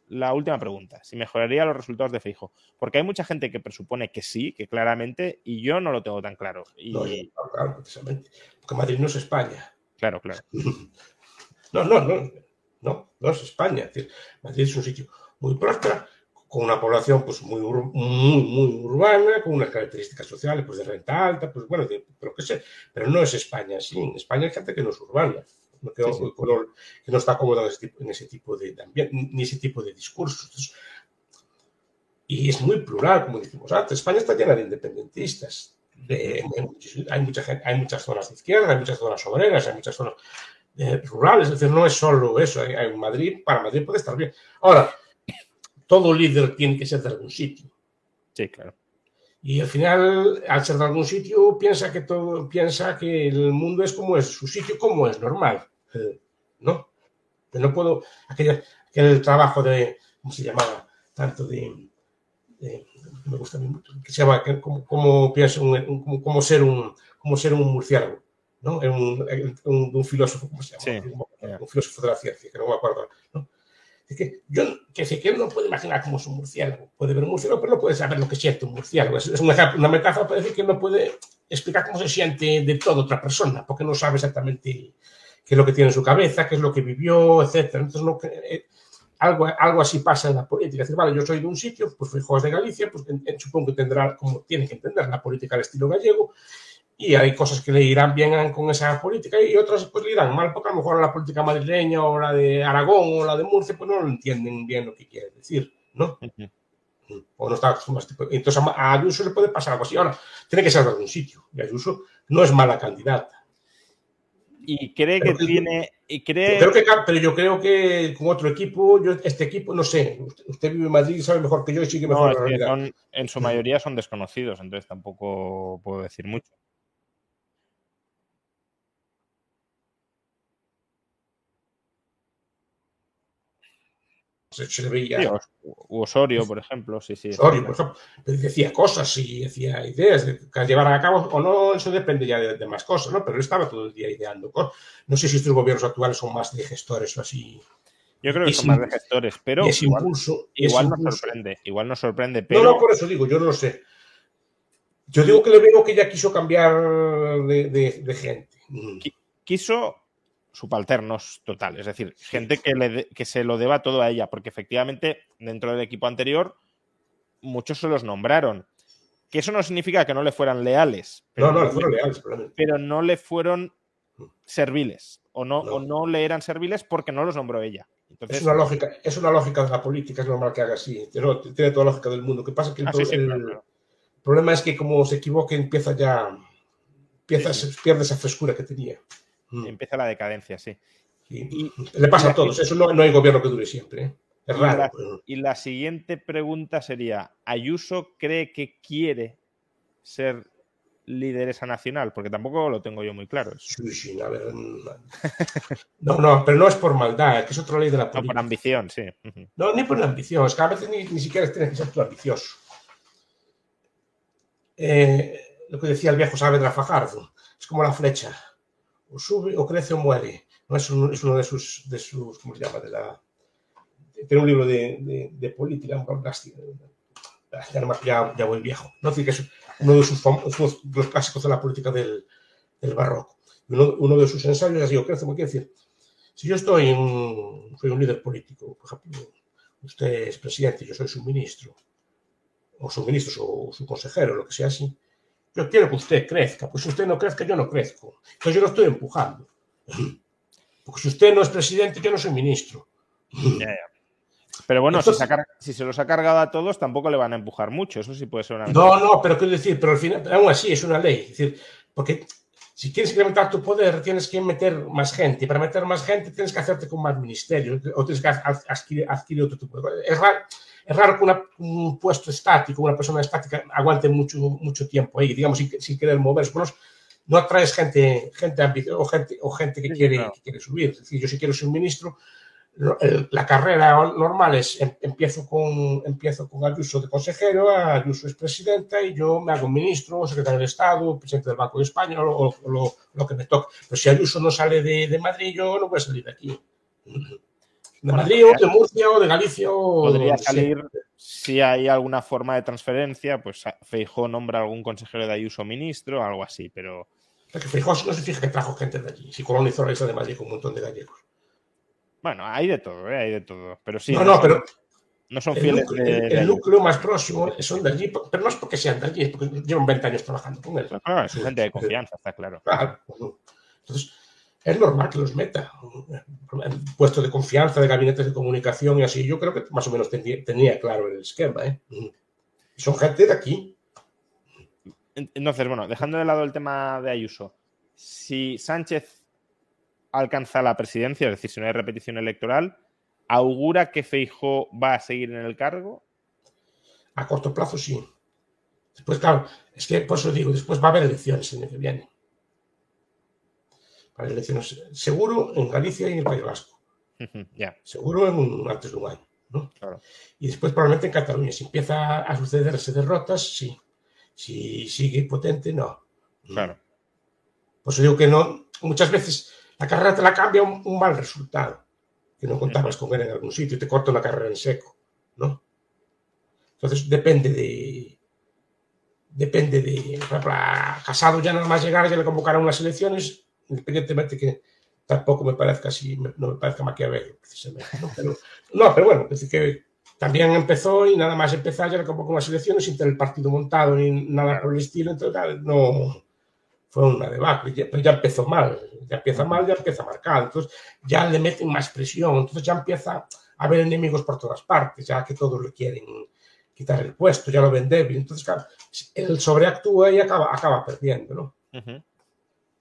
la última pregunta, si mejoraría los resultados de Feijóo. Porque hay mucha gente que presupone que sí, que claramente, y yo no lo tengo tan claro. Y, No, yo- claro, claro, precisamente. Porque Madrid no es España. Claro, claro. No, no, no. No, no es España. Es decir, Madrid es un sitio muy próspero, con una población pues muy, muy, muy urbana, con unas características sociales pues de renta alta, pues bueno, de- pero qué sé. Pero no es España, sí. En España hay gente que no es urbana, que, Sí, sí. no, que no está cómoda en ese tipo, en ese tipo de, ambiente, ni ese tipo de discursos. Entonces, y es muy plural, como dijimos antes. España está llena de independentistas. De- hay, mucha hay muchas zonas de izquierda, hay muchas zonas obreras, hay muchas zonas eh, rurales. Es decir, no es solo eso. Hay, hay Madrid, para Madrid puede estar bien. Ahora, todo líder tiene que ser de algún sitio. Sí, claro. Y al final, al ser de algún sitio, piensa que todo, piensa que el mundo es como es, su sitio como es, normal. Eh, ¿No? Que no puedo. Aquella, aquel trabajo de. ¿Cómo se llamaba? Tanto de. de- me gusta a mí mucho. Que se llama. Cómo, cómo piensa un, un- cómo, ser un. Cómo ser un murciélago. ¿No? Un, un, un filósofo, ¿cómo se llama? Sí, un, un filósofo de la ciencia, que no me acuerdo. ¿no? Es que yo, que, sé que no puede imaginar cómo es un murciélago. Puede ver un murciélago, pero no puede saber lo que siente un murciélago. Es, es una metáfora para decir que no puede explicar cómo se siente de toda otra persona, porque no sabe exactamente qué es lo que tiene en su cabeza, qué es lo que vivió, etc. Entonces, no, eh, algo, algo así pasa en la política. Es decir, vale, yo soy de un sitio, pues Juegos de Galicia, pues en- en- supongo que tendrá, como tiene que entender la política al estilo gallego, y hay cosas que le irán bien con esa política y otras pues le irán mal porque a lo mejor la política madrileña o la de Aragón o la de Murcia pues no lo entienden bien lo que quiere decir, ¿no? O no está acostumbrado. este Entonces a Ayuso le puede pasar algo así. Ahora, tiene que ser de algún sitio y Ayuso no es mala candidata. Y cree que tiene. Y cree. creo que, pero yo creo que con otro equipo, yo, este equipo, no sé, usted, usted vive en Madrid y sabe mejor que yo y sigue mejor No, la es que realidad. son, en su mayoría son desconocidos, entonces tampoco puedo decir mucho. Se, le veía. Sí, Osorio, por ejemplo, sí, sí. Osorio, por ejemplo, decía cosas y decía ideas de que llevar a cabo o no, eso depende ya de, más cosas, ¿no? Pero él estaba todo el día ideando cosas. No sé si estos gobiernos actuales son más de gestores o así. Yo creo que son más de gestores, pero igual, impulso, igual nos sorprende, igual nos sorprende, pero... No, no, por eso digo, yo no lo sé. Yo digo que le veo que ya quiso cambiar de, gente. Quiso subalternos total, es decir, gente que, le que se lo deba todo a ella, porque efectivamente dentro del equipo anterior muchos se los nombraron. Que eso no significa que no le fueran leales. Pero no, no, le fueron leales. Pero no le fueron serviles o no, o no le eran serviles porque no los nombró ella. es, una lógica, es una lógica de la política, es normal que haga así. Tiene, toda la lógica del mundo. que pasa que el, ah, problema es que como se equivoque empieza ya, empieza, pierde esa frescura que tenía. Mm. Empieza la decadencia, sí. Y, le pasa a todos, eso no, hay gobierno que dure siempre. ¿eh? Es raro. y la siguiente pregunta sería: ¿Ayuso cree que quiere ser lideresa nacional? Porque tampoco lo tengo yo muy claro. Sí, sí, a ver. No, no, pero no es por maldad, es que es otra ley de la política. No, por ambición, sí. No, ni por ambición, es que a veces ni, ni siquiera tienes que ser tú ambicioso. Eh, lo que decía el viejo Saavedra Fajardo, es como la flecha o sube o crece o muere. No es, es uno de sus, de sus, ¿cómo se llama? De la, tiene un libro de, de, de política, ya, ya, ya, voy viejo. No que es uno de sus famosos, los clásicos de la política del, del barroco. Uno, uno, de sus ensayos ha sido crece, quiere decir, si yo estoy en, soy un líder político, por ejemplo, usted es presidente, yo soy su ministro, o su ministro, o su consejero, lo que sea así, yo quiero que usted crezca, pues si usted no crezca, yo no crezco. Entonces yo lo estoy empujando. Porque si usted no es presidente, yo no soy ministro. Pero bueno, si, se los ha cargado a todos, tampoco le van a empujar mucho. Eso sí puede ser una. No, no, pero quiero decir, pero al final, aún así es una ley. Es decir, porque si quieres incrementar tu poder, tienes que meter más gente. Y para meter más gente, tienes que hacerte con más ministerios o tienes que adquirir, otro tipo de cosas. Es raro, es raro que un puesto estático, una persona estática, aguante mucho, mucho tiempo ahí, digamos, sin, querer moverse. no atraes gente, gente o gente, o gente que, quiere, que quiere subir. Es decir, yo si quiero ser un ministro, la carrera normal es em, empiezo con empiezo con Ayuso de consejero, Ayuso es presidenta y yo me hago ministro, secretario de Estado, presidente del Banco de España o, lo, que me toque. Pero si Ayuso no sale de, de Madrid, yo no voy a salir de aquí de Madrid o de Murcia o de Galicia. podría salir si hay alguna forma de transferencia, pues Feijó nombra algún consejero de Ayuso ministro, algo así, pero. Porque Feijó no se fija que trajo gente de allí, si colonizó la isla de Madrid con un montón de gallegos. Bueno, hay de todo, ¿eh? hay de todo. Pero sí. No, no, pero. No son fieles el núcleo, de, el, núcleo más próximo son de allí, pero no es porque sean de allí, es porque llevan 20 años trabajando con él. Claro, es gente de confianza, está claro. Claro. Entonces, es normal que los meta. Puesto de confianza de gabinetes de comunicación y así, yo creo que más o menos tenía, claro el esquema. ¿eh? son gente de aquí. Entonces, bueno, dejando de lado el tema de Ayuso, si Sánchez alcanza la presidencia, es decir, si no hay repetición electoral, ¿augura que Feijó va a seguir en el cargo? A corto plazo sí. Después, claro, es que por eso digo, después va a haber elecciones el año que viene para elecciones. Seguro en Galicia y en el País Vasco. Seguro en un, antes de un año. ¿no? Y después probablemente en Cataluña. Si empieza a sucederse derrotas, sí. Si sigue potente, no. Claro. Por eso digo que no. Muchas veces la carrera te la cambia un, mal resultado. Que no contabas con él en algún sitio y te corta una carrera en seco. ¿no? Entonces depende de. Depende de. Por ejemplo, a Casado ya nada más llegar, ya le convocaron unas elecciones independientemente que tampoco me parezca así, no me parezca maquiavelo, precisamente. ¿no? Pero, no, pero bueno, es decir que también empezó y nada más empezar ya como con las elecciones sin tener el partido montado ni nada por el estilo, entonces no fue una debacle, ya, pero ya empezó mal, ya empieza mal, ya empieza marcado, entonces ya le meten más presión, entonces ya empieza a haber enemigos por todas partes, ya que todos le quieren quitar el puesto, ya lo ven débil, entonces claro, él sobreactúa y acaba, acaba perdiendo, ¿no?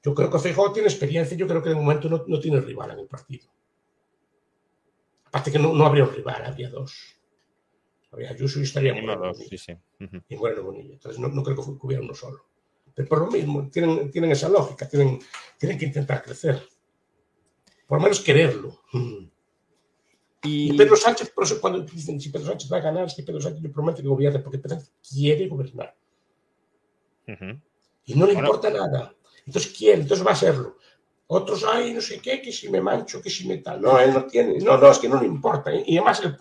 Yo creo que Feijóo tiene experiencia, yo creo que de momento no, no tiene rival en el partido. Aparte que no, no habría un rival, habría dos. Habría Ayuso y estaría uno, dos, sí, sí. Y bueno, Bonilla. Entonces no, no, creo que hubiera uno solo. Pero por lo mismo, tienen, tienen esa lógica, tienen, tienen que intentar crecer. Por lo menos quererlo. Y, Pedro Sánchez, por eso cuando dicen si Pedro Sánchez va a ganar, que Pedro Sánchez le promete que gobierne, porque Pedro Sánchez quiere gobernar. Y no le importa nada. Entonces quiere, entonces va a hacerlo. Otros, ay, no sé qué, que si me mancho, que si me tal. No, él no tiene, no, no, es que no le importa. Y además el,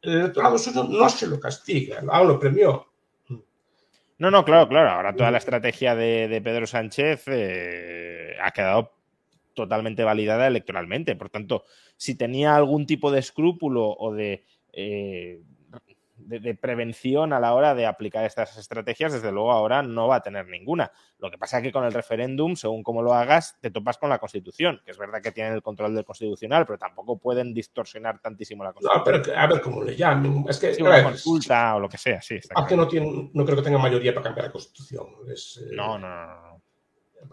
el electorado suyo no se lo castiga, aún lo premió. No, no, claro, claro. Ahora toda la estrategia de, Pedro Sánchez eh, ha quedado totalmente validada electoralmente. Por tanto, si tenía algún tipo de escrúpulo o de eh, de, prevención a la hora de aplicar estas estrategias, desde luego ahora no va a tener ninguna. Lo que pasa es que con el referéndum, según cómo lo hagas, te topas con la Constitución, que es verdad que tienen el control del Constitucional, pero tampoco pueden distorsionar tantísimo la Constitución. No, pero a ver cómo le llamen. Es que, una consulta o lo que sea, sí. que no, tiene, no creo que tenga mayoría para cambiar la Constitución. Eh, no, no, no.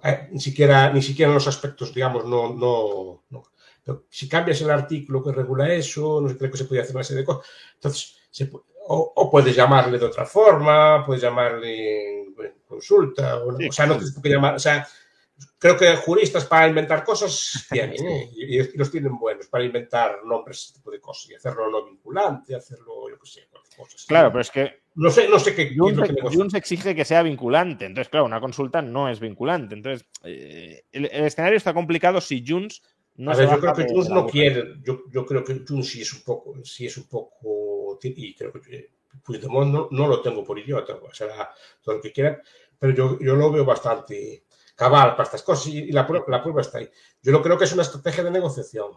Eh, ni, siquiera, ni siquiera en los aspectos, digamos, no, no, no. Pero si cambias el artículo que regula eso, no creo que se puede hacer una serie de cosas. Entonces, se puede, o, puedes llamarle de otra forma, puedes llamarle consulta, o, sea, no tienes que llamar, o sea, creo que juristas para inventar cosas tienen, ¿eh? y, los tienen buenos para inventar nombres, ese tipo de cosas, y hacerlo no vinculante, hacerlo, yo qué sé, cosas. Claro, pero es que no sé, no sé qué. Junts, exige que sea vinculante. Entonces, claro, una consulta no es vinculante. Entonces, eh, el, escenario está complicado si Junts no a ver, yo creo que Junts no quiere. Yo, yo, creo que Junts sí es un poco, sí es un poco y creo que Puigdemont no, no lo tengo por idiota, será todo lo que quiera, pero yo, yo lo veo bastante cabal para estas cosas y, la, prueba, la, prueba está ahí. Yo lo creo que es una estrategia de negociación.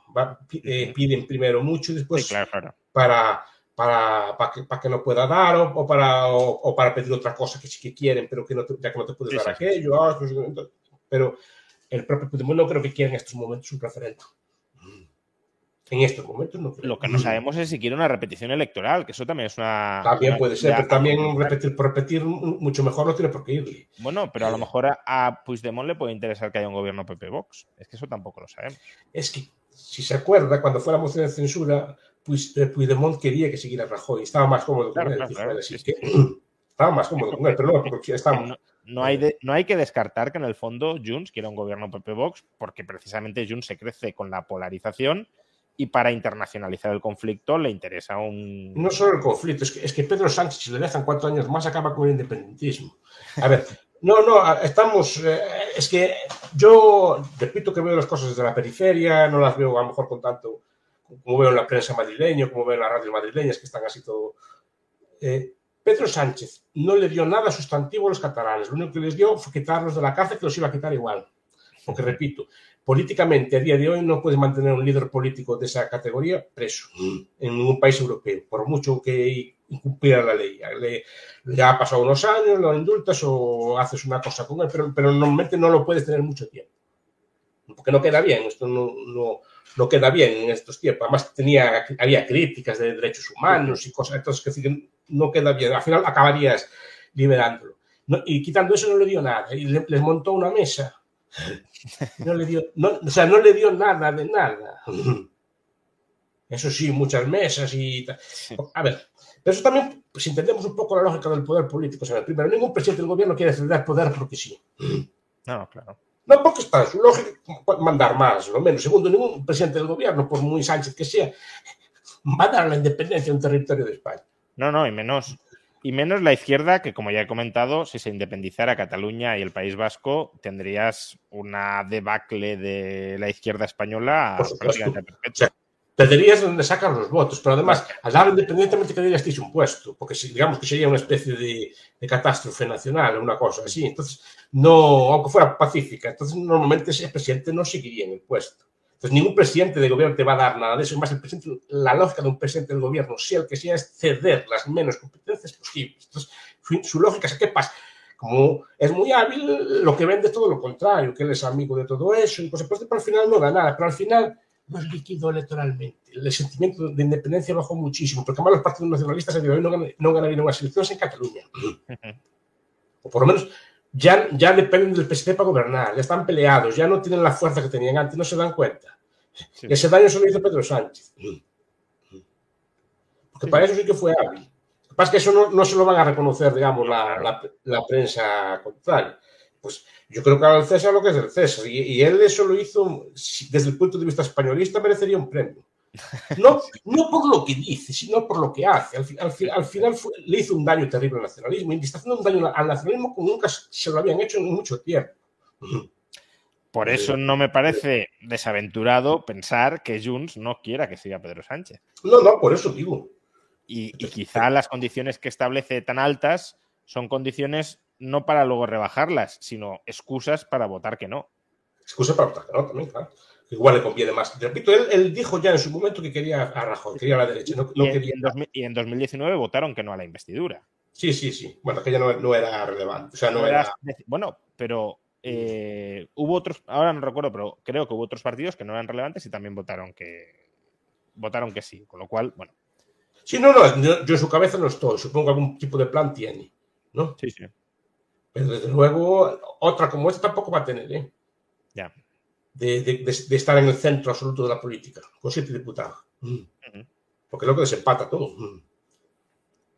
Eh, piden primero mucho y después para, para, para, que, para que no pueda dar o, para, o, para pedir otra cosa que sí que quieren, pero que no ya que no te puedes dar aquello. Ah, pero el propio Puigdemont no creo que quiera en estos momentos un referente. En estos momentos no Lo que no sabemos es si quiere una repetición electoral, que eso también es una. También puede ser, pero también repetir por repetir mucho mejor no tiene por qué ir. Bueno, pero a lo mejor a, Puigdemont le puede interesar que haya un gobierno PP Vox. Es que eso tampoco lo sabemos. Es que, si se acuerda, cuando fue la moción de censura, eh, Puigdemont quería que siguiera Rajoy. Estaba más cómodo con él. estaba más cómodo con él, pero no, porque estaba. No, hay no hay que descartar que en el fondo Junts quiera un gobierno PP Vox, porque precisamente Junts se crece con la polarización y para internacionalizar el conflicto le interesa un... No solo el conflicto, es que, es que Pedro Sánchez, si le dejan cuatro años más, acaba con el independentismo. A ver, no, no, estamos... Eh, es que yo repito que veo las cosas desde la periferia, no las veo a lo mejor con tanto como veo en la prensa madrileña, como veo en las radios madrileñas, que están así todo... Eh, Pedro Sánchez no le dio nada sustantivo a los catalanes, lo único que les dio fue quitarlos de la cárcel, que los iba a quitar igual. Porque repito, políticamente a día de hoy no puedes mantener un líder político de esa categoría preso en ningún país europeo, por mucho que incumpliera la ley. ya ha pasado unos años, lo indultas o haces una cosa con él, pero, pero normalmente no lo puedes tener mucho tiempo. Porque no queda bien, esto no, no, no queda bien en estos tiempos. Además, tenía, había críticas de derechos humanos y cosas, entonces que no queda bien. Al final acabarías liberándolo. y quitando eso no le dio nada. Y les montó una mesa no le dio, o sea, no le dio nada de nada. Eso sí, muchas mesas y A ver, pero eso también, pues entendemos un poco la lógica del poder político. O sea, primero, ningún presidente del gobierno quiere ceder poder porque sí. No, claro. No, porque está en su lógica mandar más, lo menos. Segundo, ningún presidente del gobierno, por muy Sánchez que sea, va a dar la independencia a un territorio de España. No, no, y menos y menos la izquierda, que como ya he comentado, si se independizara Cataluña y el País Vasco, tendrías una debacle de la izquierda española prácticamente perfecta. perderías donde sacan los votos, pero además, al dar independientemente que dirías un puesto, porque si, digamos que sería una especie de, de catástrofe nacional, una cosa así. Entonces, no, aunque fuera pacífica, entonces normalmente ese presidente no seguiría en el puesto. Entonces, ningún presidente de gobierno te va a dar nada de eso. Más, el presidente, la lógica de un presidente del gobierno, sea el que sea, es ceder las menos competencias posibles. Entonces, su, lógica es, ¿qué pasa? Como es muy hábil, lo que vende es todo lo contrario, que él es amigo de todo eso, y pues, pero al final no da nada, pero al final no es líquido electoralmente. El sentimiento de independencia bajó muchísimo, porque además los partidos nacionalistas a día de hoy no, no ganarían unas elecciones en Cataluña. O por lo menos ya, ya dependen del PSC para gobernar, ya están peleados, ya no tienen la fuerza que tenían antes, no se dan cuenta. Ese daño se lo hizo Pedro Sánchez. Porque para eso sí que fue hábil. Lo que pasa es que eso no, no se lo van a reconocer, digamos, la, la, la, prensa contraria. Pues yo creo que César lo que es el César. Y, y, él eso lo hizo, desde el punto de vista españolista, merecería un premio. No, no por lo que dice, sino por lo que hace. Al, al, al final fue, le hizo un daño terrible al nacionalismo y está haciendo un daño al nacionalismo como nunca se lo habían hecho en mucho tiempo. Por eso no me parece desaventurado pensar que Junts no quiera que siga Pedro Sánchez. No, no, por eso digo. Y, y quizá las condiciones que establece tan altas son condiciones no para luego rebajarlas, sino excusas para votar que no. Excusas para votar que no, también, claro. Igual le conviene más. Repito, él, él, dijo ya en su momento que quería a Rajoy, quería a la derecha. No, no y, en, quería... en 2000, y, en, 2019 votaron que no a la investidura. Sí, sí, sí. Bueno, que ya no, no era relevante. O sea, no, no era... era... Bueno, pero eh, hubo otros, ahora no recuerdo, pero creo que hubo otros partidos que no eran relevantes y también votaron que votaron que sí. Con lo cual, bueno. Sí, no, no, yo, yo en su cabeza no estoy. Supongo que algún tipo de plan tiene, ¿no? Sí, sí. Pero desde luego, otra como esta tampoco va a tener, ¿eh? Ya. De, de, de, de, estar en el centro absoluto de la política, con siete diputados. Mm. Porque lo que desempata todo. Mm.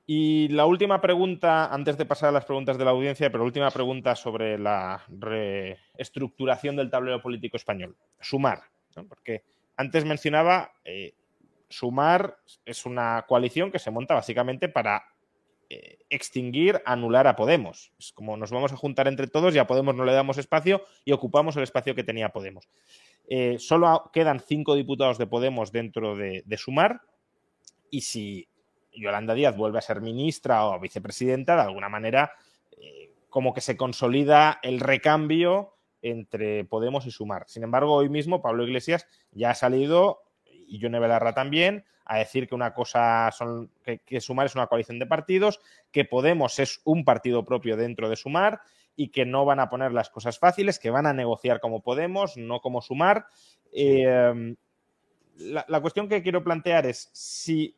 Y la última pregunta, antes de pasar a las preguntas de la audiencia, pero última pregunta sobre la reestructuración del tablero político español. Sumar, ¿no? porque antes mencionaba, eh, Sumar es una coalición que se monta básicamente para eh, extinguir, anular a Podemos. Es como nos vamos a juntar entre todos y a Podemos no le damos espacio y ocupamos el espacio que tenía Podemos. Eh, solo quedan cinco diputados de Podemos dentro de, Sumar y si Yolanda Díaz vuelve a ser ministra o vicepresidenta, de alguna manera, eh, como que se consolida el recambio entre Podemos y Sumar. Sin embargo, hoy mismo Pablo Iglesias ya ha salido, y Yone Belarra también, a decir que una cosa son que, Sumar es una coalición de partidos, que Podemos es un partido propio dentro de Sumar y que no van a poner las cosas fáciles, que van a negociar como Podemos, no como Sumar. Eh, la, la cuestión que quiero plantear es si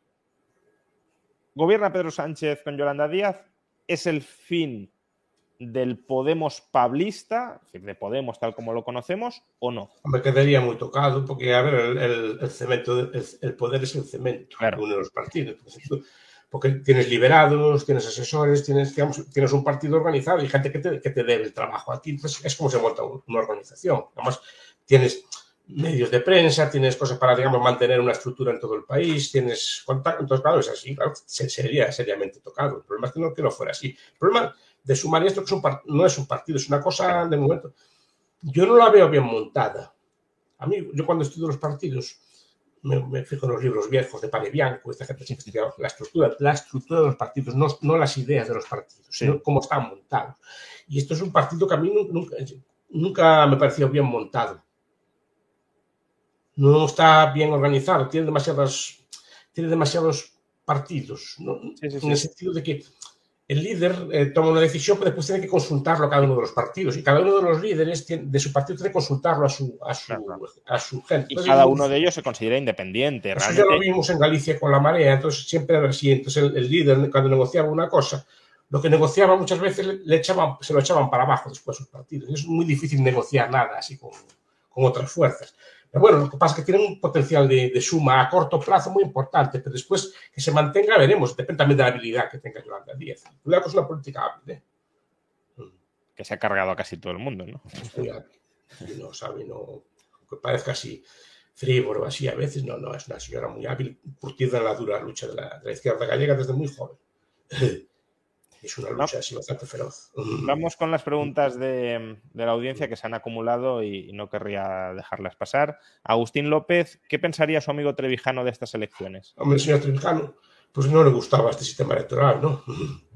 gobierna Pedro Sánchez con Yolanda Díaz, es el fin del Podemos pablista, de Podemos tal como lo conocemos, o no? Me quedaría muy tocado, porque, a ver, el, el, el cemento, el, el, poder es el cemento claro. de uno de los partidos. Porque tienes liberados, tienes asesores, tienes, digamos, tienes un partido organizado y gente que te, que te debe el trabajo a ti. Entonces, es como se monta una organización. Además, tienes medios de prensa, tienes cosas para, digamos, mantener una estructura en todo el país, tienes contacto, entonces, claro, es así, claro, sería seriamente tocado. El problema es que no, que no fuera así. El problema de sumar esto que es un no es un partido, es una cosa de momento. Yo no la veo bien montada. A mí, yo cuando estudio los partidos, me, me fijo en los libros viejos de Pane Bianco, esta gente siempre estudia la estructura, la estructura de los partidos, no, no las ideas de los partidos, sino sí. cómo están montados. Y esto es un partido que a mí nunca, nunca me pareció bien montado no está bien organizado, tiene demasiadas, tiene demasiados partidos, ¿no? sí, sí, sí. en el sentido de que el líder eh, toma una decisión, pero después tiene que consultarlo a cada uno de los partidos. Y cada uno de los líderes tiene, de su partido tiene que consultarlo a su, a su, claro. a su gente. Entonces, y cada uno de ellos se considera independiente. Eso realmente... ya lo vimos en Galicia con la marea. Entonces, siempre era así. Entonces, el, el líder, cuando negociaba una cosa, lo que negociaba muchas veces le, le echaban, se lo echaban para abajo después sus partidos. Es muy difícil negociar nada así con, con otras fuerzas. Pero bueno, lo que pasa es que tiene un potencial de, de, suma a corto plazo muy importante, pero después que se mantenga, veremos. Depende también de la habilidad que tenga Yolanda Díaz. Cuidado es una política hábil, ¿eh? Que se ha cargado a casi todo el mundo, ¿no? Es muy hábil. Y no sabe, no. Que parezca así frívolo, así a veces, no, no, es una señora muy hábil, curtida en la dura lucha de la, de la izquierda gallega desde muy joven. es una lucha así bastante feroz. Vamos con las preguntas de, de la audiencia que se han acumulado y, no querría dejarlas pasar. Agustín López, ¿qué pensaría su amigo Trevijano de estas elecciones? Hombre, el señor Trevijano, pues no le gustaba este sistema electoral, ¿no?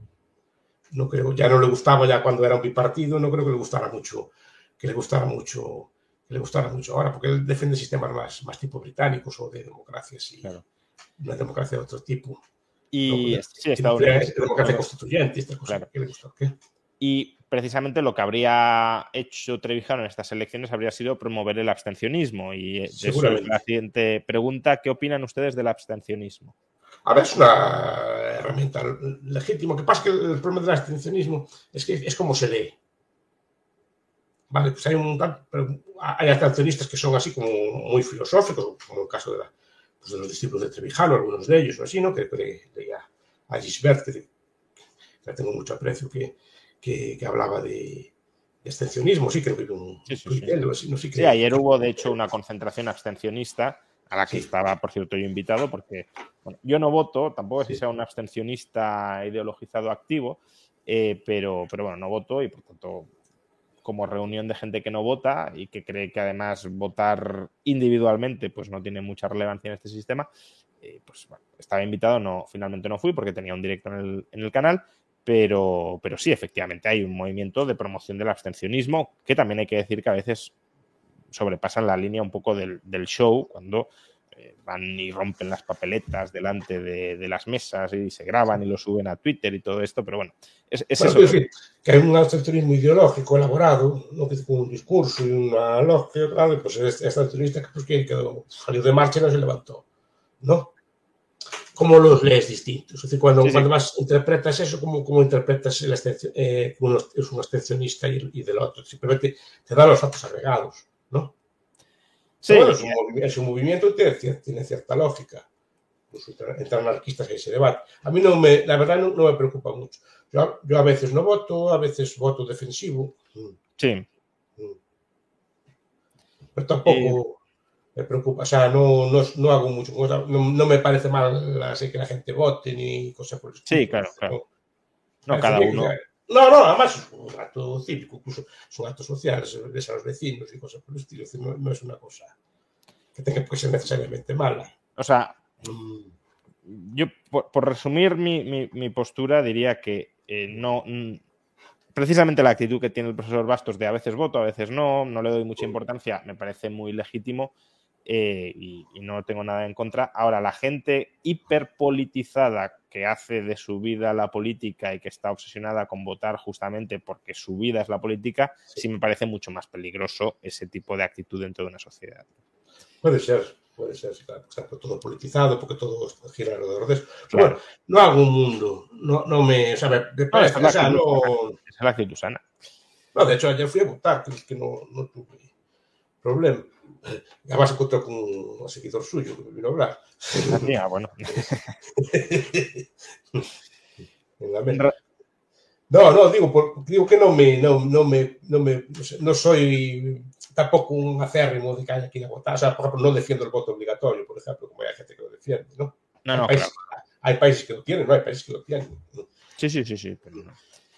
No creo, ya no le gustaba ya cuando era un bipartido, no creo que le gustara mucho, que le gustara mucho, que le gustara mucho ahora, porque él defiende sistemas más, más tipo británicos o de democracias y claro. una democracia de otro tipo. Y no, sí, Estados Unidos. Democracia constituyente, esta cosa. Claro. Y precisamente lo que habría hecho Trevijano en estas elecciones habría sido promover el abstencionismo. Y de eso es la siguiente pregunta. ¿Qué opinan ustedes del abstencionismo? A ver, es una herramienta legítima. Lo que pasa es que el problema del abstencionismo es que es como se lee. Vale, pues hay un hay abstencionistas que son así como muy filosóficos, como el caso de la, pues de los discípulos de Trevijano, algunos de ellos, o así, ¿no? Que, leía a Gisbert, que, que tengo mucho aprecio, que, que, que hablaba de, abstencionismo, sí, creo que un sí, sí, sí. no sé sí, ayer hubo, de hecho, una concentración abstencionista a la que estaba, por cierto, yo invitado, porque bueno, yo no voto, tampoco es que sea un abstencionista ideologizado activo, eh, pero, pero bueno, no voto y por tanto como reunión de gente que no vota y que cree que además votar individualmente pues no tiene mucha relevancia en este sistema, eh, pues bueno, estaba invitado, no, finalmente no fui porque tenía un directo en el, en el canal, pero, pero sí, efectivamente hay un movimiento de promoción del abstencionismo que también hay que decir que a veces sobrepasan la línea un poco del, del show cuando eh, van y rompen las papeletas delante de, de, las mesas y se graban y lo suben a Twitter y todo esto, pero bueno, es, es bueno, eso. Decir, que hay un abstencionismo ideológico elaborado, ¿no? que con un discurso y una lógica, claro, pues este abstencionista que, pues, que quedó, salió de marcha y no se levantó, ¿no? ¿Cómo los lees distintos? Es decir, cuando, sí, sí. cuando más interpretas eso, ¿cómo, cómo interpretas el eh, uno es un abstencionista y, y, del otro? Simplemente te da los datos agregados, ¿no? Sí, bueno, es, un, es, un, movimiento tiene, tiene cierta lógica. Pues, entre anarquistas hay ese debate. A mí no me, la verdad no, no me preocupa mucho. Yo, yo, a veces no voto, a veces voto defensivo. Sí. Pero tampoco me preocupa. O sea, no, no, no hago mucho. No, no, me parece mal así que la gente vote ni cosas por el estilo. Sí, claro, claro. No, cada uno. Que, no, no, además es un acto cívico, incluso son actos sociales, ves a los vecinos y cosas por el estilo. No, no es una cosa que tenga que ser necesariamente mala. O sea, mm. yo, por, por resumir mi, mi, mi, postura, diría que eh, no. Mm, precisamente la actitud que tiene el profesor Bastos de a veces voto, a veces no, no le doy mucha importancia, me parece muy legítimo eh, y, y, no tengo nada en contra. Ahora, la gente hiperpolitizada que hace de su vida la política y que está obsesionada con votar justamente porque su vida es la política, sí, sí me parece mucho más peligroso ese tipo de actitud dentro de una sociedad. Puede ser, puede ser, claro, está todo politizado, porque todo gira alrededor de eso. Claro. Bueno, no hago un mundo, no, no me, o sea, me, me parece, no, o sea, no... Esa es la actitud sana. No, de hecho, ayer fui a votar, que no, no tuve problema. Además encontré con un seguidor suyo que me vino a hablar. Ah, bueno. en la mesa. No, no, digo, por, digo que no me, no, no me, no me, no, sé, no soy tampoco un acérrimo de que haya que ir a votar. O sea, por ejemplo, no defiendo el voto obligatorio, por ejemplo, como hay gente que lo defiende, ¿no? No, no, hay, países, claro. hay países que lo tienen, ¿no? Hay países que lo tienen. Sí, sí, sí, sí. Pero no.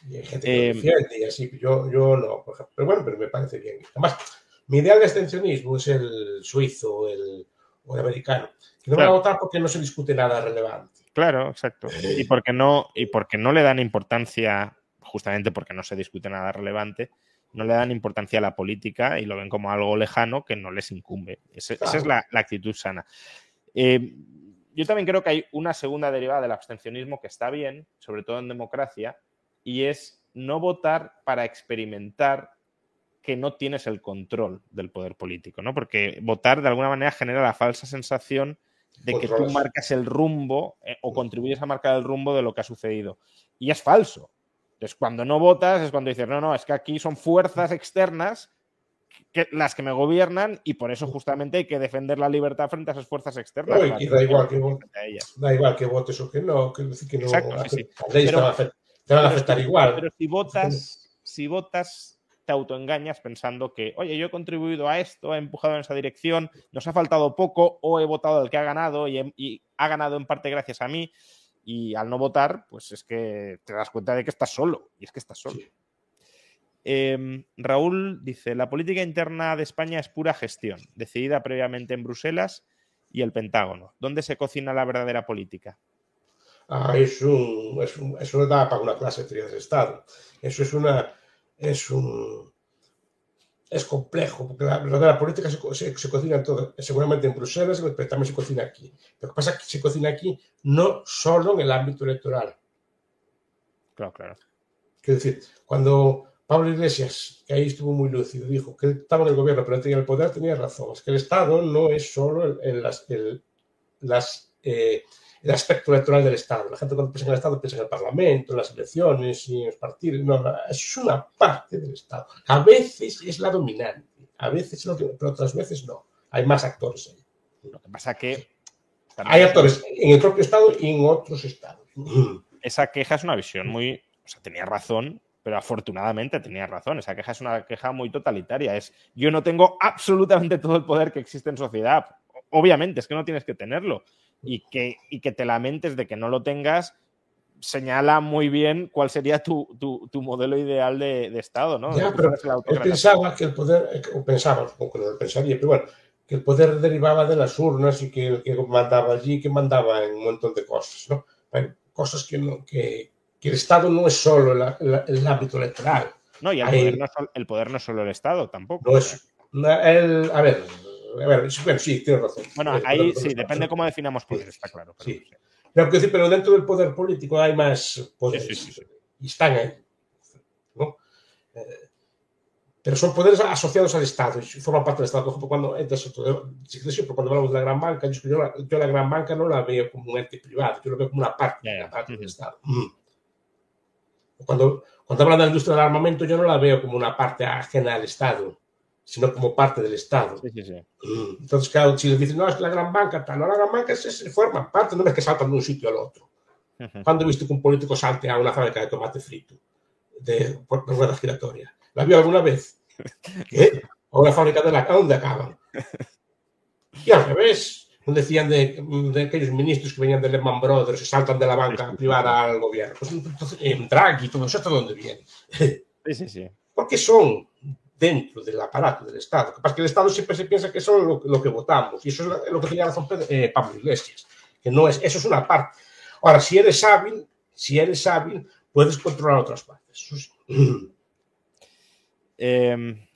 Y hay gente que eh, lo defiende y así, yo, yo no, por ejemplo. Pero bueno, pero me parece bien. Además, mi ideal de extensionismo es el suizo el, o el americano. Que no claro. van a votar porque no se discute nada relevante. Claro, exacto. Y porque no, y porque no le dan importancia, justamente porque no se discute nada relevante, no le dan importancia a la política y lo ven como algo lejano que no les incumbe. Ese, claro. Esa es la, la, actitud sana. Eh, yo también creo que hay una segunda derivada del abstencionismo que está bien, sobre todo en democracia, y es no votar para experimentar que no tienes el control del poder político, ¿no? Porque votar de alguna manera genera la falsa sensación de que tú marcas el rumbo eh, o contribuyes a marcar el rumbo de lo que ha sucedido. Y es falso. Entonces, cuando no votas es cuando dices, no, no, es que aquí son fuerzas externas que, las que me gobiernan y por eso justamente hay que defender la libertad frente a esas fuerzas externas. No, y da, igual que votes, da igual que votes o que no, que, que no Exacto, sí, sí. Pero, te van a afectar, te van a afectar pero, igual. Pero si votas, si votas te autoengañas pensando que, oye, yo he contribuido a esto, he empujado en esa dirección, nos ha faltado poco o he votado al que ha ganado y, he, y, ha ganado en parte gracias a mí. Y al no votar, pues es que te das cuenta de que estás solo. Y es que estás solo. Sí. Eh, Raúl dice, la política interna de España es pura gestión, decidida previamente en Bruselas y el Pentágono. ¿Dónde se cocina la verdadera política? Ah, es un, es un, eso da para una clase de Estado. Eso es una, es un es complejo, porque la, la política se, se, se, cocina en todo, seguramente en Bruselas, pero también se cocina aquí. Lo que pasa es que se cocina aquí no solo en el ámbito electoral. Claro, claro. Quiero decir, cuando Pablo Iglesias, que ahí estuvo muy lúcido, dijo que estaba en el gobierno pero no tenía el poder, tenía razón. Es que el Estado no es solo el, el, las, el, las eh, el aspecto electoral del Estado. La gente cuando piensa en el Estado piensa en el Parlamento, en las elecciones y en los partidos. No, es una parte del Estado. A veces es la dominante, a veces no, pero otras veces no. Hay más actores ahí. Lo que pasa que... Hay actores en el propio Estado y en otros Estados. Esa queja es una visión muy... O sea, tenía razón, pero afortunadamente tenía razón. Esa queja es una queja muy totalitaria. Es yo no tengo absolutamente todo el poder que existe en sociedad obviamente, es que no tienes que tenerlo. Y que, y que te lamentes de que no lo tengas, señala muy bien cuál sería tu, tu, tu modelo ideal de, de Estado, ¿no? Ya, pero él pensaba que el poder, o pensaba, que no lo pensaría, pero bueno, que el poder derivaba de las urnas y que el que mandaba allí, que mandaba en un montón de cosas, ¿no? Hay cosas que, no, que, que el Estado no es solo la, la, el ámbito electoral. No, y el, Hay- poder no, el poder no es solo el Estado, tampoco. No es, el, a ver, bueno, sí, tienes razón. Bueno, El ahí sí, depende cómo definamos poder, está claro. pero Sí. Pero, dentro del poder político hay más poderes. Sí, sí, sí, sí. Y están ahí. ¿no? Eh, pero son poderes asociados al Estado y forman parte del Estado. Por ejemplo, cuando pero cuando hablamos de la gran banca, yo, yo la, yo la gran banca no la veo como un ente privado, yo lo veo como una parte, una Ujú. del Estado. Mm. Cuando, cuando hablan de la industria del armamento, yo no la veo como una parte ajena al Estado, sino como parte del Estado. Sí, sí, sí. Entonces, claro, si les dicen, no, es que la gran banca, tal, no, la gran banca se, se forman parte, no es que saltan de un sitio al otro. ¿Cuándo he visto que un político salte a una fábrica de tomate frito de, de rueda giratoria? ¿La vio alguna vez? ¿Qué? ¿O una fábrica de la... ¿A dónde acaban? Y al revés, decían de, de aquellos ministros que venían de Lehman Brothers y saltan de la banca privada al gobierno. Pues entonces, en Draghi, todo eso, ¿hasta dónde viene? Sí, sí, sí. porque son dentro del aparato del Estado. Lo que pasa es que el Estado siempre se piensa que son lo, lo que votamos, y eso es lo- que tenía razón eh, Pablo Iglesias, que no es, eso es una parte. Ahora, si eres hábil, si eres hábil, puedes controlar otras partes. Eso sí. Eh,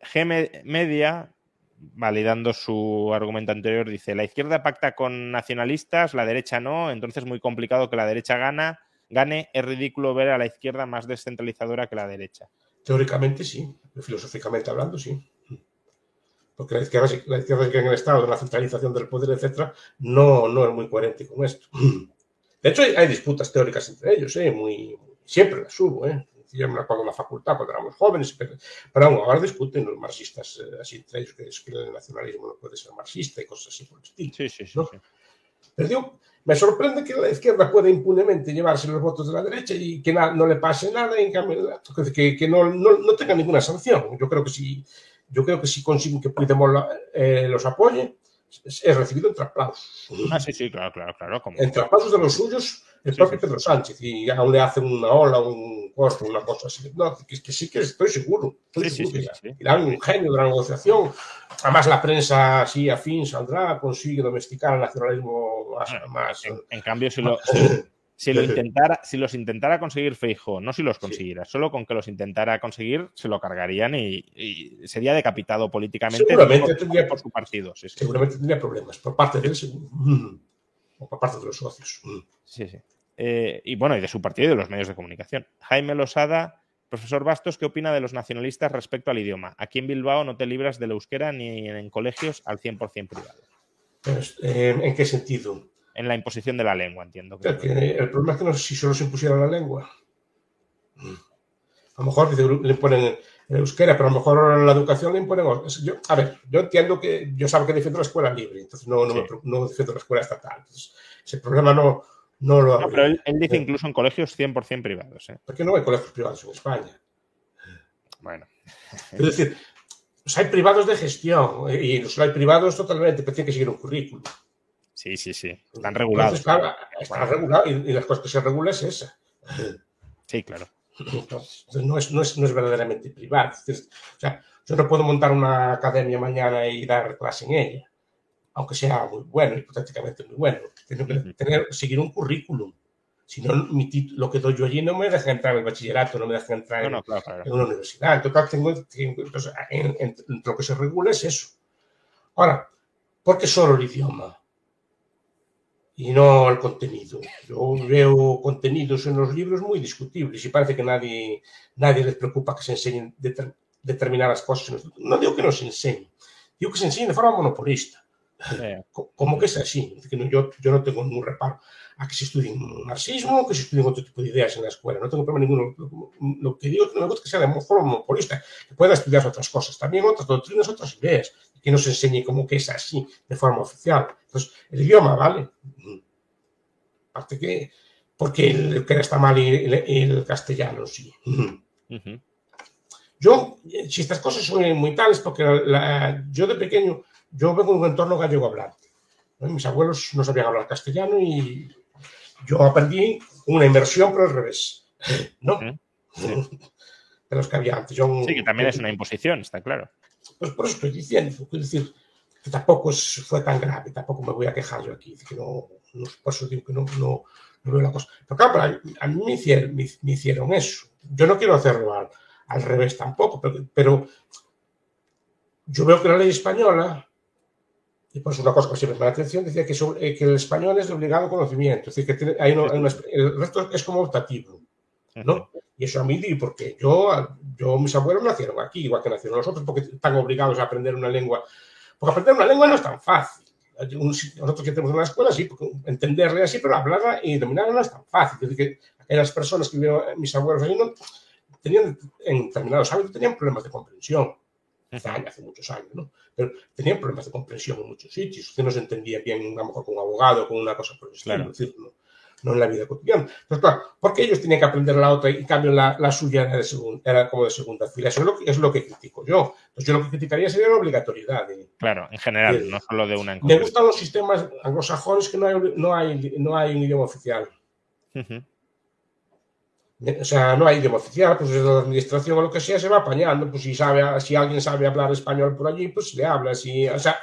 G Me- Media, validando su argumento anterior, dice: la izquierda pacta con nacionalistas, la derecha no, entonces es muy complicado que la derecha gana, gane. Es ridículo ver a la izquierda más descentralizadora que la derecha. Teóricamente sí, filosóficamente hablando sí. Porque la izquierda, la izquierda que en el Estado, de la centralización del poder, etcétera, no, no es muy coherente con esto. De hecho, hay, hay disputas teóricas entre ellos, ¿eh? muy, siempre las hubo. ¿eh? Yo me acuerdo en la facultad cuando éramos jóvenes, pero, pero aún ahora discuten los marxistas eh, así entre ellos, que es que el nacionalismo no puede ser marxista y cosas así por el estilo. Sí, sí, sí. ¿No? sí. Pero digo, me sorprende que la izquierda pueda impunemente llevarse los votos de la derecha y que no le pase nada, y en cambio, que, que no, no, tenga ninguna sanción. Yo creo que si, yo creo que si consiguen que Puigdemont eh, los apoye, es recibido entre aplausos. Ah, sí, sí, claro, claro, claro. Como, Entre aplausos de los suyos, el Sí, propio sí. Pedro Sánchez, y aún le hacen una ola, un corto, una cosa así. No, que, que sí que estoy seguro. Estoy Sí, seguro que un genio de la negociación. Además, la prensa así afín saldrá, consigue domesticar el nacionalismo más. más En, en cambio, si lo, si, si lo intentara, si los intentara conseguir Feijóo, no si los consiguiera, solo con que los intentara conseguir, se lo cargarían y, y sería decapitado políticamente Seguramente por, tendría- por su partido. Sí, sí. seguramente tendría problemas por parte de él. Mm. o por parte de los socios. Mm. Sí, sí. Eh, y bueno, y de su partido y de los medios de comunicación. Jaime Losada, profesor Bastos, ¿qué opina de los nacionalistas respecto al idioma? Aquí en Bilbao no te libras del euskera ni en colegios al 100% privado. Pues, eh, ¿En qué sentido? En la imposición de la lengua, entiendo. que- El, problema es que no sé si solo se impusiera la lengua. A lo mejor le imponen el euskera, pero a lo mejor la educación le imponen. Yo, a ver, yo entiendo que yo sabo que defiendo la escuela libre, entonces no, no, Sí. me no defiendo la escuela estatal. Entonces, ese problema no, no lo No, habría. pero él, él dice incluso en colegios 100% privados. ¿eh? Porque no hay colegios privados en España. Bueno, Es decir, hay privados de gestión eh, y los hay privados totalmente, pero tienen que seguir un currículum. Sí, sí, sí. Están regulados. Entonces, claro, está regulado y, y las cosas que se regula es esa. Sí, claro. Entonces, no es, no es, no es verdaderamente privado. Es- o sea, yo no puedo montar una academia mañana y dar clase en ella, aunque sea muy bueno, hipotéticamente muy bueno. Tengo que tener, seguir un currículum. Si no, mi tit- lo que doy yo allí no me deja entrar en el bachillerato, no me deja entrar No, en, no, claro, claro. en una universidad. En total, tengo, tengo- entonces, en, en- en lo que se regula es eso. Ahora, ¿por qué solo el idioma? e non ao contenido. Eu veo contenidos os libros moi discutibles e parece que nadie, nadie les preocupa que se enseñen determinadas cosas. Non digo que non se enseñen, digo que se enseñen de forma monopolista. Eh, Co- Como que es así. Es que no- yo, yo no tengo ningún reparo a que se estudien marxismo, que se estudien otro tipo de ideas en la escuela. No tengo problema ninguno. Lo, lo que digo es que no me gusta que sea de forma monopolista, que pueda estudiar otras cosas, también otras doctrinas, otras ideas, que no se enseñe como que es así, de forma oficial. Entonces, el idioma, ¿vale? Mm. Aparte que, porque el euskera está mal y el, el castellano sí. Mm. ujú. Yo, eh, si estas cosas son muy tales, porque la- la- yo de pequeño, yo vengo de un entorno gallego hablante. Mis abuelos no sabían hablar castellano y yo aprendí una inmersión, pero al revés. ¿No? Sí. De los que había antes. Yo, sí, que también es una imposición, está claro. Pues por eso estoy diciendo, quiero decir, que tampoco es, fue tan grave, tampoco me voy a quejar yo aquí, que no, no por eso digo que no, no, no, veo la cosa. Pero claro, a, a mí me hicieron, me, me hicieron, eso. Yo no quiero hacerlo al, al revés tampoco, pero, pero, yo veo que la ley española, y por eso una cosa que siempre me da atención, decía que, sobre, que el español es de obligado conocimiento, es decir, que tiene, hay una, hay una, el resto es como optativo, ¿no? Y eso a mí, porque yo, yo, mis abuelos nacieron aquí, igual que nacieron nosotros, porque están obligados a aprender una lengua. Porque aprender una lengua no es tan fácil. Nosotros que tenemos una escuela, sí, entenderla así, pero hablarla y dominarla no es tan fácil. Es decir, que aquellas personas que vivieron, mis abuelos allí, no, tenían, en determinados hábitos, tenían problemas de comprensión. Hace, años, hace muchos años, ¿no? Pero tenían problemas de comprensión en muchos sitios. Usted no se entendía bien, a lo mejor, con un abogado, con una cosa por el estilo. Claro. Es decir, no, no en la vida cotidiana. Entonces, claro, porque ellos tenían que aprender la otra y en cambio la, la suya era, de segunda, era como de segunda fila. Eso es lo, que, es lo que critico yo. Entonces, yo lo que criticaría sería la obligatoriedad. De, claro, en general, de, no solo de una en Me gustan los sistemas anglosajones que no hay, no hay, no hay un idioma oficial. Uh -huh. O sea, no hay idioma oficial, pues la administración o lo que sea se va apañando. Pues si, sabe, si alguien sabe hablar español por allí, pues le habla. Si, o sea,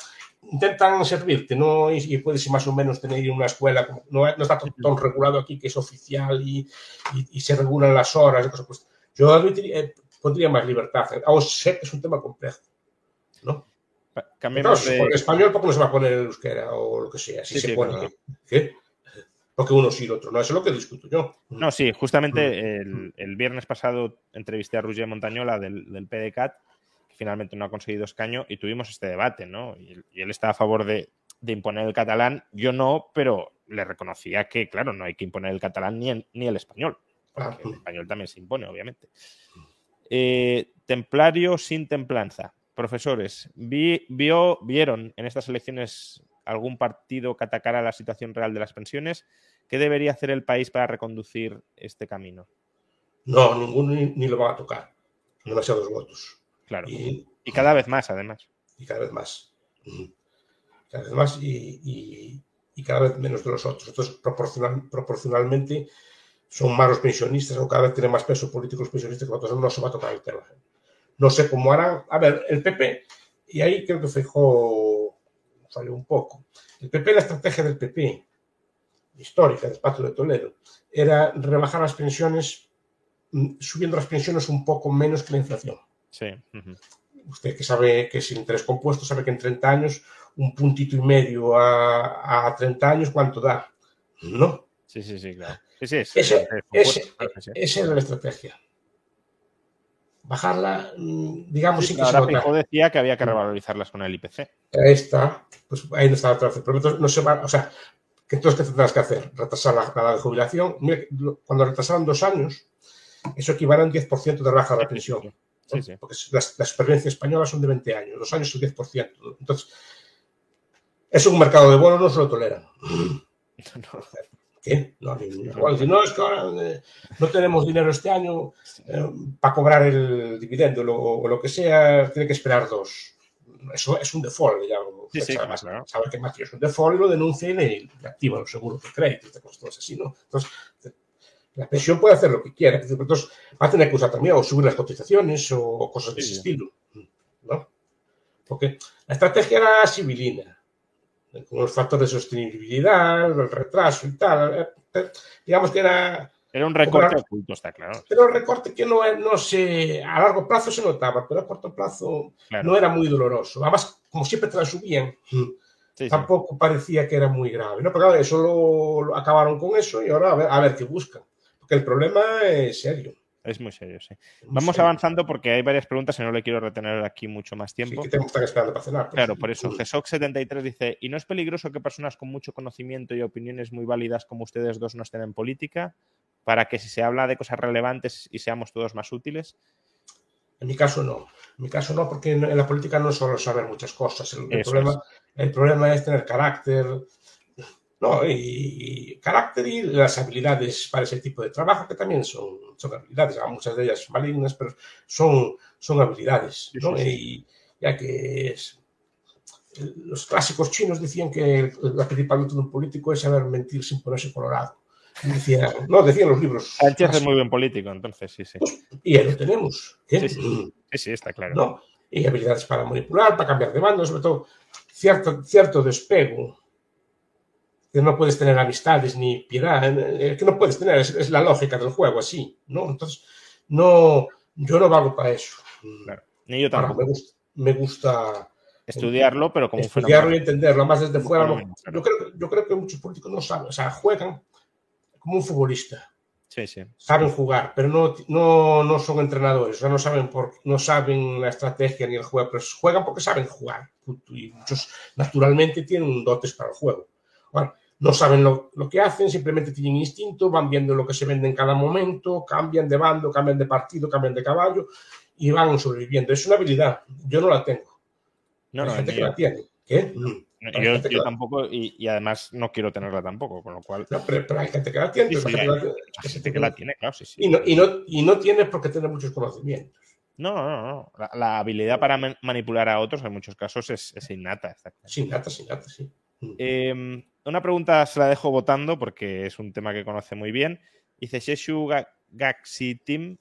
intentan servirte, ¿no? Y, y, puedes más o menos tener una escuela, no, no está tan regulado aquí que es oficial y, y, y se regulan las horas y cosas. Pues yo admitiría, eh, pondría más libertad. O sé que es un tema complejo, ¿no? Cambiemos claro, de... Español, ¿por qué no se va a poner el euskera o lo que sea? Si Sí, se sí, pone. claro. ¿Qué? Porque uno sí y el otro no. Eso es lo que discuto yo. No, sí, justamente el, el viernes pasado entrevisté a Roger Montañola del, del PDCAT, que finalmente no ha conseguido escaño, y tuvimos este debate, ¿no? Y, y él está a favor de, de, imponer el catalán, yo no, pero le reconocía que, claro, no hay que imponer el catalán ni, en, ni el español, porque el español también se impone, obviamente. Eh, templario sin templanza. Profesores, vi, vio, ¿vieron en estas elecciones algún partido que atacara la situación real de las pensiones? ¿Qué debería hacer el país para reconducir este camino? No, ninguno ni, ni lo va a tocar. Demasiados votos. Claro. Y, y, cada vez más, además. Y cada vez más. Cada vez más y, y, y cada vez menos de los otros. Entonces, proporcional, proporcionalmente, son más los pensionistas o cada vez tienen más peso político los pensionistas que otros. No se va a tocar el tema. No sé cómo harán. A ver, el PP, y ahí creo que fijó, falló un poco. El PP, la estrategia del PP, histórica del Pacto de Toledo, era rebajar las pensiones, subiendo las pensiones un poco menos que la inflación. Sí. Uh -huh. Usted que sabe que es interés compuesto, sabe que en 30 años, un puntito y medio a, a 30 años, ¿cuánto da? ¿No? Sí, sí, sí, claro. Sí, sí, sí, ese, ese, esa era la estrategia. Bajarla, mm, digamos, sí, sí que ahora Pico decía que había que revalorizarlas con el IPC. Ahí está, pues ahí no está la otra Pero entonces no se va, o sea, que entonces, ¿qué tendrás que hacer? Retrasar la, la de jubilación. Mira, cuando retrasaron dos años, eso equivale a un 10% de baja de la pensión. Sí, sí. Porque las, las supervivencias españolas son de 20 años, dos años es el 10%. Entonces, eso un mercado de bonos no se lo toleran. No. ¿Qué? No, igual, si no, es que ahora eh, no tenemos dinero este año eh, para cobrar el dividendo lo, o lo que sea, tiene que esperar dos. Eso es un default, digamos. Sí, sí, claro. sabe que Mateo es un default, lo denuncia y le, le activa los seguros de crédito, cosas así, ¿no? Entonces, la pensión puede hacer lo que quiera, entonces va a tener que usar también o subir las cotizaciones o cosas de ese Sí. estilo, ¿no? Porque la estrategia era civilina, con los factores de sostenibilidad, el retraso y tal. eh, eh, Digamos que era. Era un recorte oculto, está claro. Pero el recorte que no, no se. A largo plazo se notaba, pero a corto plazo Claro. no era muy doloroso. Además, como siempre te la subían, Sí, sí. tampoco parecía que era muy grave. ¿no? Pero claro, eso lo, lo acabaron con eso y ahora a ver, a ver qué buscan. Porque el problema es serio. Es muy serio, sí. muy Vamos serio. avanzando porque hay varias preguntas y no le quiero retener aquí mucho más Sí, tiempo. que tenemos que estar esperando para cenar. pues. Claro, por eso. GESOC73 dice, ¿y no es peligroso que personas con mucho conocimiento y opiniones muy válidas como ustedes dos no estén en política? Para que si se habla de cosas relevantes y seamos todos más útiles. En mi caso no. En mi caso no, porque en la política no es solo saber muchas cosas. El, el Eso problema, el problema es tener carácter, ¿no? Y, carácter y las habilidades para ese tipo de trabajo, que también son, son habilidades, a muchas de ellas malignas, pero son, son habilidades, ¿no? Sí, sí, Y ya que es, los clásicos chinos decían que la principal virtud de un político es saber mentir sin ponerse colorado. Decía, no, decían los libros. Sánchez es muy buen político, entonces, sí, sí. Pues, y ahí lo tenemos. ¿eh? Sí, sí, sí, sí, está claro. ¿No? Y habilidades para manipular, para cambiar de bando, sobre todo cierto, cierto despego. No puedes tener amistades ni piedad, eh, que no puedes tener, es, es la lógica del juego, así, ¿no? Entonces, no, yo no valgo para eso. Claro. Ni yo Ahora, tampoco. me gusta, me gusta Estudiarlo, pero como estudiarlo y entenderlo, más desde fuera. no. Yo, creo, yo creo que muchos políticos no saben, o sea, juegan como un futbolista, Sí, sí. saben jugar, pero no, no, no son entrenadores, o sea, no saben, por, no saben la estrategia ni el juego, pero juegan porque saben jugar. Y muchos naturalmente tienen dotes para el juego. Bueno, no saben lo, lo que hacen, simplemente tienen instinto, van viendo lo que se vende en cada momento, cambian de bando, cambian de partido, cambian de caballo y van sobreviviendo. Es una habilidad, yo no la tengo. No, Hay no, gente que la tiene. ¿Qué? No, yo, tampoco, y, y además no quiero tenerla tampoco, con lo cual. No, pero, pero hay gente que la tiene. Sí, sí, hay la gente que la tiene, claro, sí, sí. Y no, y, no, y no tiene por qué tener muchos conocimientos. No, no, no. La, la habilidad para man- manipular a otros en muchos casos es, es innata. está claro. Sin nata, sin nata, sí. Eh, una pregunta se la dejo votando porque es un tema que conoce muy bien. Dice Sheshu Ga- Gaxitim,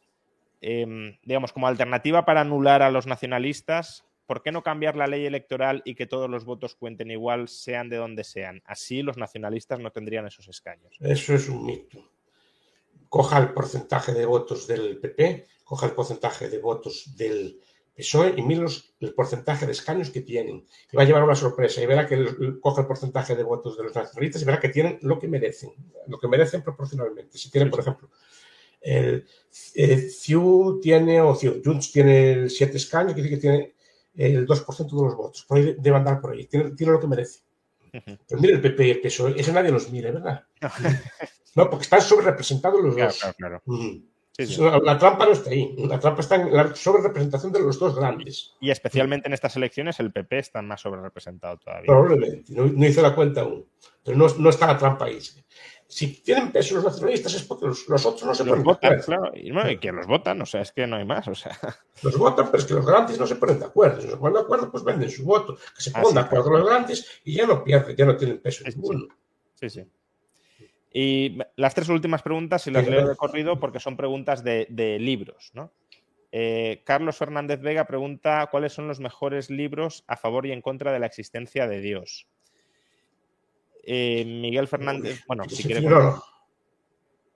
eh, digamos, como alternativa para anular a los nacionalistas, ¿por qué no cambiar la ley electoral y que todos los votos cuenten igual, sean de donde sean? Así los nacionalistas no tendrían esos escaños. Eso es un mito. Coja el porcentaje de votos del PP, coja el porcentaje de votos del PSOE y mire los- el porcentaje de escaños que tienen. Y va a llevar una sorpresa y verá que el- el- el porcentaje de votos de los nacionalistas y verá que tienen lo que merecen, lo que merecen proporcionalmente. Si tienen, por ejemplo, el eh, CIU tiene, o CIU, Junts tiene 7 escaños, quiere decir que tiene el 2% de los votos. Por ahí debe andar por ahí. Tiene, tiene lo que merece. Pero mire el PP y el PSOE, eso nadie los mire, ¿verdad? No, porque están sobre representados los Claro, dos. claro, claro. Sí, sí. La, la trampa no está ahí. La trampa está en la sobre representación de los dos grandes. Y especialmente en estas elecciones el PP está más sobre representado todavía. Probablemente. No, no hice la cuenta aún. Pero no, no está la trampa ahí. Si tienen peso los nacionalistas es porque los, los otros no se Los ponen de votan, acuerdo. claro, y, bueno, y que los votan, o sea, es que no hay más, o sea. Los votan, pero es que los grandes no se ponen de acuerdo. Si no se ponen de acuerdo, pues venden su voto. Que se Ah, pongan sí, de acuerdo claro. los grandes y ya no pierden, ya no tienen peso Sí, sí, ninguno. Sí, sí. Y las tres últimas preguntas, y las leo de corrido porque son preguntas de, de libros, ¿no? Eh, Carlos Fernández Vega pregunta cuáles son los mejores libros a favor y en contra de la existencia de Dios. Eh, Miguel Fernández, bueno, si quiere.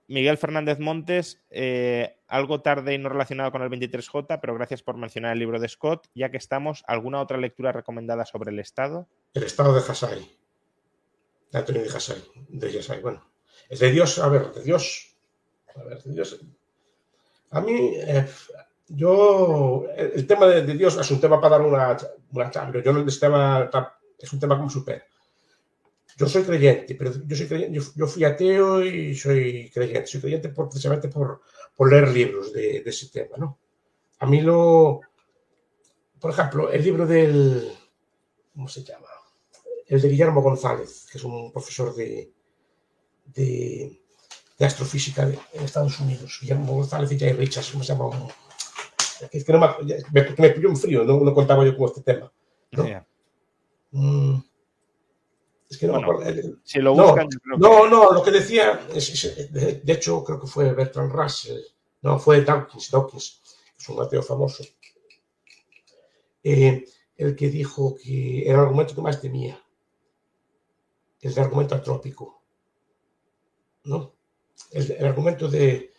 Miguel Fernández Montes, eh, algo tarde y no relacionado con el 23J, pero gracias por mencionar el libro de Scott. Ya que estamos, ¿alguna otra lectura recomendada sobre el Estado? El estado de Hasai. Antonio de Hasai. De Hasai, bueno. Es de Dios, a ver, de Dios. A ver, de Dios. A mí, eh, yo, el, tema de, Dios es un tema para dar una, una charla. Yo no el tema, es un tema como super. Yo soy creyente, pero yo, soy creyente, yo, fui ateo y soy creyente. Soy creyente por, precisamente por, por leer libros de, de, ese tema, ¿no? A mí lo... Por ejemplo, el libro del... ¿Cómo se llama? El de Guillermo González, que es un profesor de, de, de astrofísica de, en Estados Unidos. Guillermo González y Jay Richards, ¿cómo se llama? Es que no me, me, me pilló un frío, no, no, contaba yo con este tema. ¿no? Yeah. Mm. Es que no bueno, me acuerdo. Si lo buscan, no, no, que... no, lo que decía, es, es, de, de, hecho, creo que fue Bertrand Russell, no, fue Dawkins, Dawkins, es un ateo famoso, eh, el que dijo que era el argumento que más temía, el de argumento antrópico, ¿no? El, el argumento de,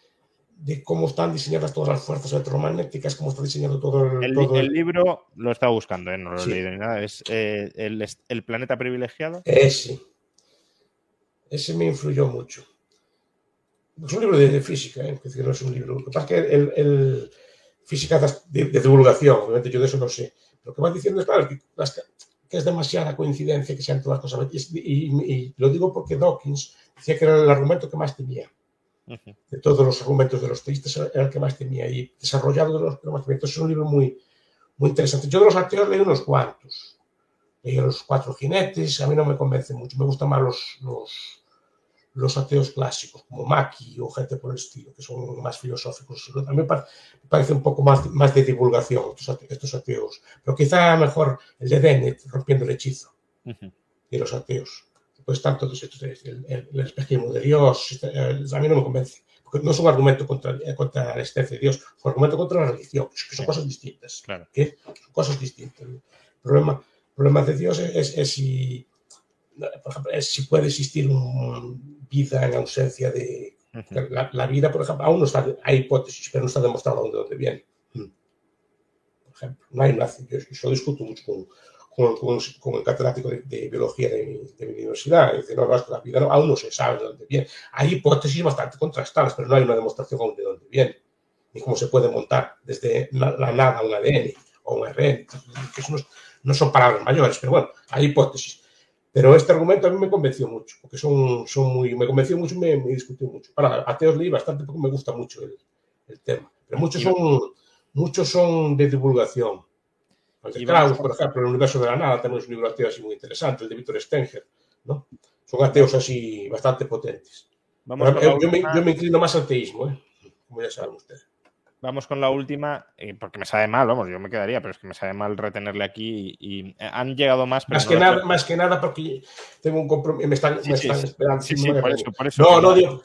de, cómo están diseñadas todas las fuerzas electromagnéticas, cómo está diseñado todo el... El, todo el libro lo estaba buscando, ¿eh? no lo he sí. leído ni nada, es eh, el, el, planeta privilegiado. Ese. Ese me influyó mucho. Es un libro de, de física, ¿eh? es decir, no es un libro. Lo que pasa es que el, el física de, de, divulgación, obviamente yo de eso no sé. Lo que va diciendo es, claro, que, que es demasiada coincidencia que sean todas cosas. Y, y, y, lo digo porque Dawkins decía que era el argumento que más temía. De todos los argumentos de los teístas era el que más temía. Y desarrollado de los que más temía. Entonces es un libro muy, muy interesante. Yo de los ateos leí unos cuantos. Leí los cuatro jinetes. A mí no me convence mucho. Me gustan más los, los, los ateos clásicos, como Maki o gente por el estilo, que son más filosóficos. A mí me parece un poco más, más de divulgación estos ateos, pero quizá mejor el de Dennett, rompiendo el hechizo, y los ateos. Pues tanto el, el, el espejismo de Dios, a mí no me convence no es un argumento contra, eh, contra la existencia de Dios, es un argumento contra la religión, que son cosas distintas. Claro. ¿qué? Son cosas distintas. El problema, el problema de Dios es, es, si, por ejemplo, es si puede existir una vida en ausencia de... Uh -huh. la, la, vida, por ejemplo, aún no está, hay hipótesis, pero no está demostrado de dónde viene. Por ejemplo, no hay una, yo, yo discuto mucho con, con, con, con, el catedrático de, de biología de mi, de mi, universidad. Y dice, no, no, es que la vida no, aún no se sabe de dónde viene. Hay hipótesis bastante contrastadas, pero no hay una demostración aún de dónde viene. Ni cómo se puede montar desde la, la nada un ADN o un. Que eso no, no, son palabras mayores, pero bueno, hay hipótesis. Pero este argumento a mí me convenció mucho, porque son, son muy, me convenció mucho y me, me discutió mucho. Para ateos leí bastante porque me gusta mucho el, el tema. Pero muchos son, muchos son de divulgación de Krauss, por ejemplo, el universo de la nada, tenemos un libro ateo así muy interesante, el de Víctor Stenger, ¿no? Son ateos así bastante potentes. Vamos yo, yo, me, yo, me, inclino más al teísmo, ¿eh? como ya saben ustedes. Vamos con la última, eh, porque me sabe mal, vamos, yo me quedaría, pero es que me sabe mal retenerle aquí y, y han llegado más. Más, no que nada, más que nada porque tengo un compromiso, me están, sí, me sí, están sí, esperando. Sí, sí, por, eso, por eso. No, no, digo,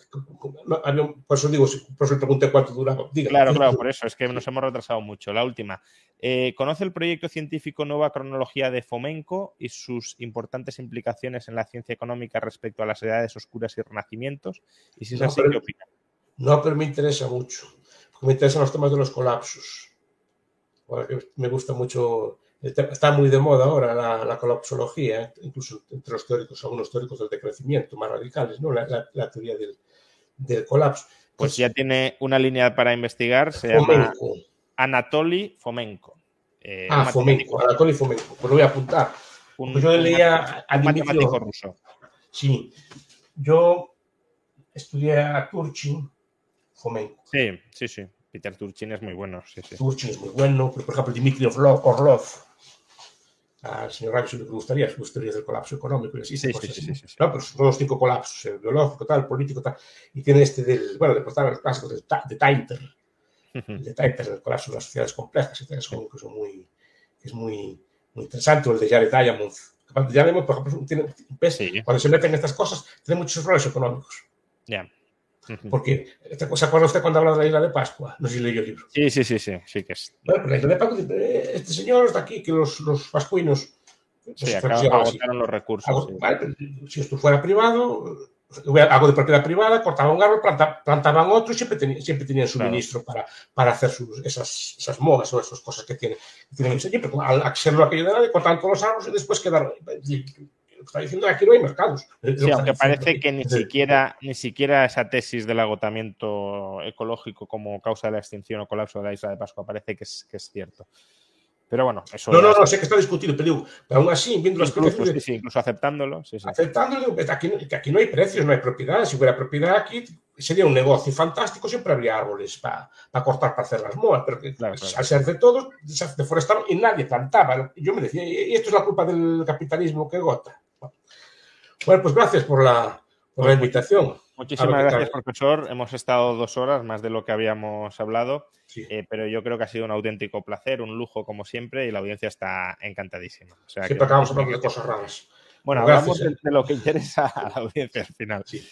no, por eso digo, por eso pregunté cuánto duraba. Diga. Claro, claro, por eso, es que nos hemos retrasado mucho. La última. Eh, ¿Conoce el proyecto científico Nueva Cronología de Fomenko y sus importantes implicaciones en la ciencia económica respecto a las edades oscuras y renacimientos? Y si es así, pero, ¿qué opina? No, pero me interesa mucho me interesan los temas de los colapsos. Me gusta mucho, está muy de moda ahora la, la colapsología, incluso entre los teóricos, algunos teóricos del decrecimiento más radicales, ¿no? la, la, la teoría del, del, colapso. Pues, pues, ya tiene una línea para investigar, se Fomenko. llama Anatoly Fomenko. Eh, ah, Fomenko, Anatoly Fomenko, pues lo voy a apuntar. Un, pues yo leía un matemático ruso. Sí, yo estudié a Turchin, Fomenko. Sí, sí, sí. Peter Turchin es muy bueno. Sí, sí. Turchin es muy bueno, pero por ejemplo Dmitry Orlov, Orlov al señor Ramsey le gustaría sus teorías del colapso económico así. Sí, sí, sí, sí, sí, No, pero son los cinco colapsos, el biológico, tal, el político, tal. Y tiene este del, bueno, después están los clásicos de, de Tainter, de Tainter, el colapso de las sociedades complejas, que son, que son muy, que es muy, muy interesante, o el de Jared Diamond. Diamond, por ejemplo, tiene, cuando se meten en estas cosas, tiene muchos errores económicos. Ya. Yeah. Porque, ¿se acuerda usted cuando habla de la isla de Pascua? No sé si leyó el libro. Sí, sí, sí, sí, sí que es. Bueno, pues la isla de Pascua, este señor está aquí, que los, los pascuinos. Sí, agotaron los recursos. Hago, sí. vale, si esto fuera privado, algo de propiedad privada, cortaban un árbol, planta, plantaban otro y siempre, ten, siempre tenían suministro claro. para, para hacer sus, esas, esas modas o esas cosas que tienen. Que tienen siempre, al hacerlo aquello de nadie, cortaban todos los árboles y después quedaron está diciendo que aquí no hay mercados. Sí, aunque parece que ni siquiera, ni siquiera esa tesis del agotamiento ecológico como causa de la extinción o colapso de la isla de Pascua parece que es, que es cierto. Pero bueno, eso. No, no, no, sé que está discutido, pero digo, pero aún así, viendo las incluso, sí, sí, incluso aceptándolo. Sí, sí. Aceptándolo, que aquí, que aquí no hay precios, no hay propiedad. Si hubiera propiedad aquí, sería un negocio fantástico, siempre habría árboles para pa cortar, para hacer las moas, pero que, claro, claro. al ser de todos, se deforestaron y nadie plantaba. Yo me decía, y esto es la culpa del capitalismo que gota. Bueno, pues gracias por la, por la invitación. Muchísimas gracias, profesor. Hemos estado dos horas, más de lo que habíamos hablado, sí. eh, pero yo creo que ha sido un auténtico placer, un lujo como siempre, y la audiencia está encantadísima. O sea, siempre acabamos hablando de cosas raras. Bueno, hablamos de, de, lo que interesa a la audiencia al final. Sí.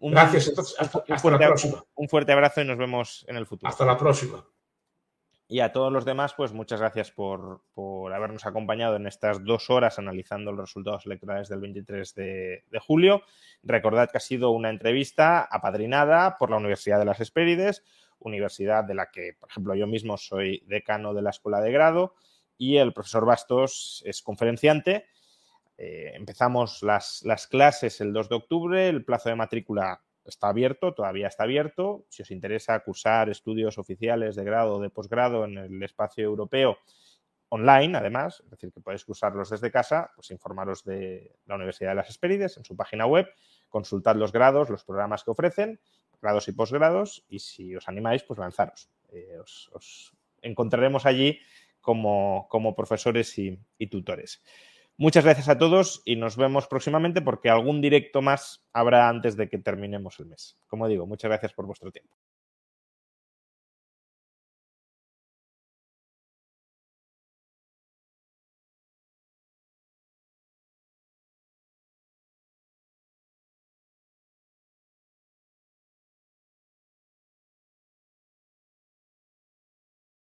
Un, gracias, entonces, hasta, la próxima. Un fuerte abrazo y nos vemos en el futuro. Hasta la próxima. Y a todos los demás, pues muchas gracias por, por, habernos acompañado en estas dos horas analizando los resultados electorales del 23 de, julio. Recordad que ha sido una entrevista apadrinada por la Universidad de las Hespérides, universidad de la que, por ejemplo, yo mismo soy decano de la Escuela de Grado y el profesor Bastos es conferenciante. Eh, empezamos las, las clases el 2 de octubre, el plazo de matrícula está abierto, todavía está abierto. Si os interesa cursar estudios oficiales de grado o de posgrado en el espacio europeo online, además, es decir, que podéis cursarlos desde casa, pues informaros de la Universidad de las Hespérides en su página web, consultad los grados, los programas que ofrecen, grados y posgrados, y si os animáis, pues lanzaros. Eh, os, os, encontraremos allí como, como profesores y tutores. Muchas gracias a todos y nos vemos próximamente porque algún directo más habrá antes de que terminemos el mes. Como digo, muchas gracias por vuestro tiempo.